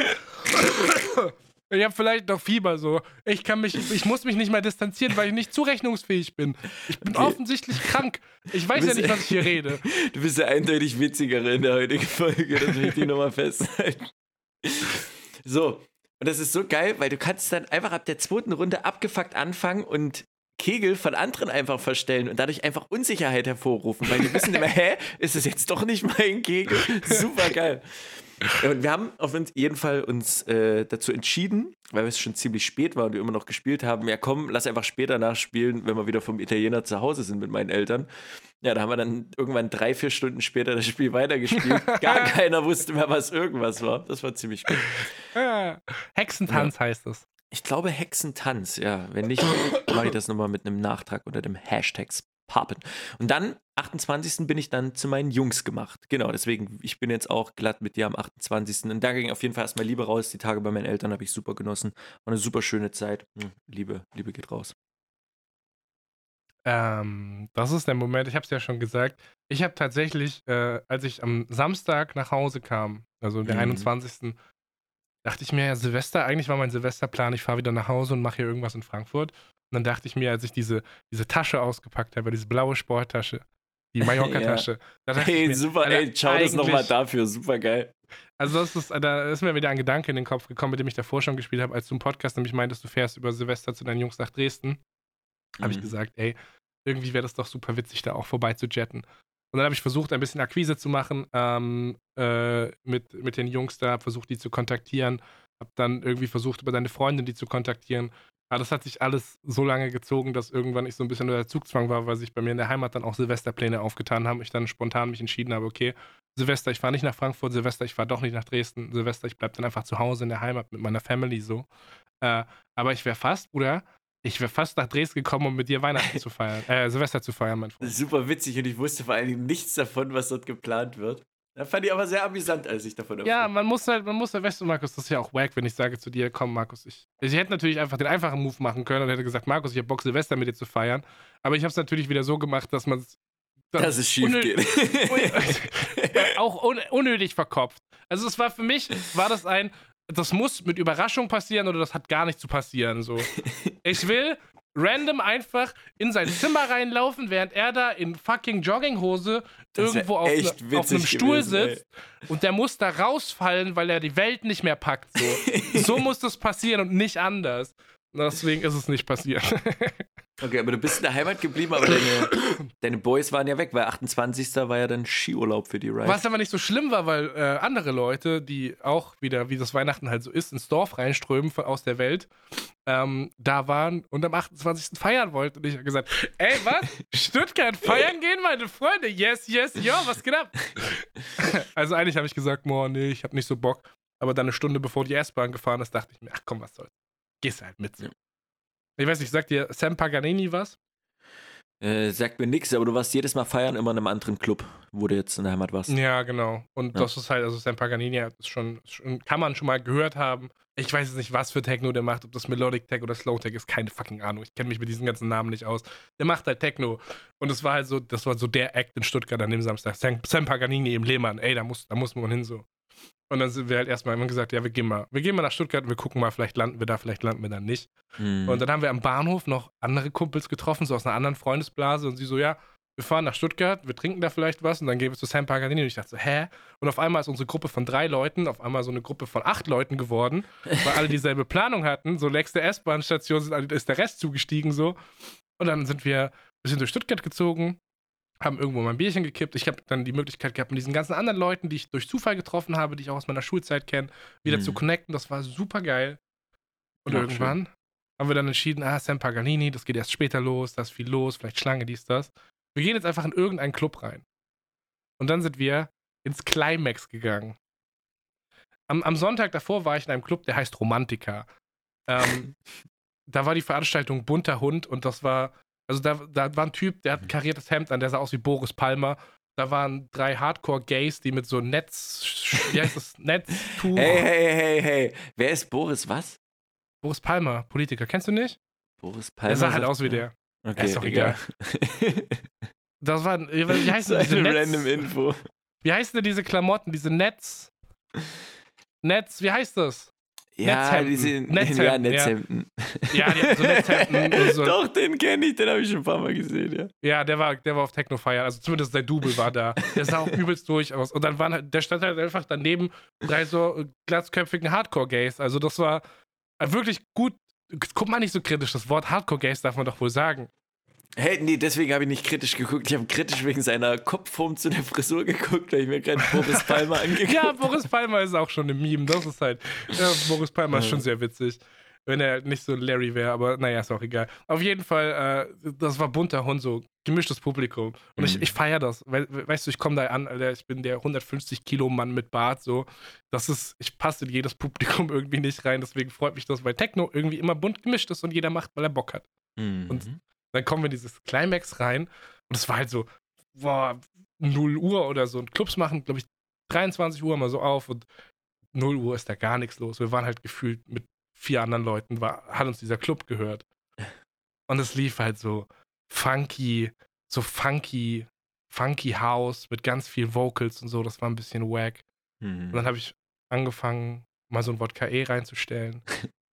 Ich habe vielleicht noch Fieber so. Ich kann mich, ich muss mich nicht mehr distanzieren, weil ich nicht zurechnungsfähig bin. Ich bin Okay. offensichtlich krank. Ich weiß ja nicht, was ich hier rede. Du bist der eindeutig witzigere in der heutigen Folge, das will ich dir nochmal festhalten. So, und das ist so geil, weil du kannst dann einfach ab der zweiten Runde abgefuckt anfangen und Kegel von anderen einfach verstellen und dadurch einfach Unsicherheit hervorrufen, weil die wissen immer, hä, ist es jetzt doch nicht mein Kegel? Super geil. Ja, und wir haben auf jeden Fall uns äh, dazu entschieden, weil es schon ziemlich spät war und wir immer noch gespielt haben, ja komm, lass einfach später nachspielen, wenn wir wieder vom Italiener zu Hause sind mit meinen Eltern. Ja, da haben wir dann irgendwann drei, vier Stunden später das Spiel weitergespielt. Gar keiner wusste mehr, was irgendwas war. Das war ziemlich gut. Ja. Hexentanz heißt es. Ich glaube Hexentanz, ja. Wenn nicht, mache ich das nochmal mit einem Nachtrag unter dem Hashtag Papen. Und dann, 28. bin ich dann zu meinen Jungs gemacht. Genau, deswegen, ich bin jetzt auch glatt mit dir am 28. Und da ging auf jeden Fall erstmal Liebe raus. Die Tage bei meinen Eltern habe ich super genossen. War eine super schöne Zeit. Hm, Liebe, Liebe geht raus. Ähm, das ist der Moment, ich habe es ja schon gesagt. Ich habe tatsächlich, äh, als ich am Samstag nach Hause kam, also der Mhm. 21. dachte ich mir, ja, Silvester, eigentlich war mein Silvesterplan, ich fahre wieder nach Hause und mache hier irgendwas in Frankfurt. Und dann dachte ich mir, als ich diese, diese Tasche ausgepackt habe, diese blaue Sporttasche, die Mallorca-Tasche, ich Hey, mir, super, Alter, ey, schau das nochmal dafür. Super geil. Also das ist, da ist mir wieder ein Gedanke in den Kopf gekommen, mit dem ich davor schon gespielt habe, als du im Podcast nämlich meintest, du fährst über Silvester zu deinen Jungs nach Dresden. habe ich Mhm. gesagt, ey, irgendwie wäre das doch super witzig, da auch vorbei zu jetten. Und dann habe ich versucht, ein bisschen Akquise zu machen ähm, äh, mit, mit den Jungs da, versucht, die zu kontaktieren. Habe dann irgendwie versucht, über deine Freundin die zu kontaktieren. Aber das hat sich alles so lange gezogen, dass irgendwann ich so ein bisschen unter Zugzwang war, weil sich bei mir in der Heimat dann auch Silvesterpläne aufgetan haben. Ich dann spontan mich entschieden habe, okay, Silvester, ich fahre nicht nach Frankfurt, Silvester, ich fahre doch nicht nach Dresden, Silvester, ich bleibe dann einfach zu Hause in der Heimat mit meiner Family so. Äh, aber ich wäre fast, Bruder, ich wäre fast nach Dresden gekommen, um mit dir Weihnachten zu feiern, äh, Silvester zu feiern, mein Freund. super witzig und ich wusste vor allen Dingen nichts davon, was dort geplant wird. Das fand ich aber sehr amüsant, als ich davon Ja, erfuhr. man muss halt, man muss halt, weißt du, Markus, das ist ja auch wack, wenn ich sage zu dir, komm, Markus, ich. Ich hätte natürlich einfach den einfachen Move machen können und hätte gesagt, Markus, ich hab Bock, Silvester mit dir zu feiern. Aber ich habe es natürlich wieder so gemacht, dass man es. dass es schief geht. auch un unnötig verkopft. Also es war für mich, war das ein, das muss mit Überraschung passieren oder das hat gar nicht zu passieren. So. Ich will random einfach in sein Zimmer reinlaufen, während er da in fucking Jogginghose Das irgendwo auf, ne, auf einem Stuhl gewesen, ey. sitzt und der muss da rausfallen, weil er die Welt nicht mehr packt. So, so muss das passieren und nicht anders. Deswegen ist es nicht passiert. Okay, aber du bist in der Heimat geblieben, aber deine, deine Boys waren ja weg, weil 28. war ja dann Skiurlaub für die, right? Was aber nicht so schlimm war, weil äh, andere Leute, die auch wieder, wie das Weihnachten halt so ist, ins Dorf reinströmen von, aus der Welt, ähm, da waren und am 28. feiern wollten. Und ich habe gesagt, ey, was? Stuttgart feiern gehen, meine Freunde? Yes, yes, ja, was geht ab? also eigentlich habe ich gesagt, boah, nee, ich habe nicht so Bock. Aber dann eine Stunde bevor die S-Bahn gefahren ist, dachte ich mir, ach komm, was soll's. Gehst halt mit. Ja. Ich weiß nicht, sagt dir Sam Paganini was? Äh, sagt mir nichts, aber du warst jedes Mal feiern immer in einem anderen Club, wo du jetzt in der Heimat warst. Ja, genau. Und Ja. das ist halt, also Sam Paganini hat es schon, schon, kann man schon mal gehört haben. Ich weiß jetzt nicht, was für Techno der macht, ob das Melodic Tech oder Slow Tech ist, keine fucking Ahnung. Ich kenne mich mit diesen ganzen Namen nicht aus. Der macht halt Techno. Und es war halt so, das war so der Act in Stuttgart an dem Samstag. Sam, Sam Paganini im Lehmann, ey, da muss, da muss man hin so. Und dann sind wir halt erstmal immer gesagt, ja, wir gehen mal, wir gehen mal nach Stuttgart, wir gucken mal, vielleicht landen wir da, vielleicht landen wir da nicht. Hm. Und dann haben wir am Bahnhof noch andere Kumpels getroffen, so aus einer anderen Freundesblase. Und sie so, ja, wir fahren nach Stuttgart, wir trinken da vielleicht was und dann gehen wir zu Sam Paganini. Und ich dachte so, hä? Und auf einmal ist unsere Gruppe von drei Leuten auf einmal so eine Gruppe von acht Leuten geworden, weil alle dieselbe Planung hatten. So nächste S-Bahn-Station sind ist der Rest zugestiegen so. Und dann sind wir ein bisschen durch Stuttgart gezogen, haben irgendwo mal ein Bierchen gekippt. Ich habe dann die Möglichkeit gehabt, mit diesen ganzen anderen Leuten, die ich durch Zufall getroffen habe, die ich auch aus meiner Schulzeit kenne, wieder Mhm. zu connecten. Das war super geil. Und Ja, irgendwann haben wir dann entschieden, ah, Sam Paganini, das geht erst später los, da ist viel los, vielleicht Schlange, dies, das. Wir gehen jetzt einfach in irgendeinen Club rein. Und dann sind wir ins Climax gegangen. Am, am Sonntag davor war ich in einem Club, der heißt Romantica. Ähm, da war die Veranstaltung Bunter Hund und das war, also da, da war ein Typ, der hat ein kariertes Hemd an, der sah aus wie Boris Palmer. Da waren drei Hardcore-Gays, die mit so Netz, wie heißt das, Netztuch. Hey, hey, hey, hey. Wer ist Boris? Was? Boris Palmer, Politiker, kennst du nicht? Boris Der Palmer. sah halt aus wie der. Okay, ist doch egal. Das war, wie heißt denn diese Netz, random Info. Wie heißen denn diese Klamotten, diese Netz? Netz, wie heißt das? Ja, Netzhemden. diese Netzhemden, ja, ja. Netzhemden. Ja, die hatten so Netzhemden und so. Doch, den kenne ich, den habe ich schon ein paar Mal gesehen, ja. Ja, der war, der war auf Techno-Feiern, also zumindest sein Double war da. Der sah auch übelst durch aus. Und dann waren halt, der stand halt einfach daneben drei so glatzköpfigen Hardcore-Gays. Also das war wirklich gut. Guck mal nicht so kritisch, das Wort Hardcore-Gays darf man doch wohl sagen. Hey, nee, deswegen habe ich nicht kritisch geguckt. Ich habe kritisch wegen seiner Kopfform zu der Frisur geguckt, weil ich mir gerade Boris Palmer angeguckt Ja, Boris Palmer ist auch schon ein Meme. Das ist halt. Ja, Boris Palmer ist schon sehr witzig. Wenn er nicht so Larry wäre, aber naja, ist auch egal. Auf jeden Fall, äh, das war bunter Hund, so gemischtes Publikum. Und ich, Mhm. ich feiere das. We weißt du, ich komme da an, Alter, ich bin der 150 Kilo Mann mit Bart, so. Das ist, ich passe in jedes Publikum irgendwie nicht rein. Deswegen freut mich das, weil Techno irgendwie immer bunt gemischt ist und jeder macht, weil er Bock hat. Mhm. Und- Dann kommen wir in dieses Climax rein und es war halt so, boah, 0 Uhr oder so. Und Clubs machen, glaube ich, 23 Uhr mal so auf und 0 Uhr ist da gar nichts los. Wir waren halt gefühlt mit vier anderen Leuten, war, hat uns dieser Club gehört. Und es lief halt so funky, so funky, funky House mit ganz viel Vocals und so. Das war ein bisschen wack. Mhm. Und dann habe ich angefangen, mal so ein Wodka E reinzustellen.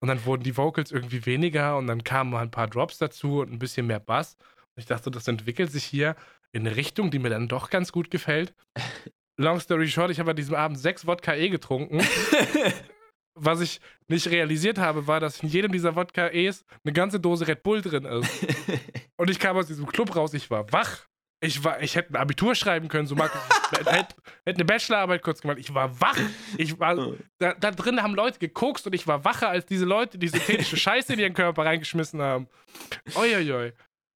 Und dann wurden die Vocals irgendwie weniger und dann kamen mal ein paar Drops dazu und ein bisschen mehr Bass. Und ich dachte, das entwickelt sich hier in eine Richtung, die mir dann doch ganz gut gefällt. Long story short, ich habe an diesem Abend sechs Wodka E getrunken, was ich nicht realisiert habe, war, dass in jedem dieser Wodka-E's eine ganze Dose Red Bull drin ist. Und ich kam aus diesem Club raus, ich war wach. Ich, war, ich hätte ein Abitur schreiben können, so Markus. hätte, hätte eine Bachelorarbeit kurz gemacht. Ich war wach. Ich war, da, da drin haben Leute gekokst und ich war wacher als diese Leute, die synthetische Scheiße in ihren Körper reingeschmissen haben. Uiuiui.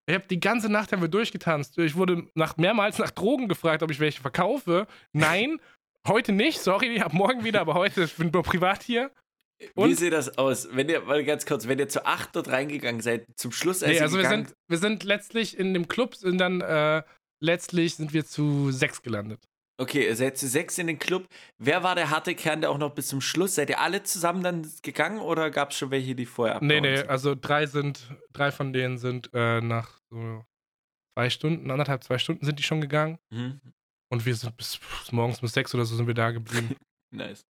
Ich habe die ganze Nacht haben wir durchgetanzt. Ich wurde nach, mehrmals nach Drogen gefragt, ob ich welche verkaufe. Nein, heute nicht. Sorry, ab morgen wieder, aber heute ich bin ich nur privat hier. Und? Wie sieht das aus? Wenn ihr, mal ganz kurz, wenn ihr zu acht dort reingegangen seid, zum Schluss nee, also wir sind, wir sind letztlich in dem Club, sind dann äh, letztlich sind wir zu sechs gelandet. Okay, ihr seid zu sechs in den Club. Wer war der harte Kern, der auch noch bis zum Schluss? Seid ihr alle zusammen dann gegangen oder gab es schon welche, die vorher abgehauen Nee, nee, sind? also drei sind, drei von denen sind äh, nach so zwei Stunden, anderthalb, zwei Stunden sind die schon gegangen. Mhm. Und wir sind bis, bis morgens bis sechs oder so sind wir da geblieben. nice.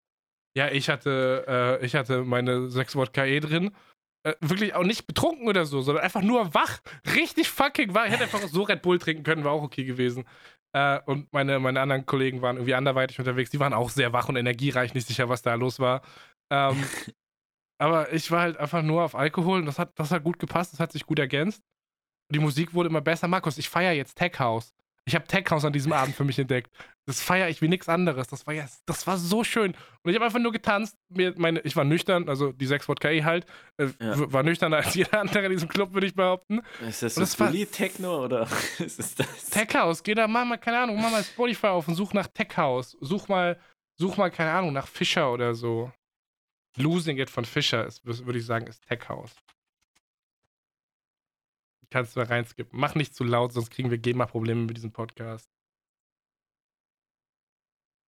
Ja, ich hatte, äh, ich hatte meine 6 Wodka E drin. Äh, wirklich auch nicht betrunken oder so, sondern einfach nur wach. Richtig fucking wach. Ich hätte einfach so Red Bull trinken können, war auch okay gewesen. Äh, und meine, meine anderen Kollegen waren irgendwie anderweitig unterwegs. Die waren auch sehr wach und energiereich, nicht sicher, was da los war. Ähm, aber ich war halt einfach nur auf Alkohol und das hat, das hat gut gepasst, das hat sich gut ergänzt. Die Musik wurde immer besser. Markus, ich feiere jetzt Tech House. Ich habe Tech House an diesem Abend für mich entdeckt. Das feiere ich wie nichts anderes. Das war, ja, das war so schön. Und ich habe einfach nur getanzt. Mir meine, ich war nüchtern, also die 6 Wodka E halt, äh, ja. war nüchterner als jeder andere in diesem Club, würde ich behaupten. Ist das so das Techno oder ist es das? Tech House, geh da, mach mal, keine Ahnung, mach mal Spotify auf und such nach Tech House. Such mal, such mal, keine Ahnung, nach Fischer oder so. Losing It von Fischer würde ich sagen, ist Tech House kannst du da reinskippen. Mach nicht zu laut, sonst kriegen wir GEMA-Probleme mit diesem Podcast.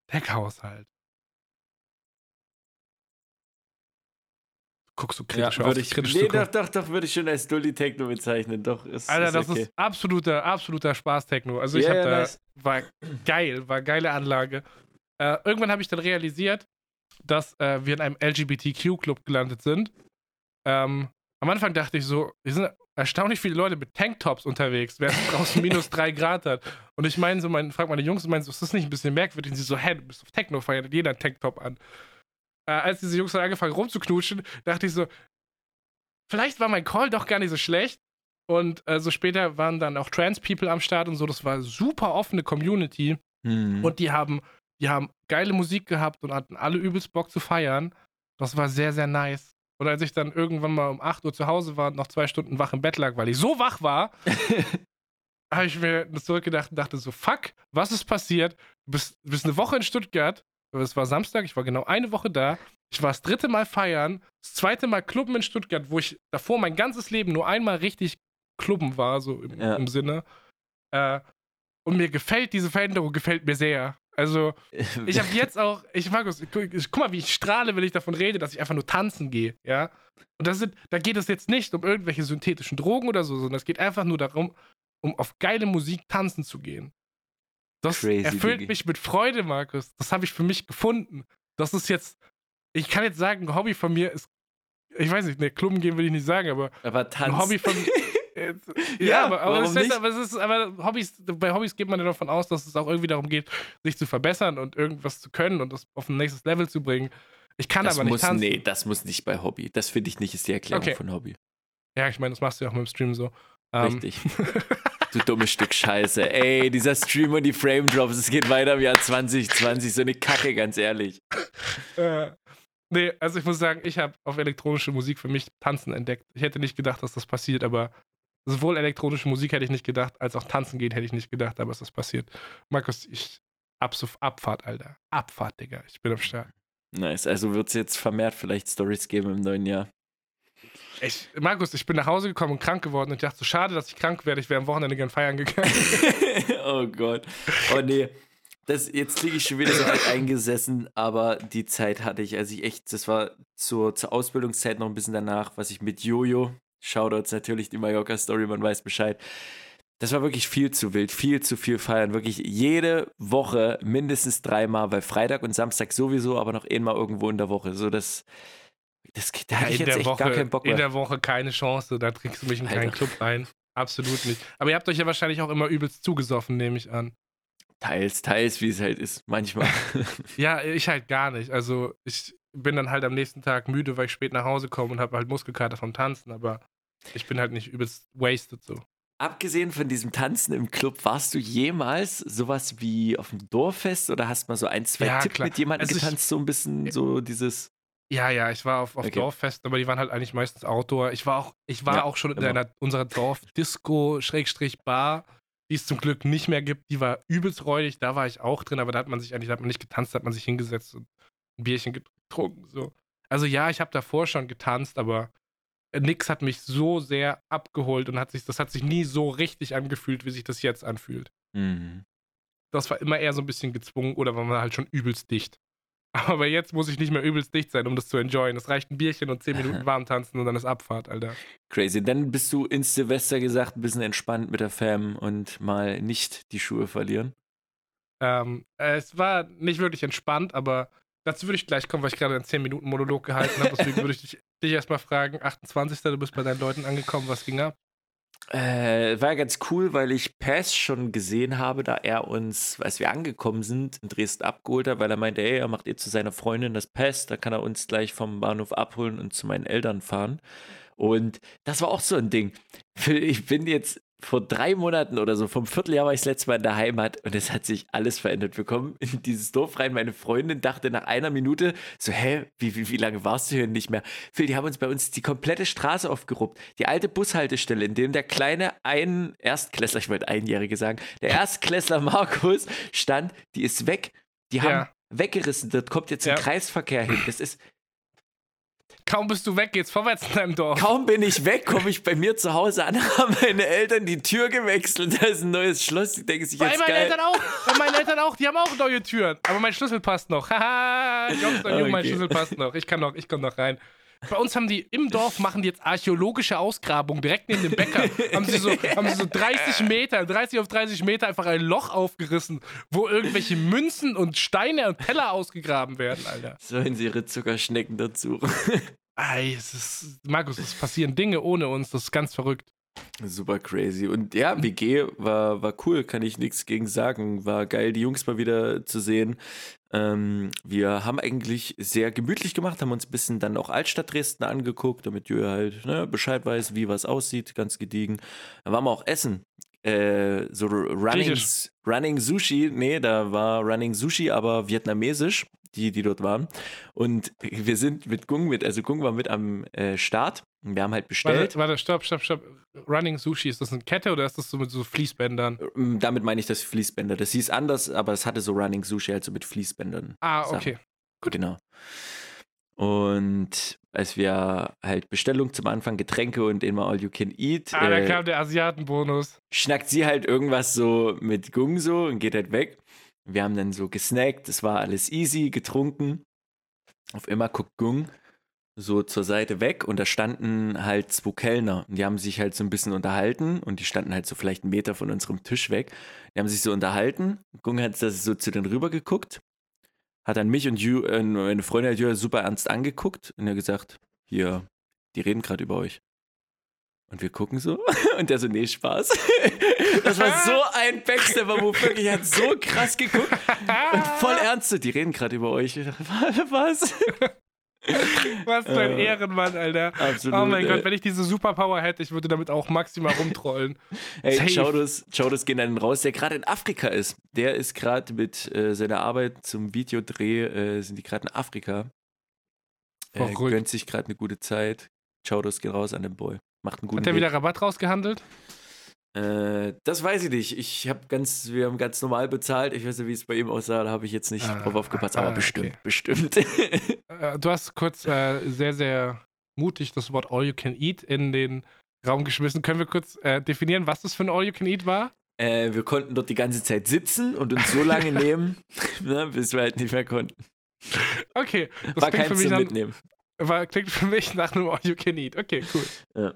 Tech-Haushalt. Guckst du kritisch ja, auf? Ich, kritisch nee, doch, doch, doch, würde ich schon als Dully Techno bezeichnen. Doch, ist, Alter, ist das okay. ist absoluter, absoluter Spaß-Techno. Also ich habe da, nice. war geil, war geile Anlage. Äh, irgendwann habe ich dann realisiert, dass äh, wir in einem LGBTQ-Club gelandet sind. Ähm, am Anfang dachte ich so, wir sind erstaunlich viele Leute mit Tanktops unterwegs, während es draußen minus drei Grad hat. Und ich meine so, mein, frag meine Jungs, meinen so, ist das nicht ein bisschen merkwürdig? Und sie so, hä, du bist auf Techno, feiert jeder Tanktop an. Äh, als diese Jungs dann angefangen rumzuknutschen, dachte ich so, vielleicht war mein Call doch gar nicht so schlecht. Und äh, so später waren dann auch Trans-People am Start und so. Das war super offene Community. Mhm. Und die haben, die haben geile Musik gehabt und hatten alle übelst Bock zu feiern. Das war sehr, sehr nice. Und als ich dann irgendwann mal um 8 Uhr zu Hause war und noch zwei Stunden wach im Bett lag, weil ich so wach war, habe ich mir zurückgedacht und dachte so, fuck, was ist passiert? Du bist, du bist eine Woche in Stuttgart, es war Samstag, ich war genau eine Woche da. Ich war das dritte Mal feiern, das zweite Mal Clubben in Stuttgart, wo ich davor mein ganzes Leben nur einmal richtig Clubben war, so im, ja. im Sinne. Äh, und mir gefällt diese Veränderung, gefällt mir sehr. Also, ich habe jetzt auch, ich Markus, guck, guck mal, wie ich strahle, wenn ich davon rede, dass ich einfach nur tanzen gehe, ja. Und das sind, da geht es jetzt nicht um irgendwelche synthetischen Drogen oder so, sondern es geht einfach nur darum, um auf geile Musik tanzen zu gehen. Das Crazy, erfüllt Digi. mich mit Freude, Markus. Das habe ich für mich gefunden. Das ist jetzt, ich kann jetzt sagen, ein Hobby von mir ist, ich weiß nicht, ne, Klubben gehen will ich nicht sagen, aber, aber ein Hobby von ja, ja, aber, aber, es heißt, aber, es ist, aber Hobbys, bei Hobbys geht man ja davon aus, dass es auch irgendwie darum geht, sich zu verbessern und irgendwas zu können und das auf ein nächstes Level zu bringen. Ich kann das aber nicht muss, tanzen. Nee, das muss nicht bei Hobby. Das finde ich nicht, ist die Erklärung okay. von Hobby. Ja, ich meine, das machst du ja auch mit dem Stream so. Ähm, Richtig. du dummes Stück Scheiße. Ey, dieser Stream und die Frame Drops, es geht weiter im Jahr 2020. So eine Kacke, ganz ehrlich. Äh, nee, also ich muss sagen, ich habe auf elektronische Musik für mich Tanzen entdeckt. Ich hätte nicht gedacht, dass das passiert, aber sowohl elektronische Musik hätte ich nicht gedacht, als auch tanzen gehen hätte ich nicht gedacht, aber es ist passiert. Markus, ich ab, Abfahrt, Alter. Abfahrt, Digga. Ich bin am Start. Nice. Also wird es jetzt vermehrt vielleicht Stories geben im neuen Jahr. Ich, Markus, ich bin nach Hause gekommen und krank geworden und ich dachte so, schade, dass ich krank werde. Ich wäre am Wochenende gern feiern gegangen. oh Gott. Oh nee. Das, jetzt liege ich schon wieder so alt eingesessen, aber die Zeit hatte ich, als ich echt, das war zur, zur Ausbildungszeit noch ein bisschen danach, was ich mit Jojo, Shoutouts natürlich, die Mallorca-Story, man weiß Bescheid. Das war wirklich viel zu wild, viel zu viel feiern. Wirklich jede Woche mindestens dreimal, weil Freitag und Samstag sowieso, aber noch einmal irgendwo in der Woche. So, das, das, da ja, ich jetzt echt Woche, gar keinen Bock mehr. In der Woche keine Chance, da trinkst du mich in keinen Club rein. Absolut nicht. Aber ihr habt euch ja wahrscheinlich auch immer übelst zugesoffen, nehme ich an. Teils, teils, wie es halt ist, manchmal. ja, ich halt gar nicht. Also ich, bin dann halt am nächsten Tag müde, weil ich spät nach Hause komme und habe halt Muskelkater vom Tanzen, aber ich bin halt nicht übelst wasted so. Abgesehen von diesem Tanzen im Club, warst du jemals sowas wie auf dem Dorffest oder hast mal so ein, zwei Ja, Tipp mit jemandem Also ich- getanzt, so ein bisschen so dieses. Ja, ja, ich war auf, auf Okay. Dorffesten, aber die waren halt eigentlich meistens Outdoor. Ich war auch, ich war Ja, auch schon in immer. einer, unserer Dorf-Disco-Bar, die es zum Glück nicht mehr gibt. Die war übelst räudig, da war ich auch drin, aber da hat man sich eigentlich, da hat man nicht getanzt, da hat man sich hingesetzt und ein Bierchen getrunken. So. Also ja, ich habe davor schon getanzt, aber nix hat mich so sehr abgeholt und hat sich, das hat sich nie so richtig angefühlt, wie sich das jetzt anfühlt. Mhm. Das war immer eher so ein bisschen gezwungen oder war man halt schon übelst dicht. Aber jetzt muss ich nicht mehr übelst dicht sein, um das zu enjoyen. Es reicht ein Bierchen und 10 Minuten warm tanzen und dann ist Abfahrt, Alter. Crazy. Dann bist du ins Silvester gesagt, ein bisschen entspannt mit der Fam und mal nicht die Schuhe verlieren. Ähm, äh, es war nicht wirklich entspannt, aber dazu würde ich gleich kommen, weil ich gerade einen 10 Minuten Monolog gehalten habe. Deswegen würde ich dich, dich erstmal fragen: 28. Du bist bei deinen Leuten angekommen, was ging ab? Äh, war ganz cool, weil ich Pass schon gesehen habe, da er uns, als wir angekommen sind, in Dresden abgeholt hat, weil er meinte, ey, er macht eh zu seiner Freundin das Pass, da kann er uns gleich vom Bahnhof abholen und zu meinen Eltern fahren. Und das war auch so ein Ding. Ich bin jetzt vor drei Monaten oder so, vom Vierteljahr war ich das letzte Mal in der Heimat und es hat sich alles verändert. Wir kommen in dieses Dorf rein. Meine Freundin dachte nach einer Minute so, hä, wie, wie, wie lange warst du hier nicht mehr? Phil, die haben uns bei uns die komplette Straße aufgeruppt. Die alte Bushaltestelle, in dem der kleine ein Erstklässler, ich wollte Einjährige sagen, der Erstklässler Markus stand, die ist weg. Die haben Ja. weggerissen. Dort kommt jetzt ein Ja. Kreisverkehr hin. Das ist, Kaum bist du weg, geht's vorwärts in deinem Dorf. kaum bin ich weg, komme ich bei mir zu Hause an, haben meine Eltern die Tür gewechselt. Da ist ein neues Schloss. Die denken sich Bei jetzt meinen geil. Eltern auch. Bei meinen Eltern auch. Die haben auch neue Türen. Aber mein Schlüssel passt noch. Haha. Jungs Jungen, mein Okay. Schlüssel passt noch. Ich kann noch, ich komme noch rein. Bei uns haben die im Dorf machen die jetzt archäologische Ausgrabungen direkt neben dem Bäcker. haben, sie so, haben sie so 30 Meter, 30 auf 30 Meter einfach ein Loch aufgerissen, wo irgendwelche Münzen und Steine und Teller ausgegraben werden, Alter. Sollen sie ihre Zuckerschnecken dazu? Ey, es ist, Markus, es passieren Dinge ohne uns. Das ist ganz verrückt. Super crazy. Und ja, WG war, war cool, kann ich nichts gegen sagen. War geil, die Jungs mal wieder zu sehen. Ähm, wir haben eigentlich sehr gemütlich gemacht, haben uns ein bisschen dann auch Altstadt Dresden angeguckt, damit Jö halt ne, Bescheid weiß, wie was aussieht, ganz gediegen. Dann waren wir auch essen. Äh, so Running. Running Sushi, nee, da war Running Sushi, aber vietnamesisch, die, die dort waren. Und wir sind mit Gung mit, also Gung war mit am äh, Start. Und Wir haben halt bestellt. Warte, warte, stopp, stopp, stopp. Running Sushi, ist das eine Kette oder ist das so mit so Fließbändern? Ähm, Damit meine ich das Fließbänder. Das hieß anders, aber es hatte so Running Sushi, also mit Fließbändern. Ah, okay. Genau. Und als wir halt Bestellung zum Anfang, Getränke und immer All You Can Eat, Ah, da äh, kam der Asiatenbonus. schnackt sie halt irgendwas so mit Gung so und geht halt weg. Wir haben dann so gesnackt, es war alles easy, getrunken. Auf immer guckt Gung so zur Seite weg und da standen halt zwei Kellner und die haben sich halt so ein bisschen unterhalten und die standen halt so vielleicht einen Meter von unserem Tisch weg. Die haben sich so unterhalten. Gung hat so zu denen rüber geguckt, hat dann mich und Ju, äh, meine Freundin Ju super ernst angeguckt und er gesagt, hier, die reden gerade über euch. Und wir gucken so und der so, nee, Spaß. Das war so ein Backstabber, wo wirklich hat so krass geguckt und voll ernst so, die reden gerade über euch. Ich dachte, Was? Was für ein Äh, Ehrenmann, Alter. Absolut. Oh mein ey. Gott, wenn ich diese Superpower hätte, ich würde damit auch maximal rumtrollen. Safe. Chaudos, Chaudos gehen dann raus, der gerade in Afrika ist. Der ist gerade mit äh, seiner Arbeit zum Videodreh, äh, sind die gerade in Afrika. Äh, Verrückt. gönnt sich gerade eine gute Zeit. Chaudos geht raus an den Boy. Macht einen guten Hat der wieder Rabatt rausgehandelt? Äh, das weiß ich nicht. Ich habe ganz, wir haben ganz normal bezahlt. Ich weiß nicht, wie es bei ihm aussah. Da habe ich jetzt nicht Ah, drauf aufgepasst. Aber ah, bestimmt, okay. bestimmt. Äh, Du hast kurz äh, sehr, sehr mutig das Wort All You Can Eat in den Raum geschmissen. Können wir kurz äh, definieren, was das für ein All You Can Eat war? äh, wir konnten dort die ganze Zeit sitzen und uns so lange nehmen, ne, bis wir halt nicht mehr konnten. Okay, das War mich zum nach, Mitnehmen. War, klingt für mich nach einem All You Can Eat. Okay, cool.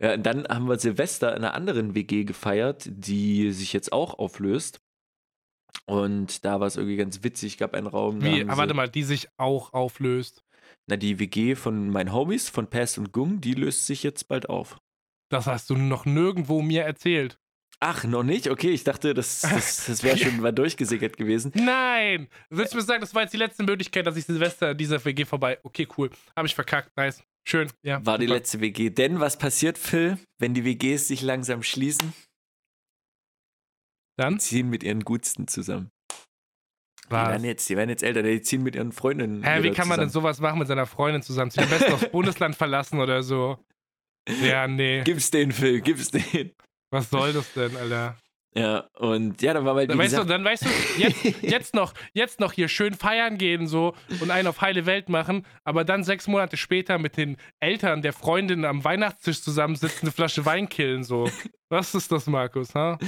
Ja, und dann haben wir Silvester in einer anderen WG gefeiert, die sich jetzt auch auflöst. Und da war es irgendwie ganz witzig, gab einen Raum. Wie, haben ah, warte mal, die sich auch auflöst. Na, die WG von meinen Homies, von Pass und Gung, die löst sich jetzt bald auf. Das hast du noch nirgendwo mir erzählt. Ach, noch nicht? Okay, ich dachte, das, das, das wäre schon mal durchgesickert gewesen. Nein! Willst du mir sagen, das war jetzt die letzte Möglichkeit, dass ich Silvester an dieser WG vorbei. Okay, cool. Habe ich verkackt. Nice. Schön. Ja. War die super. letzte WG. Denn was passiert, Phil, wenn die WGs sich langsam schließen? Dann? Die ziehen mit ihren Gutsten zusammen. Die Was? werden, jetzt, die werden jetzt älter, die ziehen mit ihren Freundinnen. Hä, wie kann man denn zusammen. sowas machen mit seiner Freundin zusammenziehen? Am besten aufs Bundesland verlassen oder so. Ja, nee. Gib's den, Phil, gib's den. Was soll das denn, Alter? Ja, und ja, dann war mal, Dann weißt, du, dann weißt du, jetzt, jetzt, noch, jetzt noch hier schön feiern gehen so und einen auf heile Welt machen, aber dann sechs Monate später mit den Eltern der Freundin am Weihnachtstisch zusammensitzen, eine Flasche Wein killen, so. Was ist das, Markus, ha?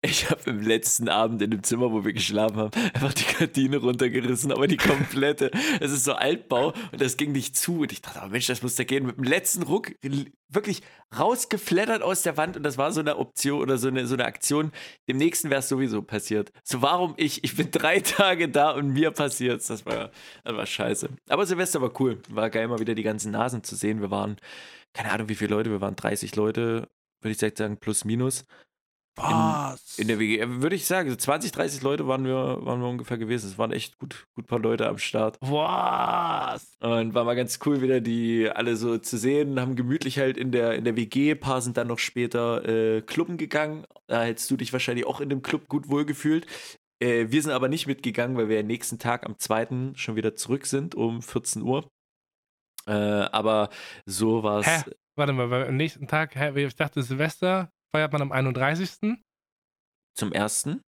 ich habe im letzten Abend in dem Zimmer, wo wir geschlafen haben, einfach die Gardine runtergerissen, aber die komplette. Es ist so Altbau und das ging nicht zu. Und ich dachte, aber Mensch, das muss da gehen. Mit dem letzten Ruck wirklich rausgeflattert aus der Wand und das war so eine Option oder so eine, so eine Aktion. Dem nächsten wäre es sowieso passiert. So, warum ich? Ich bin drei Tage da und mir passiert's. Das war, das war scheiße. Aber Silvester war cool. War geil, mal wieder die ganzen Nasen zu sehen. Wir waren, keine Ahnung, wie viele Leute, wir waren 30 Leute, würde ich sagen, plus minus. Was? In der WG, äh, würde ich sagen, so 20, 30 Leute waren wir, waren wir ungefähr gewesen. Es waren echt gut, gut paar Leute am Start. Was? Und war mal ganz cool, wieder die alle so zu sehen, haben gemütlich halt in der, in der WG, ein paar sind dann noch später äh, Clubben gegangen. Da hättest du dich wahrscheinlich auch in dem Club gut wohlgefühlt. Äh, wir sind aber nicht mitgegangen, weil wir am nächsten Tag am 2. schon wieder zurück sind um 14 Uhr. Äh, aber so war es. Warte mal, weil am nächsten Tag, ich dachte Silvester feiert man am 31. zum ersten.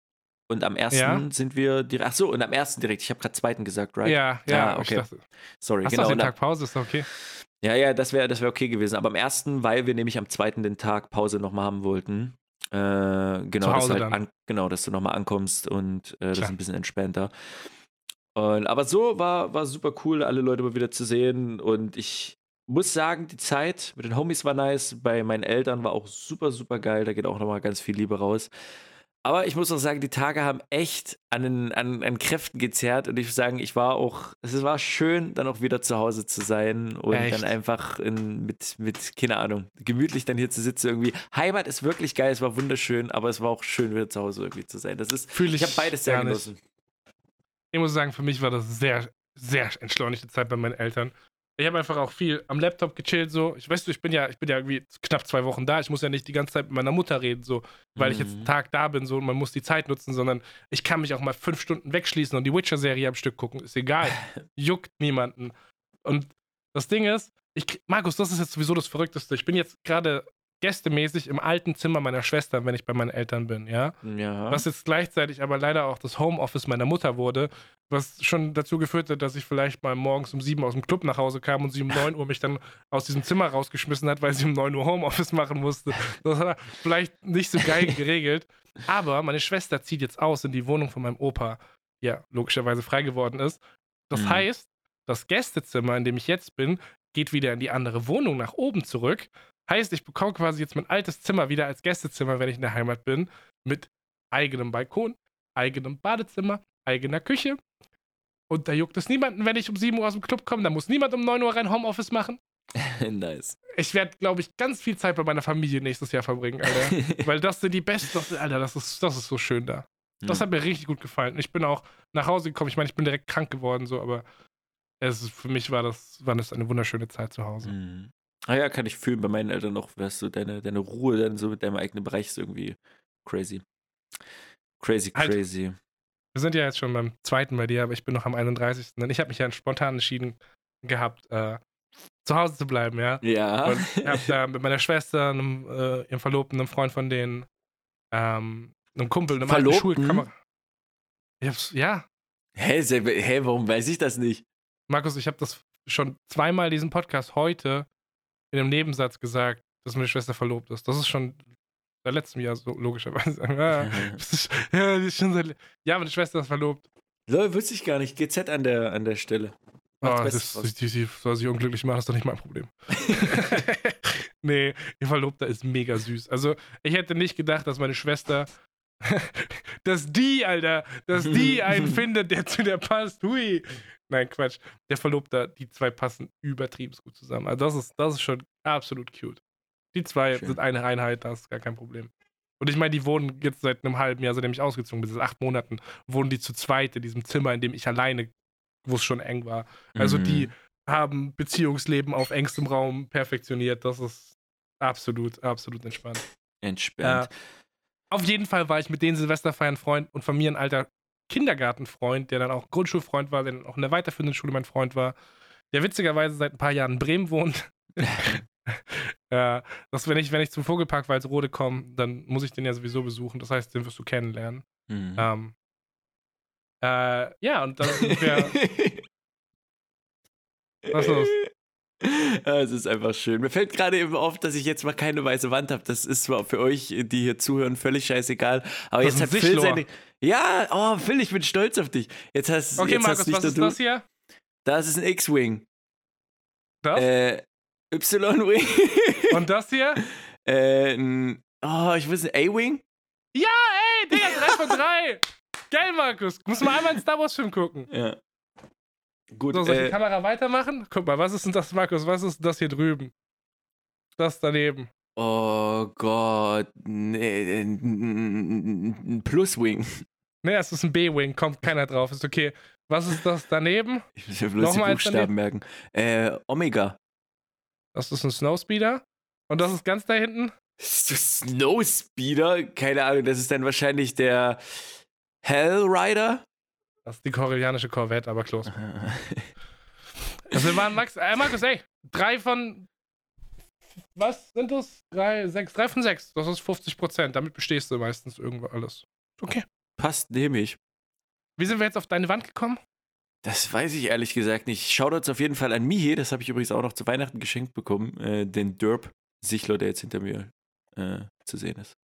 Und am ersten Ja. sind wir direkt. Ach so, und am ersten direkt. Ich habe gerade zweiten gesagt, right? Ja, ja, Ah, okay. dachte, Sorry, hast du genau. auch den Tag Pause, ist okay. Ja, ja, das wäre das wär okay gewesen. Aber am ersten, weil wir nämlich am zweiten den Tag Pause nochmal haben wollten. Äh, genau, dass du halt an, genau, dass du nochmal ankommst und äh, das Klar. ist ein bisschen entspannter. Und, aber so war, war super cool, alle Leute mal wieder zu sehen. Und ich muss sagen, die Zeit mit den Homies war nice. Bei meinen Eltern war auch super, super geil. Da geht auch nochmal ganz viel Liebe raus. Aber ich muss auch sagen, die Tage haben echt an, den- an, an Kräften gezerrt und ich muss sagen, ich war auch, es war schön, dann auch wieder zu Hause zu sein und Echt? dann einfach in, mit, mit, keine Ahnung, gemütlich dann hier zu sitzen irgendwie. Heimat ist wirklich geil, es war wunderschön, aber es war auch schön, wieder zu Hause irgendwie zu sein. Das ist, Fühle ich habe beides sehr gar nicht. genossen. Ich muss sagen, für mich war das sehr, sehr entschleunigte Zeit bei meinen Eltern. Ich habe einfach auch viel am Laptop gechillt, so. Ich weiß du, ich bin ja, ich bin ja irgendwie knapp zwei Wochen da. Ich muss ja nicht die ganze Zeit mit meiner Mutter reden, so, weil ich jetzt einen Mhm. Tag da bin, so, und man muss die Zeit nutzen, sondern ich kann mich auch mal fünf Stunden wegschließen und die Witcher-Serie am Stück gucken. Ist egal. Juckt niemanden. Und das Ding ist, ich, Markus, das ist jetzt sowieso das Verrückteste. Ich bin jetzt gerade gästemäßig im alten Zimmer meiner Schwester, wenn ich bei meinen Eltern bin, ja. Ja. Was jetzt gleichzeitig aber leider auch das Homeoffice meiner Mutter wurde, was schon dazu geführt hat, dass ich vielleicht mal morgens um sieben aus dem Club nach Hause kam und sie um 9 Uhr mich dann aus diesem Zimmer rausgeschmissen hat, weil sie um 9 Uhr Homeoffice machen musste. Das war vielleicht nicht so geil geregelt. Aber meine Schwester zieht jetzt aus in die Wohnung von meinem Opa, die ja logischerweise frei geworden ist. Das Mhm. heißt, das Gästezimmer, in dem ich jetzt bin, geht wieder in die andere Wohnung nach oben zurück. Heißt, ich bekomme quasi jetzt mein altes Zimmer wieder als Gästezimmer, wenn ich in der Heimat bin, mit eigenem Balkon, eigenem Badezimmer, eigener Küche. Und da juckt es niemanden, wenn ich um 7 Uhr aus dem Club komme. Da muss niemand um 9 Uhr rein Homeoffice machen. nice. Ich werde, glaube ich, ganz viel Zeit bei meiner Familie nächstes Jahr verbringen, Alter. Weil das sind die besten. Alter, das ist, das ist so schön da. Das Hm. hat mir richtig gut gefallen. Ich bin auch nach Hause gekommen. Ich meine, ich bin direkt krank geworden, so, aber es für mich war das, war das eine wunderschöne Zeit zu Hause. Mhm. Ah ja, kann ich fühlen bei meinen Eltern noch, weißt du, deine, deine Ruhe dann so mit deinem eigenen Bereich ist irgendwie crazy. Crazy, Halt. crazy. Wir sind ja jetzt schon beim zweiten bei dir, aber ich bin noch am 31. Und ich habe mich ja spontan entschieden gehabt, äh, zu Hause zu bleiben, ja. Ja. Und ich habe da mit meiner Schwester, einem, äh, ihrem Verlobten, einem Freund von denen, ähm, einem Kumpel, einem alten Verlobten? Ich hab's, ja, Hä, Seb- hä, warum weiß ich das nicht? Markus, ich habe das schon zweimal diesen Podcast heute in einem Nebensatz gesagt, dass meine Schwester verlobt ist. Das ist schon seit letztem Jahr so, logischerweise. Ja, ist, ja, die ist schon seit, ja, meine Schwester ist verlobt. Lol, wusste ich gar nicht. GZ an der, an der Stelle. Oh, Bestes das, die, die soll sich unglücklich machen, das ist doch nicht mein Problem. nee, ihr Verlobter ist mega süß. Also, ich hätte nicht gedacht, dass meine Schwester, dass die, Alter, dass die einen findet, der zu der passt. Hui. Nein, Quatsch. Der Verlobter, die zwei passen übertrieben gut zusammen. Also, das ist, das ist schon absolut cute. Die zwei Schön. sind eine Einheit, das ist gar kein Problem. Und ich meine, die wohnen jetzt seit einem halben Jahr, seitdem ich ausgezogen bin, seit acht Monaten, wohnen die zu zweit in diesem Zimmer, in dem ich alleine, wo es schon eng war. Also Mhm. die haben Beziehungsleben auf engstem Raum perfektioniert. Das ist absolut, absolut entspannt. Entspannt. Auf jeden Fall war ich mit den Silvesterfeiern Freund und von mir ein alter Kindergartenfreund, der dann auch Grundschulfreund war, der dann auch in der weiterführenden Schule mein Freund war, der witzigerweise seit ein paar Jahren in Bremen wohnt. ja, dass wenn ich, wenn ich zum Vogelpark Walsrode komme, dann muss ich den ja sowieso besuchen. Das heißt, den wirst du kennenlernen. Mhm. Ähm, äh, ja, und dann sind wir. Was ist los? Es ist einfach schön. Mir fällt gerade eben auf, dass ich jetzt mal keine weiße Wand habe. Das ist zwar für euch, die hier zuhören, völlig scheißegal. Aber Das jetzt hat Phil Sichlohr. seine. Ja, oh, Phil, ich bin stolz auf dich. Jetzt hast, Okay, jetzt hast Markus, nicht was ist du. das hier? Das ist ein X-Wing. Das? Äh, Y-Wing. und das hier? äh, ein, oh, ich weiß nicht, A-Wing? Ja, ey, Digga, 3 von 3. Geil, Markus. Muss mal einmal einen Star Wars-Film gucken. Ja. Gut, So, soll ich die äh, Kamera weitermachen? Guck mal, was ist denn das, Markus? Was ist denn das hier drüben? Das daneben. oh Gott. Nee, ein Plus-Wing. Ne, es ist ein B-Wing, kommt keiner drauf. Ist okay. Was ist das daneben? Ich muss ja bloß die Buchstaben merken. Äh, Omega. Das ist ein Snowspeeder. Und das ist ganz da hinten. Snowspeeder? Keine Ahnung, das ist dann wahrscheinlich der Hellrider. Das ist die koreanische Corvette, aber close. Also wir waren Max, äh, Markus, ey, drei von. Was sind das? Drei, sechs, drei von sechs. Das ist 50 Prozent. Damit bestehst du meistens irgendwo alles. Okay. Passt, nehme ich. Wie sind wir jetzt auf deine Wand gekommen? Das weiß ich ehrlich gesagt nicht. Shoutouts auf jeden Fall an Mihe, das habe ich übrigens auch noch zu Weihnachten geschenkt bekommen. Äh, den Derp Sichler, der jetzt hinter mir äh, zu sehen ist.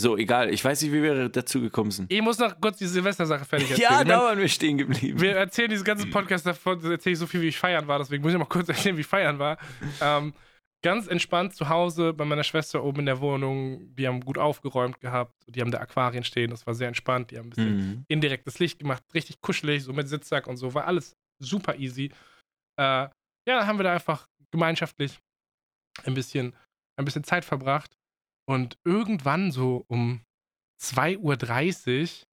So, egal. Ich weiß nicht, wie wir dazu gekommen sind. Ich muss noch kurz die Silvestersache fertig erzählen. Ja, Ich da waren wir stehen geblieben. wir erzählen diesen ganzen Podcast davon, erzähle ich so viel, wie ich feiern war. Deswegen muss ich mal kurz erzählen, wie ich feiern war. Ähm, ganz entspannt zu Hause bei meiner Schwester oben in der Wohnung. Die haben gut aufgeräumt gehabt. Die haben da Aquarien stehen. Das war sehr entspannt. Die haben ein bisschen Mhm. indirektes Licht gemacht. Richtig kuschelig, so mit Sitzsack und so. War alles super easy. Äh, ja, haben wir da einfach gemeinschaftlich ein bisschen, ein bisschen Zeit verbracht. Und irgendwann so um 2.30 Uhr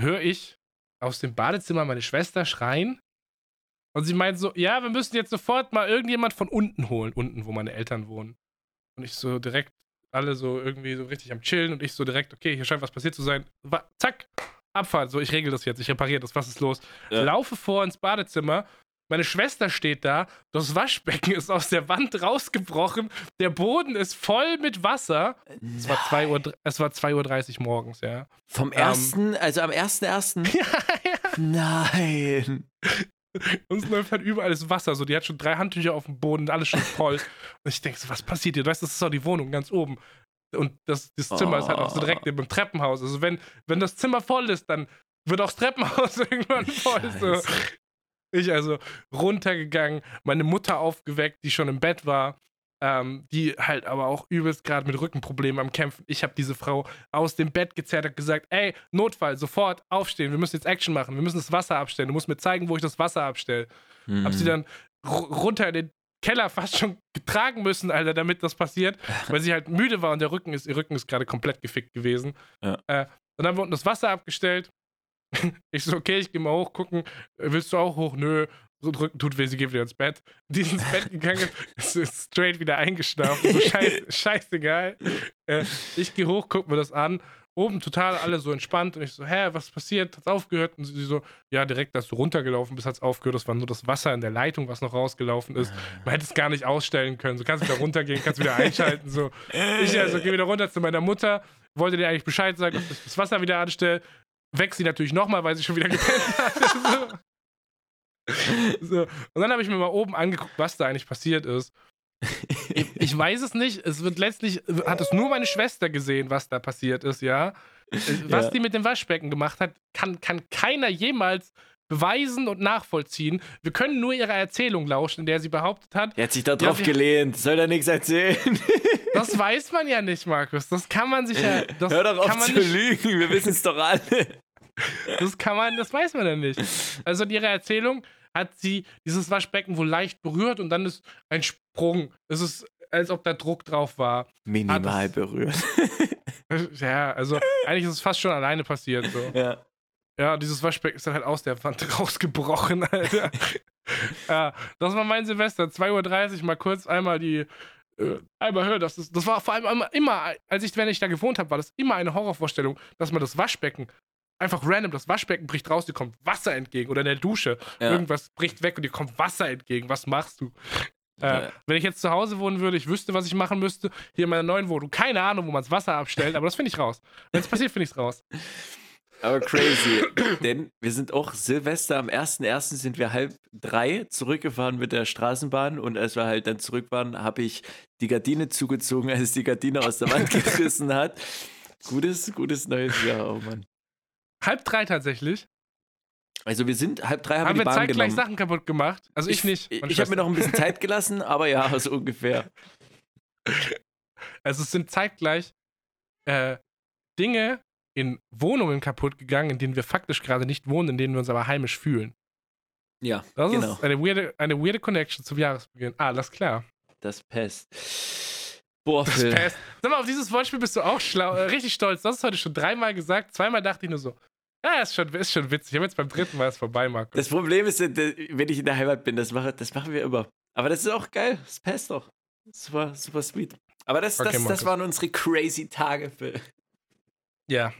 höre ich aus dem Badezimmer meine Schwester schreien. Und sie meint so, ja, wir müssen jetzt sofort mal irgendjemand von unten holen, unten, wo meine Eltern wohnen. Und ich so direkt, alle so irgendwie so richtig am Chillen und ich so direkt, okay, hier scheint was passiert zu sein. Zack, Abfahrt. So, ich regel das jetzt, ich repariere das, was ist los? Ja. Laufe vor ins Badezimmer. Meine Schwester steht da, das Waschbecken ist aus der Wand rausgebrochen, der Boden ist voll mit Wasser. Es war 2 Uhr, dr- es war 2.30 Uhr morgens, ja. Vom ersten, also am ersten ersten. ja, ja. Nein. Uns läuft halt überall das Wasser. So, die hat schon drei Handtücher auf dem Boden, alles schon voll. Und ich denke so, was passiert hier? Du weißt, das ist doch die Wohnung ganz oben. Und das, das Zimmer ist halt auch so direkt neben dem Treppenhaus. Also wenn, wenn das Zimmer voll ist, dann wird auch das Treppenhaus irgendwann voll. So. Ich also runtergegangen, meine Mutter aufgeweckt, die schon im Bett war, ähm, die halt aber auch übelst gerade mit Rückenproblemen am Kämpfen. Ich habe diese Frau aus dem Bett gezerrt und gesagt, ey, Notfall, sofort aufstehen, wir müssen jetzt Action machen, wir müssen das Wasser abstellen, du musst mir zeigen, wo ich das Wasser abstelle. Mhm. Hab sie dann ru- runter in den Keller fast schon getragen müssen, Alter, damit das passiert, weil sie halt müde war und der Rücken ist, ihr Rücken ist gerade komplett gefickt gewesen. Ja. Äh, dann haben wir unten das Wasser abgestellt. Ich so, okay, ich geh mal hoch, gucken. Willst du auch hoch? Nö. So Rücken tut weh, sie geht wieder ins Bett. Die ist ins Bett gegangen, ist, ist straight wieder eingeschlafen. So scheiß, scheißegal. Äh, ich gehe hoch, guck mir das an. Oben total alle so entspannt und ich so, hä, was passiert? Hat's aufgehört? Und sie so, ja, direkt, als du runtergelaufen bist, hat's aufgehört. Das war nur das Wasser in der Leitung, was noch rausgelaufen ist. Man hätte es gar nicht ausstellen können. So kannst du wieder runtergehen, kannst wieder einschalten. So. Ich also gehe wieder runter zu meiner Mutter, wollte dir eigentlich Bescheid sagen, ob ich das Wasser wieder anstelle. Weck sie natürlich nochmal, weil sie schon wieder gepennt hatte. So. So. Und dann habe ich mir mal oben angeguckt, was da eigentlich passiert ist. Ich, ich weiß es nicht. Es wird letztlich, hat es nur meine Schwester gesehen, was da passiert ist, ja. Was Ja. die mit dem Waschbecken gemacht hat, kann, kann keiner jemals beweisen und nachvollziehen. Wir können nur ihrer Erzählung lauschen, in der sie behauptet hat, Er hat sich da drauf wir- gelehnt. Soll da nichts erzählen? das weiß man ja nicht, Markus. Das kann man sich ja. Hör doch auf zu nicht, lügen. Wir wissen es doch alle. Das kann man, das weiß man ja nicht. Also in ihrer Erzählung hat sie dieses Waschbecken wohl leicht berührt und dann ist ein Sprung. Es ist als ob da Druck drauf war. Minimal berührt. Ja, also eigentlich ist es fast schon alleine passiert. So. ja. Ja, dieses Waschbecken ist dann halt aus der Wand rausgebrochen, Alter. ja, das war mein Silvester. 2.30 Uhr mal kurz einmal die. Äh, einmal hören, das, ist, das war vor allem immer, immer, als ich, wenn ich da gewohnt habe, war das immer eine Horrorvorstellung, dass man das Waschbecken einfach random, das Waschbecken bricht raus, dir kommt Wasser entgegen. Oder in der Dusche. Ja. Irgendwas bricht weg und dir kommt Wasser entgegen. Was machst du? Äh, Ja. Wenn ich jetzt zu Hause wohnen würde, ich wüsste, was ich machen müsste. Hier in meiner neuen Wohnung, keine Ahnung, wo man das Wasser abstellt, aber das finde ich raus. Wenn es passiert, finde ich es raus. Aber crazy. Denn wir sind auch Silvester am 1.1. sind wir halb drei zurückgefahren mit der Straßenbahn und als wir halt dann zurück waren, habe ich die Gardine zugezogen, als die Gardine aus der Wand gerissen hat. Gutes, gutes neues Jahr, oh Mann. Halb drei tatsächlich. Also wir sind halb drei haben, Haben wir die Bahn zeitgleich genommen. Sachen kaputt gemacht? Also ich, nicht. Ich, ich habe mir noch ein bisschen Zeit gelassen, aber ja, so ungefähr. Also es sind zeitgleich äh, Dinge in Wohnungen kaputt gegangen, in denen wir faktisch gerade nicht wohnen, in denen wir uns aber heimisch fühlen. Ja, Das genau. ist eine weirde, eine weirde Connection zum Jahresbeginn. Ah, alles klar. Das Pest. Boah, Das Phil. passt. Sag mal, auf dieses Wortspiel bist du auch schlau, äh, richtig stolz. Das ist heute schon dreimal gesagt. Zweimal dachte ich nur so, ja, ist schon, ist schon witzig. Aber jetzt beim dritten Mal ist vorbei, Marco. Das Problem ist, äh, wenn ich in der Heimat bin, das, mache, das machen wir immer. Aber das ist auch geil. Das passt doch. Super, super sweet. Aber das, Okay, das, das waren unsere crazy Tage, Phil. Ja.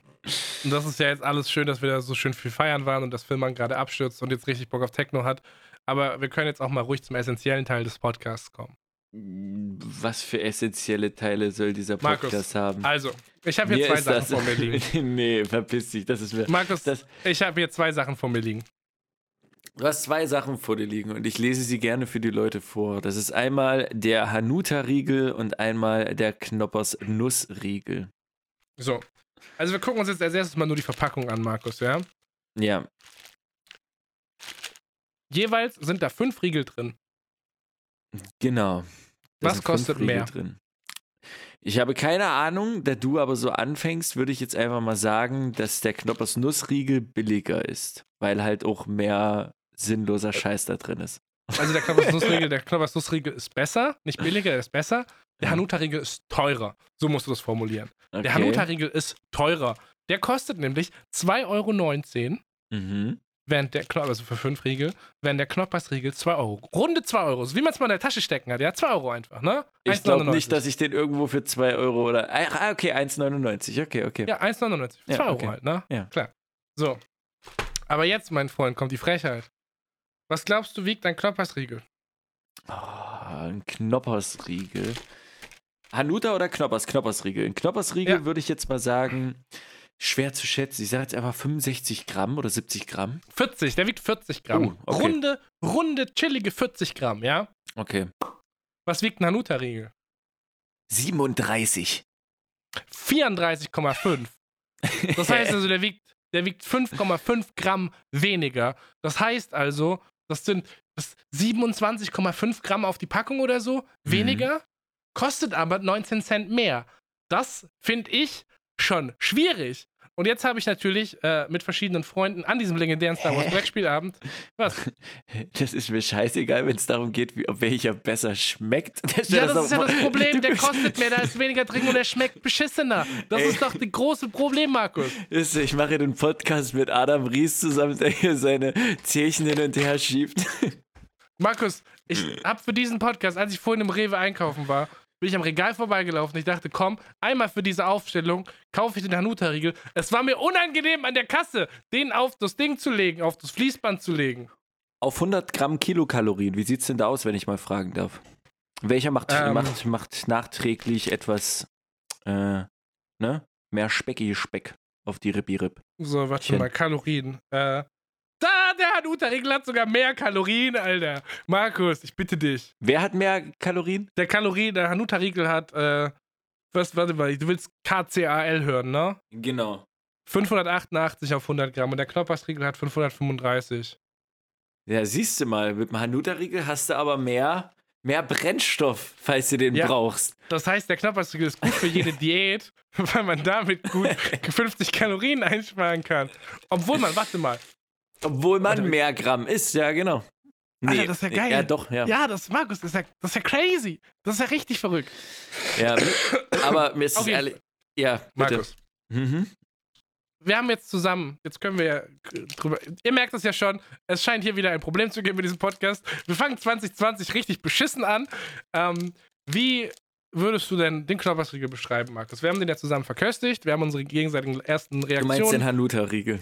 Und das ist ja jetzt alles schön, dass wir da so schön viel feiern waren und dass Filmmann gerade abstürzt und jetzt richtig Bock auf Techno hat. Aber wir können jetzt auch mal ruhig zum essentiellen Teil des Podcasts kommen. Was für essentielle Teile soll dieser Markus, Podcast haben? Also, ich habe hier Mir zwei Sachen das- vor mir liegen. nee, verpiss dich. Das ist mir. Markus, Das, ich habe hier zwei Sachen vor mir liegen. du hast zwei Sachen vor dir liegen und ich lese sie gerne für die Leute vor. Das ist einmal der Hanuta-Riegel und einmal der Knoppers Nussriegel. So. Also, wir gucken uns jetzt als erstes mal nur die Verpackung an, Markus, ja? Ja, Jeweils sind da fünf Riegel drin. genau. Da Was kostet mehr? Drin. Ich habe keine Ahnung, da du aber so anfängst, würde ich jetzt einfach mal sagen, dass der Knoppers Nussriegel billiger ist, weil halt auch mehr sinnloser Scheiß da drin ist. Also, der Knoppers Nussriegel, der Knoppers Nussriegel ist besser, nicht billiger, der ist besser. Der Ja. Hanuta-Riegel ist teurer. So musst du das formulieren. Der Okay. Hanuta-Riegel ist teurer. Der kostet nämlich 2,19 Euro, Mhm. während der Knoppers, also für fünf Riegel, während der Knoppers-Riegel 2 Euro. Runde 2 Euro. So wie man es mal in der Tasche stecken hat. Ja, 2 Euro einfach, ne? Ich glaube 1,99. nicht, dass ich den irgendwo für 2 Euro oder. Ah, okay, 1,99. Okay, okay. Ja, 1,99. 2 Ja, Euro okay. halt, ne? Ja. Klar. So. Aber jetzt, mein Freund, kommt die Frechheit. Was glaubst du, wiegt ein Knoppersriegel? Oh, ein Knoppersriegel. Hanuta oder Knoppers? Knoppersriegel. Ein Knoppersriegel Ja. würde ich jetzt mal sagen, schwer zu schätzen. Ich sage jetzt einfach 65 Gramm oder 70 Gramm. 40, der wiegt 40 Gramm. Oh, okay. Runde, runde, chillige 40 Gramm, ja? Okay. Was wiegt ein Hanuta-Riegel? 37. 34,5. Das heißt also, der wiegt, der wiegt 5,5 Gramm weniger. Das heißt also, das sind das 27,5 Gramm auf die Packung oder so weniger, kostet aber 19 Cent mehr. Das finde ich schon schwierig. Und jetzt habe ich natürlich äh, mit verschiedenen Freunden an diesem legendären Star Wars? Brettspielabend. Was? Das ist mir scheißegal, wenn es darum geht, wie, ob welcher besser schmeckt. Ja, das ist ja das Problem. Der kostet mehr, da ist weniger drin und der schmeckt beschissener. Das Ey. ist doch das große Problem, Markus. Ich mache den Podcast mit Adam Ries zusammen, der hier seine Zählchen hin und her schiebt. Markus, ich hab für diesen Podcast, als ich vorhin im Rewe einkaufen war, bin ich am Regal vorbeigelaufen. Ich dachte, komm, einmal für diese Aufstellung kaufe ich den Hanuta-Riegel. Es war mir unangenehm an der Kasse, den auf das Ding zu legen, auf das Fließband zu legen. Auf 100 Gramm Kilokalorien, wie sieht's denn da aus, wenn ich mal fragen darf? Welcher macht, Ähm. macht, macht nachträglich etwas, äh, ne? Mehr speckige Speck auf die Rippi-Rip? So, warte mal, Kalorien. Äh, da, der Hanuta-Riegel hat sogar mehr Kalorien, Alter. Markus, ich bitte dich. Wer hat mehr Kalorien? Der Kalorien, der Hanuta-Riegel hat, äh, was, warte mal, du willst KCAL hören, ne? Genau. 588 auf 100 Gramm und der Knoppersriegel hat 535. Ja, siehst du mal, mit dem Hanuta-Riegel hast du aber mehr, mehr Brennstoff, falls du den Ja. brauchst. Das heißt, der Knoppersriegel ist gut für jede Diät, weil man damit gut 50 Kalorien einsparen kann. Obwohl man, warte mal, Obwohl man Warte, mehr Gramm isst, ja, genau. Alter, das ist ja geil. Ja, doch, ja. Ja, das ist Markus, das ist ja, das ist ja crazy. Das ist ja richtig verrückt. Ja, aber mir ist es ehrlich. Ja, bitte. Markus, Mhm. wir haben jetzt zusammen, jetzt können wir ja drüber, ihr merkt es ja schon, es scheint hier wieder ein Problem zu geben mit diesem Podcast. Wir fangen 2020 richtig beschissen an. Ähm, wie würdest du denn den Knoppersriegel beschreiben, Markus? Wir haben den ja zusammen verköstigt, wir haben unsere gegenseitigen ersten Du meinst den Reaktionen. Hanuta-Riegel.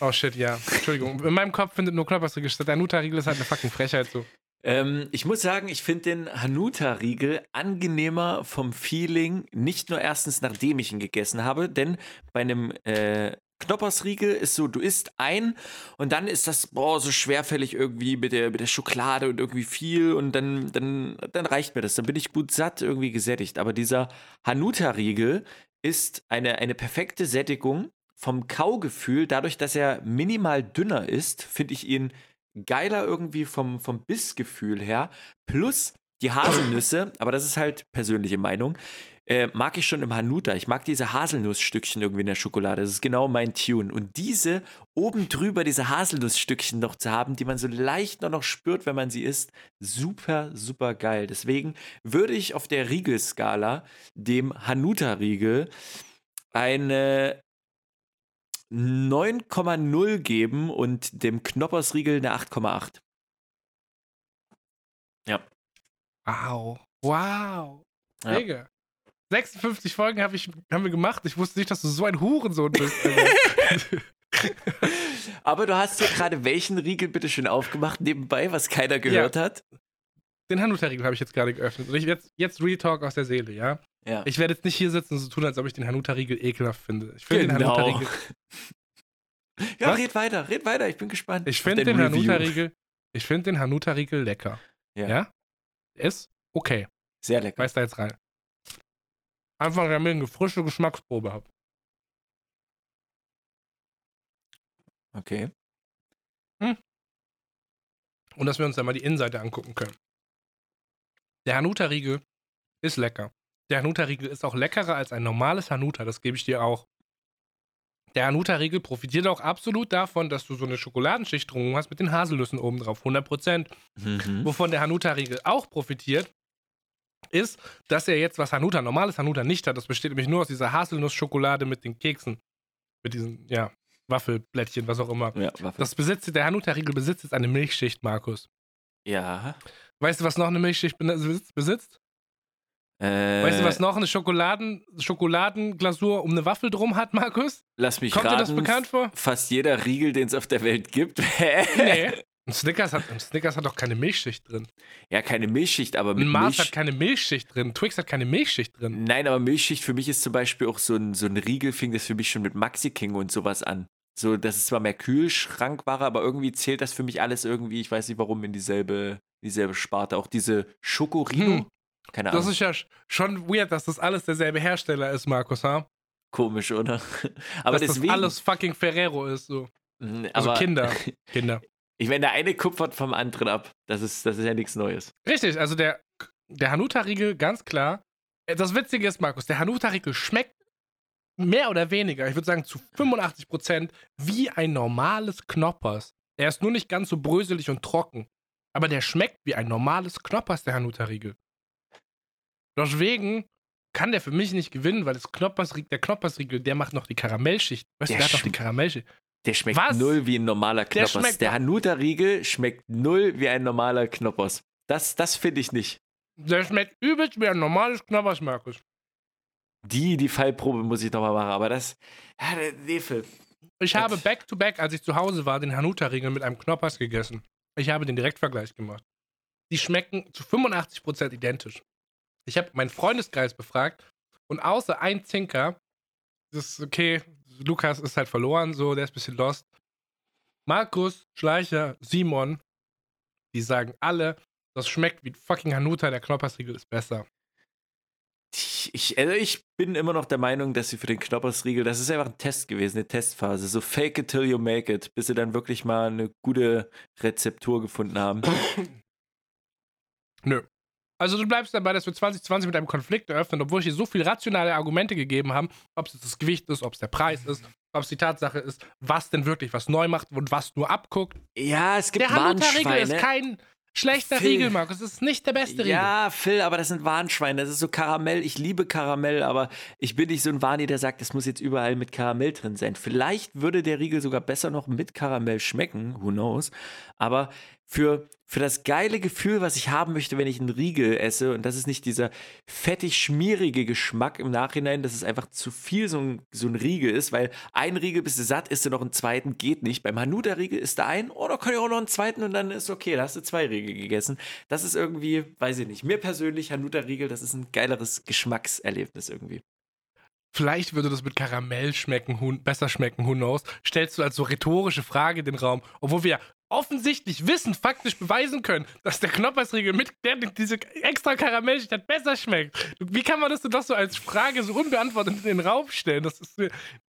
Oh shit, ja. Entschuldigung. In meinem Kopf findet nur Knoppersriegel statt. Der Nuta-Riegel ist halt eine fucking Frechheit so. Ähm, ich muss sagen, ich finde den Hanuta-Riegel angenehmer vom Feeling, nicht nur erstens, nachdem ich ihn gegessen habe, denn bei einem äh, Knoppersriegel ist so, du isst ein und dann ist das, boah, so schwerfällig irgendwie mit der, mit der Schokolade und irgendwie viel und dann, dann, dann reicht mir das. Dann bin ich gut satt, irgendwie gesättigt. Aber dieser Hanuta-Riegel ist eine, eine perfekte Sättigung vom Kaugefühl. Dadurch, dass er minimal dünner ist, finde ich ihn geiler irgendwie vom, vom Bissgefühl her. Plus die Haselnüsse, aber das ist halt persönliche Meinung, äh, mag ich schon im Hanuta. Ich mag diese Haselnussstückchen irgendwie in der Schokolade. Das ist genau mein Tune. Und diese oben drüber, diese Haselnussstückchen noch zu haben, die man so leicht nur noch spürt, wenn man sie isst, super, super geil. Deswegen würde ich auf der Riegelskala dem Hanuta-Riegel eine 9,0 geben und dem Knoppersriegel eine 8,8. Ja. Wow. Wow. Ja. Digga. 56 Folgen hab ich, haben wir gemacht. Ich wusste nicht, dass du so ein Hurensohn bist. Aber du hast ja gerade welchen Riegel bitte schön aufgemacht nebenbei, was keiner gehört hat? Den Hanuta-Riegel habe ich jetzt gerade geöffnet. Und ich jetzt, jetzt Real Talk aus der Seele, ja? Ja. Ich werde jetzt nicht hier sitzen und so tun, als ob ich den Hanuta-Riegel ekelhaft finde. Ich finde den Genau. Hanuta-Riegel. ja, Was? red weiter, red weiter, ich bin gespannt. Ich finde den. Hanuta-Riegel. Ich den Hanuta-Riegel lecker. Ja. Ja? Ist okay. Sehr lecker. Weiß da jetzt rein. Einfach, damit ich eine frische Geschmacksprobe habe. Okay. Und dass wir uns dann mal die Innenseite angucken können. Der Hanuta-Riegel ist lecker. Der Hanuta-Riegel ist auch leckerer als ein normales Hanuta, das gebe ich dir auch. Der Hanuta-Riegel profitiert auch absolut davon, dass du so eine Schokoladenschicht drumherum hast mit den Haselnüssen oben drauf, 100%. Mhm. Wovon der Hanuta-Riegel auch profitiert, ist, dass er jetzt, was Hanuta, normales Hanuta nicht hat, das besteht nämlich nur aus dieser Haselnussschokolade mit den Keksen. Mit diesen, ja, Waffelblättchen, was auch immer. Ja. Das besitzt, der Hanuta-Riegel besitzt jetzt eine Milchschicht, Markus. ja. Weißt du, was noch eine Milchschicht besitzt? Äh, Weißt du, was noch eine Schokoladen, Schokoladenglasur um eine Waffel drum hat, Markus? Lass mich Kommt raten. dir das bekannt vor? Fast jeder Riegel, den es auf der Welt gibt. Nee. Ein Snickers, hat, ein Snickers hat doch keine Milchschicht drin. Ja, keine Milchschicht, aber mit Ein Mars Milch. hat keine Milchschicht drin. Twix hat keine Milchschicht drin. Nein, aber Milchschicht für mich ist zum Beispiel auch so ein, so ein Riegel, fing das für mich schon mit Maxi King und sowas an. So, das ist zwar mehr Kühlschrankware, aber irgendwie zählt das für mich alles irgendwie, ich weiß nicht warum, in dieselbe, dieselbe Sparte. Auch diese Schokorino. Hm. Keine Ahnung. Das ist ja sch- schon weird, dass das alles derselbe Hersteller ist, Markus, ha? komisch, oder? aber dass deswegen. das alles fucking Ferrero ist, so. Mm, Also aber Kinder. Kinder. Ich meine, der eine kupfert vom anderen ab. Das ist, das ist ja nichts Neues. Richtig, also der, der Hanuta-Riegel, ganz klar. Äh, Das Witzige ist, Markus, der Hanuta-Riegel schmeckt mehr oder weniger, ich würde sagen zu 85% wie ein normales Knoppers. Er ist nur nicht ganz so bröselig und trocken. Aber der schmeckt wie ein normales Knoppers, der Hanuta-Riegel. Deswegen kann der für mich nicht gewinnen, weil das Knoppersriegel, der Knoppersriegel, der macht noch die Karamellschicht. Weißt Der du, der hat noch die Karamellschicht. Der schmeckt Was? null wie ein normaler Der Knoppers. Der, schmeckt- Hanuta-Riegel schmeckt null wie ein normaler Knoppers. Das, das finde ich nicht. Der schmeckt übelst wie ein normales Knoppers, Markus. Die, die Fallprobe muss ich nochmal machen, aber das. Ja, der Nefe. Ich habe back-to-back, als ich zu Hause war, den Hanuta-Riegel mit einem Knoppers gegessen. Ich habe den Direktvergleich gemacht. Die schmecken zu 85% identisch. Ich habe meinen Freundeskreis befragt und außer ein Zinker, das ist okay, Lukas ist halt verloren, so, der ist ein bisschen lost. Markus, Schleicher, Simon, die sagen alle, das schmeckt wie fucking Hanuta, der Knoppersriegel ist besser. Ich, also ich bin immer noch der Meinung, dass sie für den Knoppersriegel, das ist einfach ein Test gewesen, eine Testphase. So fake it till you make it, bis sie dann wirklich mal eine gute Rezeptur gefunden haben. Nö. Also du bleibst dabei, dass wir 2020 mit einem Konflikt eröffnen, obwohl ich dir so viele rationale Argumente gegeben haben, ob es das Gewicht ist, ob es der Preis ist, ob es die Tatsache ist, was denn wirklich was neu macht und was nur abguckt. Ja, es gibt Der Warnschweine. ist kein schlechter Phil. Riegel, Markus. Es ist nicht der beste Riegel. Ja, Phil, aber das sind Warnschweine. Das ist so Karamell. Ich liebe Karamell, aber ich bin nicht so ein Warni, der sagt, es muss jetzt überall mit Karamell drin sein. Vielleicht würde der Riegel sogar besser noch mit Karamell schmecken. Who knows? Aber für, für das geile Gefühl, was ich haben möchte, wenn ich einen Riegel esse, und das ist nicht dieser fettig schmierige Geschmack im Nachhinein, dass es einfach zu viel so ein, so ein Riegel ist, weil ein Riegel bist du satt, isst du noch einen zweiten, geht nicht. Beim Hanuta-Riegel ist da ein, oh, da kann ich auch noch einen zweiten und dann ist okay, da hast du zwei Riegel gegessen. Das ist irgendwie, weiß ich nicht, mir persönlich, Hanuta-Riegel, das ist ein geileres Geschmackserlebnis irgendwie. Vielleicht würde das mit Karamell schmecken, besser schmecken, who knows. Stellst du als so rhetorische Frage in den Raum, obwohl wir offensichtlich wissen, faktisch beweisen können, dass der Knoppersriegel mit der diese extra Karamellstadt besser schmeckt. Wie kann man das denn doch so als Frage so unbeantwortet in den Raum stellen? Das, ist,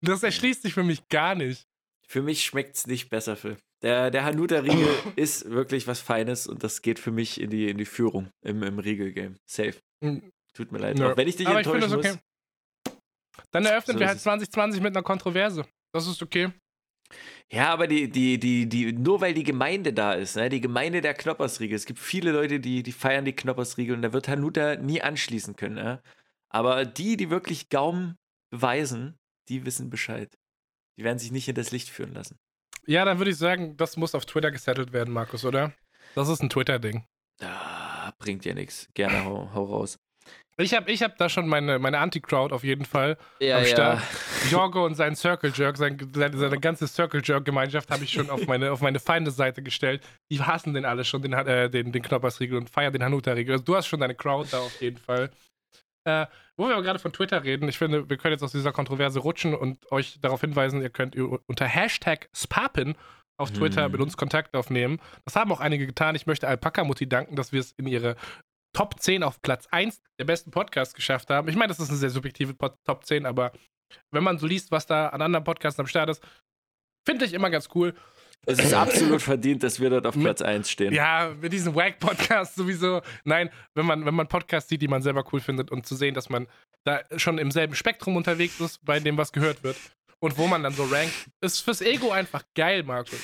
das erschließt sich für mich gar nicht. Für mich schmeckt es nicht besser, Phil. Der, der Hanuta-Riegel ist wirklich was Feines und das geht für mich in die, in die Führung im, im Riegel-Game. Safe. Mhm. Tut mir leid. Nö. Auch wenn ich dich Aber ich enttäuschen muss. okay. Dann eröffnen So wir halt es. 2020 mit einer Kontroverse. Das ist okay. Ja, aber die, die, die, die, nur weil die Gemeinde da ist, ne? die Gemeinde der Knoppersriegel. Es gibt viele Leute, die, die feiern die Knoppersriegel und da wird Hanuta nie anschließen können. Ne? Aber die, die wirklich Gaumen beweisen, die wissen Bescheid. Die werden sich nicht in das Licht führen lassen. Ja, dann würde ich sagen, das muss auf Twitter gesettelt werden, Markus, oder? Das ist ein Twitter-Ding. Ah, bringt ja nichts. Gerne hau, hau raus. Ich habe ich hab da schon meine, meine Anti-Crowd auf jeden Fall Ja, am Start. Jorgo und sein Circle Jerk, sein, seine, seine ganze Circle Jerk-Gemeinschaft habe ich schon auf meine, auf meine Feindesseite gestellt. Die hassen den alle schon, den, äh, den, den Knoppersriegel und feiern den Hanuta-Riegel. Also du hast schon deine Crowd da auf jeden Fall. Äh, wo wir aber gerade von Twitter reden, ich finde, wir können jetzt aus dieser Kontroverse rutschen und euch darauf hinweisen, ihr könnt unter Hashtag Spapin auf Twitter Mhm. mit uns Kontakt aufnehmen. Das haben auch einige getan. Ich möchte Alpaka-Mutti danken, dass wir es in ihre Top 10 auf Platz 1 der besten Podcasts geschafft haben. Ich meine, das ist eine sehr subjektive Top 10, aber wenn man so liest, was da an anderen Podcasts am Start ist, finde ich immer ganz cool. Es ist absolut verdient, dass wir dort auf Mit- Platz 1 stehen. Ja, mit diesen Wack-Podcasts sowieso. Nein, wenn man, wenn man Podcasts sieht, die man selber cool findet und zu sehen, dass man da schon im selben Spektrum unterwegs ist, bei dem was gehört wird und wo man dann so rankt, ist fürs Ego einfach geil, Markus.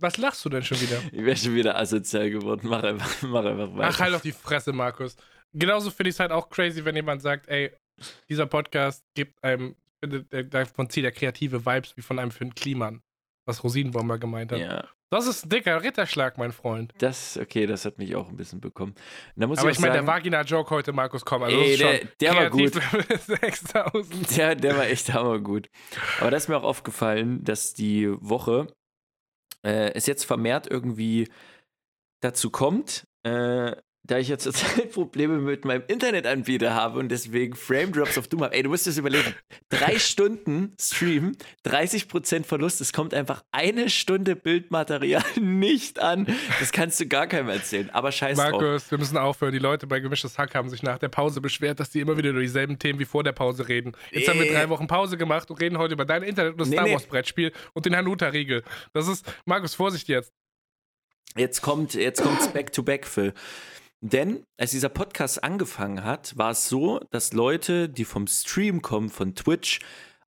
Was lachst du denn schon wieder? Ich wäre schon wieder asozial geworden. Mach einfach, mach einfach weiter. Ach, halt doch die Fresse, Markus. Genauso finde ich es halt auch crazy, wenn jemand sagt, ey, dieser Podcast gibt einem, finde, der- davon zieht er kreative Vibes wie von einem Finn Kliman, was Rosinenbomber gemeint hat. Ja, Das ist ein dicker Ritterschlag, mein Freund. das, okay, das hat mich auch ein bisschen bekommen. Da muss Aber ich, ich meine, der Vagina-Joke heute, Markus, komm, also Ey, das der- schon der war gut. Kreativlevel 6000. Der, der war echt hammergut. Aber da ist mir auch aufgefallen, dass die Woche äh, es jetzt vermehrt irgendwie dazu kommt, äh, da ich ja zurzeit Probleme mit meinem Internetanbieter habe und deswegen Frame Drops auf Doom habe. Ey, du musst das überlegen. Drei Stunden Stream, 30% Verlust, es kommt einfach eine Stunde Bildmaterial nicht an. Das kannst du gar keinem erzählen. Aber scheiß drauf. Markus, wir müssen aufhören. Die Leute bei Gemischtes Hack haben sich nach der Pause beschwert, dass die immer wieder über dieselben Themen wie vor der Pause reden. Jetzt haben wir Äh. drei Wochen Pause gemacht und reden heute über dein Internet und das Nee, Star nee. Wars Brettspiel und den Hanuta-Riegel. Das ist, Markus, Vorsicht jetzt. Jetzt kommt, jetzt kommt's back to back, Phil. Denn als dieser Podcast angefangen hat, war es so, dass Leute, die vom Stream kommen, von Twitch,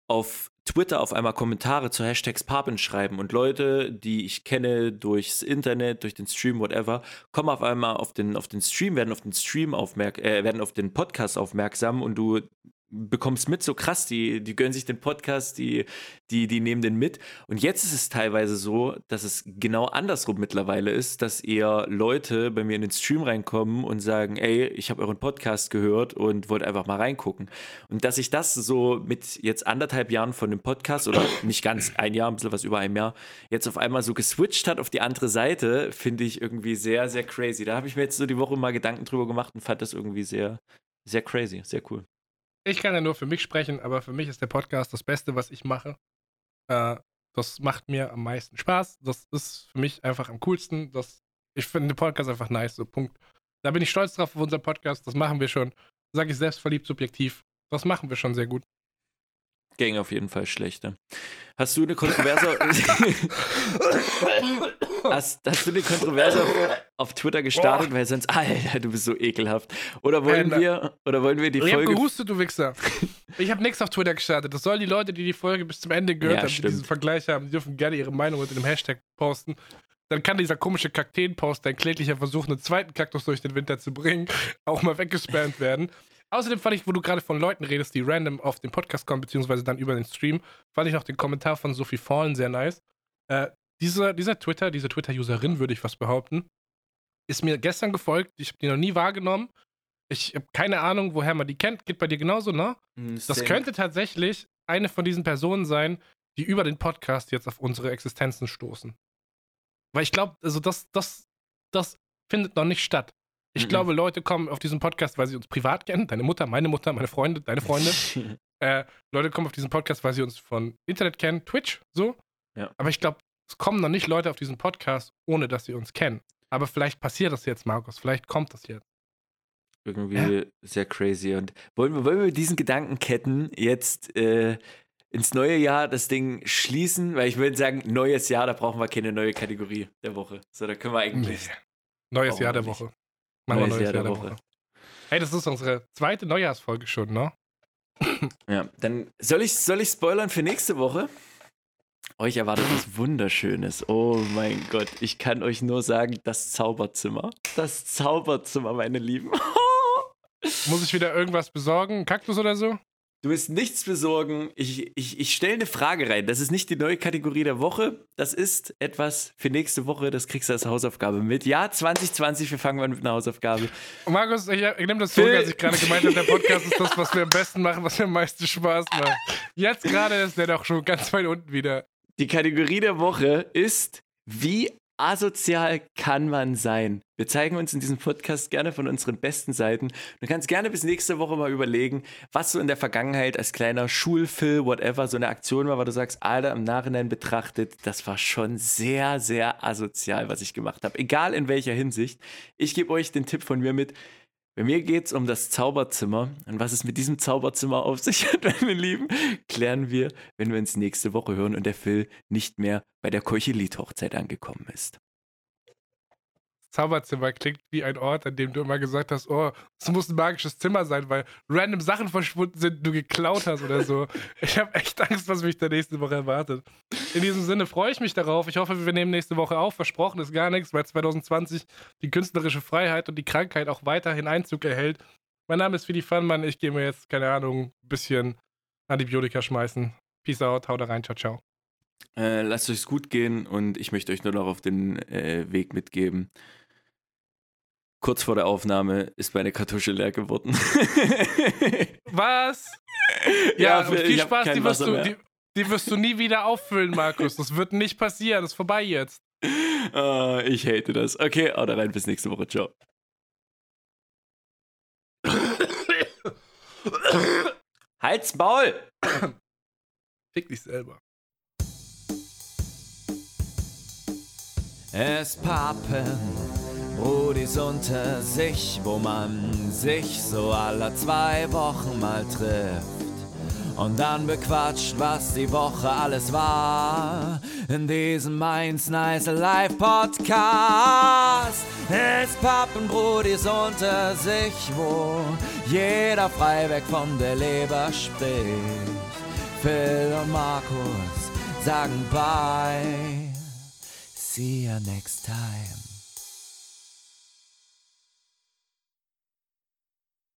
auf Twitter auf einmal Kommentare zu Hashtags Papen schreiben. Und Leute, die ich kenne durchs Internet, durch den Stream, whatever, kommen auf einmal auf den, auf den Stream, werden auf den Stream aufmerk äh, werden auf den Podcast aufmerksam. Und du bekommst mit, so krass, die, die gönnen sich den Podcast, die, die, die nehmen den mit. Und jetzt ist es teilweise so, dass es genau andersrum mittlerweile ist, dass eher Leute bei mir in den Stream reinkommen und sagen, ey, ich habe euren Podcast gehört und wollte einfach mal reingucken. Und dass sich das so mit jetzt anderthalb Jahren von dem Podcast oder nicht ganz ein Jahr, ein bisschen was über einem Jahr, jetzt auf einmal so geswitcht hat auf die andere Seite, finde ich irgendwie sehr, sehr crazy. Da habe ich mir jetzt so die Woche mal Gedanken drüber gemacht und fand das irgendwie sehr, sehr crazy, sehr cool. Ich kann ja nur für mich sprechen, aber für mich ist der Podcast das Beste, was ich mache. Äh, das macht mir am meisten Spaß. Das ist für mich einfach am coolsten. Das, ich finde den Podcast einfach nice. So, Punkt. Da bin ich stolz drauf auf unseren Podcast. Das machen wir schon. Sage ich selbstverliebt, subjektiv. Das machen wir schon sehr gut. Ging auf jeden Fall schlechter. Hast du eine Kontroverse? hast, hast du eine Kontroverse auf, auf Twitter gestartet, Boah. weil sonst, Alter, du bist so ekelhaft. Oder wollen Äh, wir, oder wollen wir die Ich hab Folge gehustet, du Wichser. Ich habe nichts auf Twitter gestartet. Das sollen die Leute, die die Folge bis zum Ende gehört Ja, haben, die stimmt. diesen Vergleich haben, die dürfen gerne ihre Meinung unter dem Hashtag posten. Dann kann dieser komische Kakteen-Post, dein kläglicher Versuch, einen zweiten Kaktus durch den Winter zu bringen, auch mal weggespammt werden. Außerdem fand ich, wo du gerade von Leuten redest, die random auf den Podcast kommen, beziehungsweise dann über den Stream, fand ich noch den Kommentar von Sophie Fallen sehr nice. Äh, dieser, dieser Twitter, diese Twitter-Userin, würde ich was behaupten, ist mir gestern gefolgt. Ich habe die noch nie wahrgenommen. Ich habe keine Ahnung, woher man die kennt. Geht bei dir genauso, ne? Hm, Das könnte tatsächlich eine von diesen Personen sein, die über den Podcast jetzt auf unsere Existenzen stoßen. Weil ich glaube, also das, das, das findet noch nicht statt. Ich Mhm. glaube, Leute kommen auf diesen Podcast, weil sie uns privat kennen. Deine Mutter, meine Mutter, meine Freunde, deine Freunde. äh, Leute kommen auf diesen Podcast, weil sie uns von Internet kennen, Twitch, so. Ja. Aber ich glaube, es kommen noch nicht Leute auf diesen Podcast, ohne dass sie uns kennen. Aber vielleicht passiert das jetzt, Markus. Vielleicht kommt das jetzt. Irgendwie sehr crazy. Und wollen wir, wollen wir mit diesen Gedankenketten jetzt äh, ins neue Jahr das Ding schließen? Weil ich würde sagen, neues Jahr, da brauchen wir keine neue Kategorie der Woche. So, da können wir eigentlich. Neues Brauchen Jahr der. Woche. Machen wir Neues Jahr der Woche. Hey, das ist unsere zweite Neujahrsfolge schon, ne? Ja, dann soll ich, soll ich spoilern für nächste Woche? Euch erwartet was Wunderschönes. Oh mein Gott, ich kann euch nur sagen, das Zauberzimmer. Das Zauberzimmer, meine Lieben. Muss ich wieder irgendwas besorgen? Kaktus oder so? Du musst nichts besorgen. Ich, ich, ich stelle eine Frage rein. Das ist nicht die neue Kategorie der Woche. Das ist etwas für nächste Woche. Das kriegst du als Hausaufgabe mit. Ja, 2020, wir fangen an mit einer Hausaufgabe. Und Markus, ich, ich nehme das zurück, als ich gerade gemeint habe, der Podcast ist das, was wir am besten machen, was mir am meisten Spaß macht. Jetzt gerade ist der doch schon ganz weit unten wieder. Die Kategorie der Woche ist, wie asozial kann man sein? Wir zeigen uns in diesem Podcast gerne von unseren besten Seiten. Du kannst gerne bis nächste Woche mal überlegen, was so in der Vergangenheit als kleiner Schulfilm, whatever, so eine Aktion war, wo du sagst, Alter, im Nachhinein betrachtet, das war schon sehr, sehr asozial, was ich gemacht habe. Egal in welcher Hinsicht. Ich gebe euch den Tipp von mir mit. Bei mir geht es um das Zauberzimmer. Und was es mit diesem Zauberzimmer auf sich hat, meine Lieben, klären wir, wenn wir uns nächste Woche hören und der Phil nicht mehr bei der Keuchelit-Hochzeit angekommen ist. Zauberzimmer klingt wie ein Ort, an dem du immer gesagt hast, oh, es muss ein magisches Zimmer sein, weil random Sachen verschwunden sind, du geklaut hast oder so. Ich habe echt Angst, was mich da nächste Woche erwartet. In diesem Sinne freue ich mich darauf. Ich hoffe, wir nehmen nächste Woche auf. Versprochen ist gar nichts, weil 2020 die künstlerische Freiheit und die Krankheit auch weiterhin Einzug erhält. Mein Name ist Fidi Fannmann. Ich gehe mir jetzt, keine Ahnung, ein bisschen Antibiotika schmeißen. Peace out, haut da rein, ciao, ciao. Äh, lasst euch's gut gehen und ich möchte euch nur noch auf den äh, Weg mitgeben. Kurz vor der Aufnahme ist meine Kartusche leer geworden. Was? Ja, Phil, viel Spaß, die wirst, du, die, die wirst du nie wieder auffüllen, Markus. Das wird nicht passieren. Das ist vorbei jetzt. Ah, ich hate das. Okay, haut rein, bis nächste Woche. Ciao. Halt's Maul! Fick dich selber. Es pappen Brudis unter sich, wo man sich so alle zwei Wochen mal trifft. Und dann bequatscht, was die Woche alles war. In diesem Mainz Nice Live Podcast. Es pappen Brudis unter sich, wo jeder frei weg von der Leber spricht. Phil und Markus sagen bye. See you next time.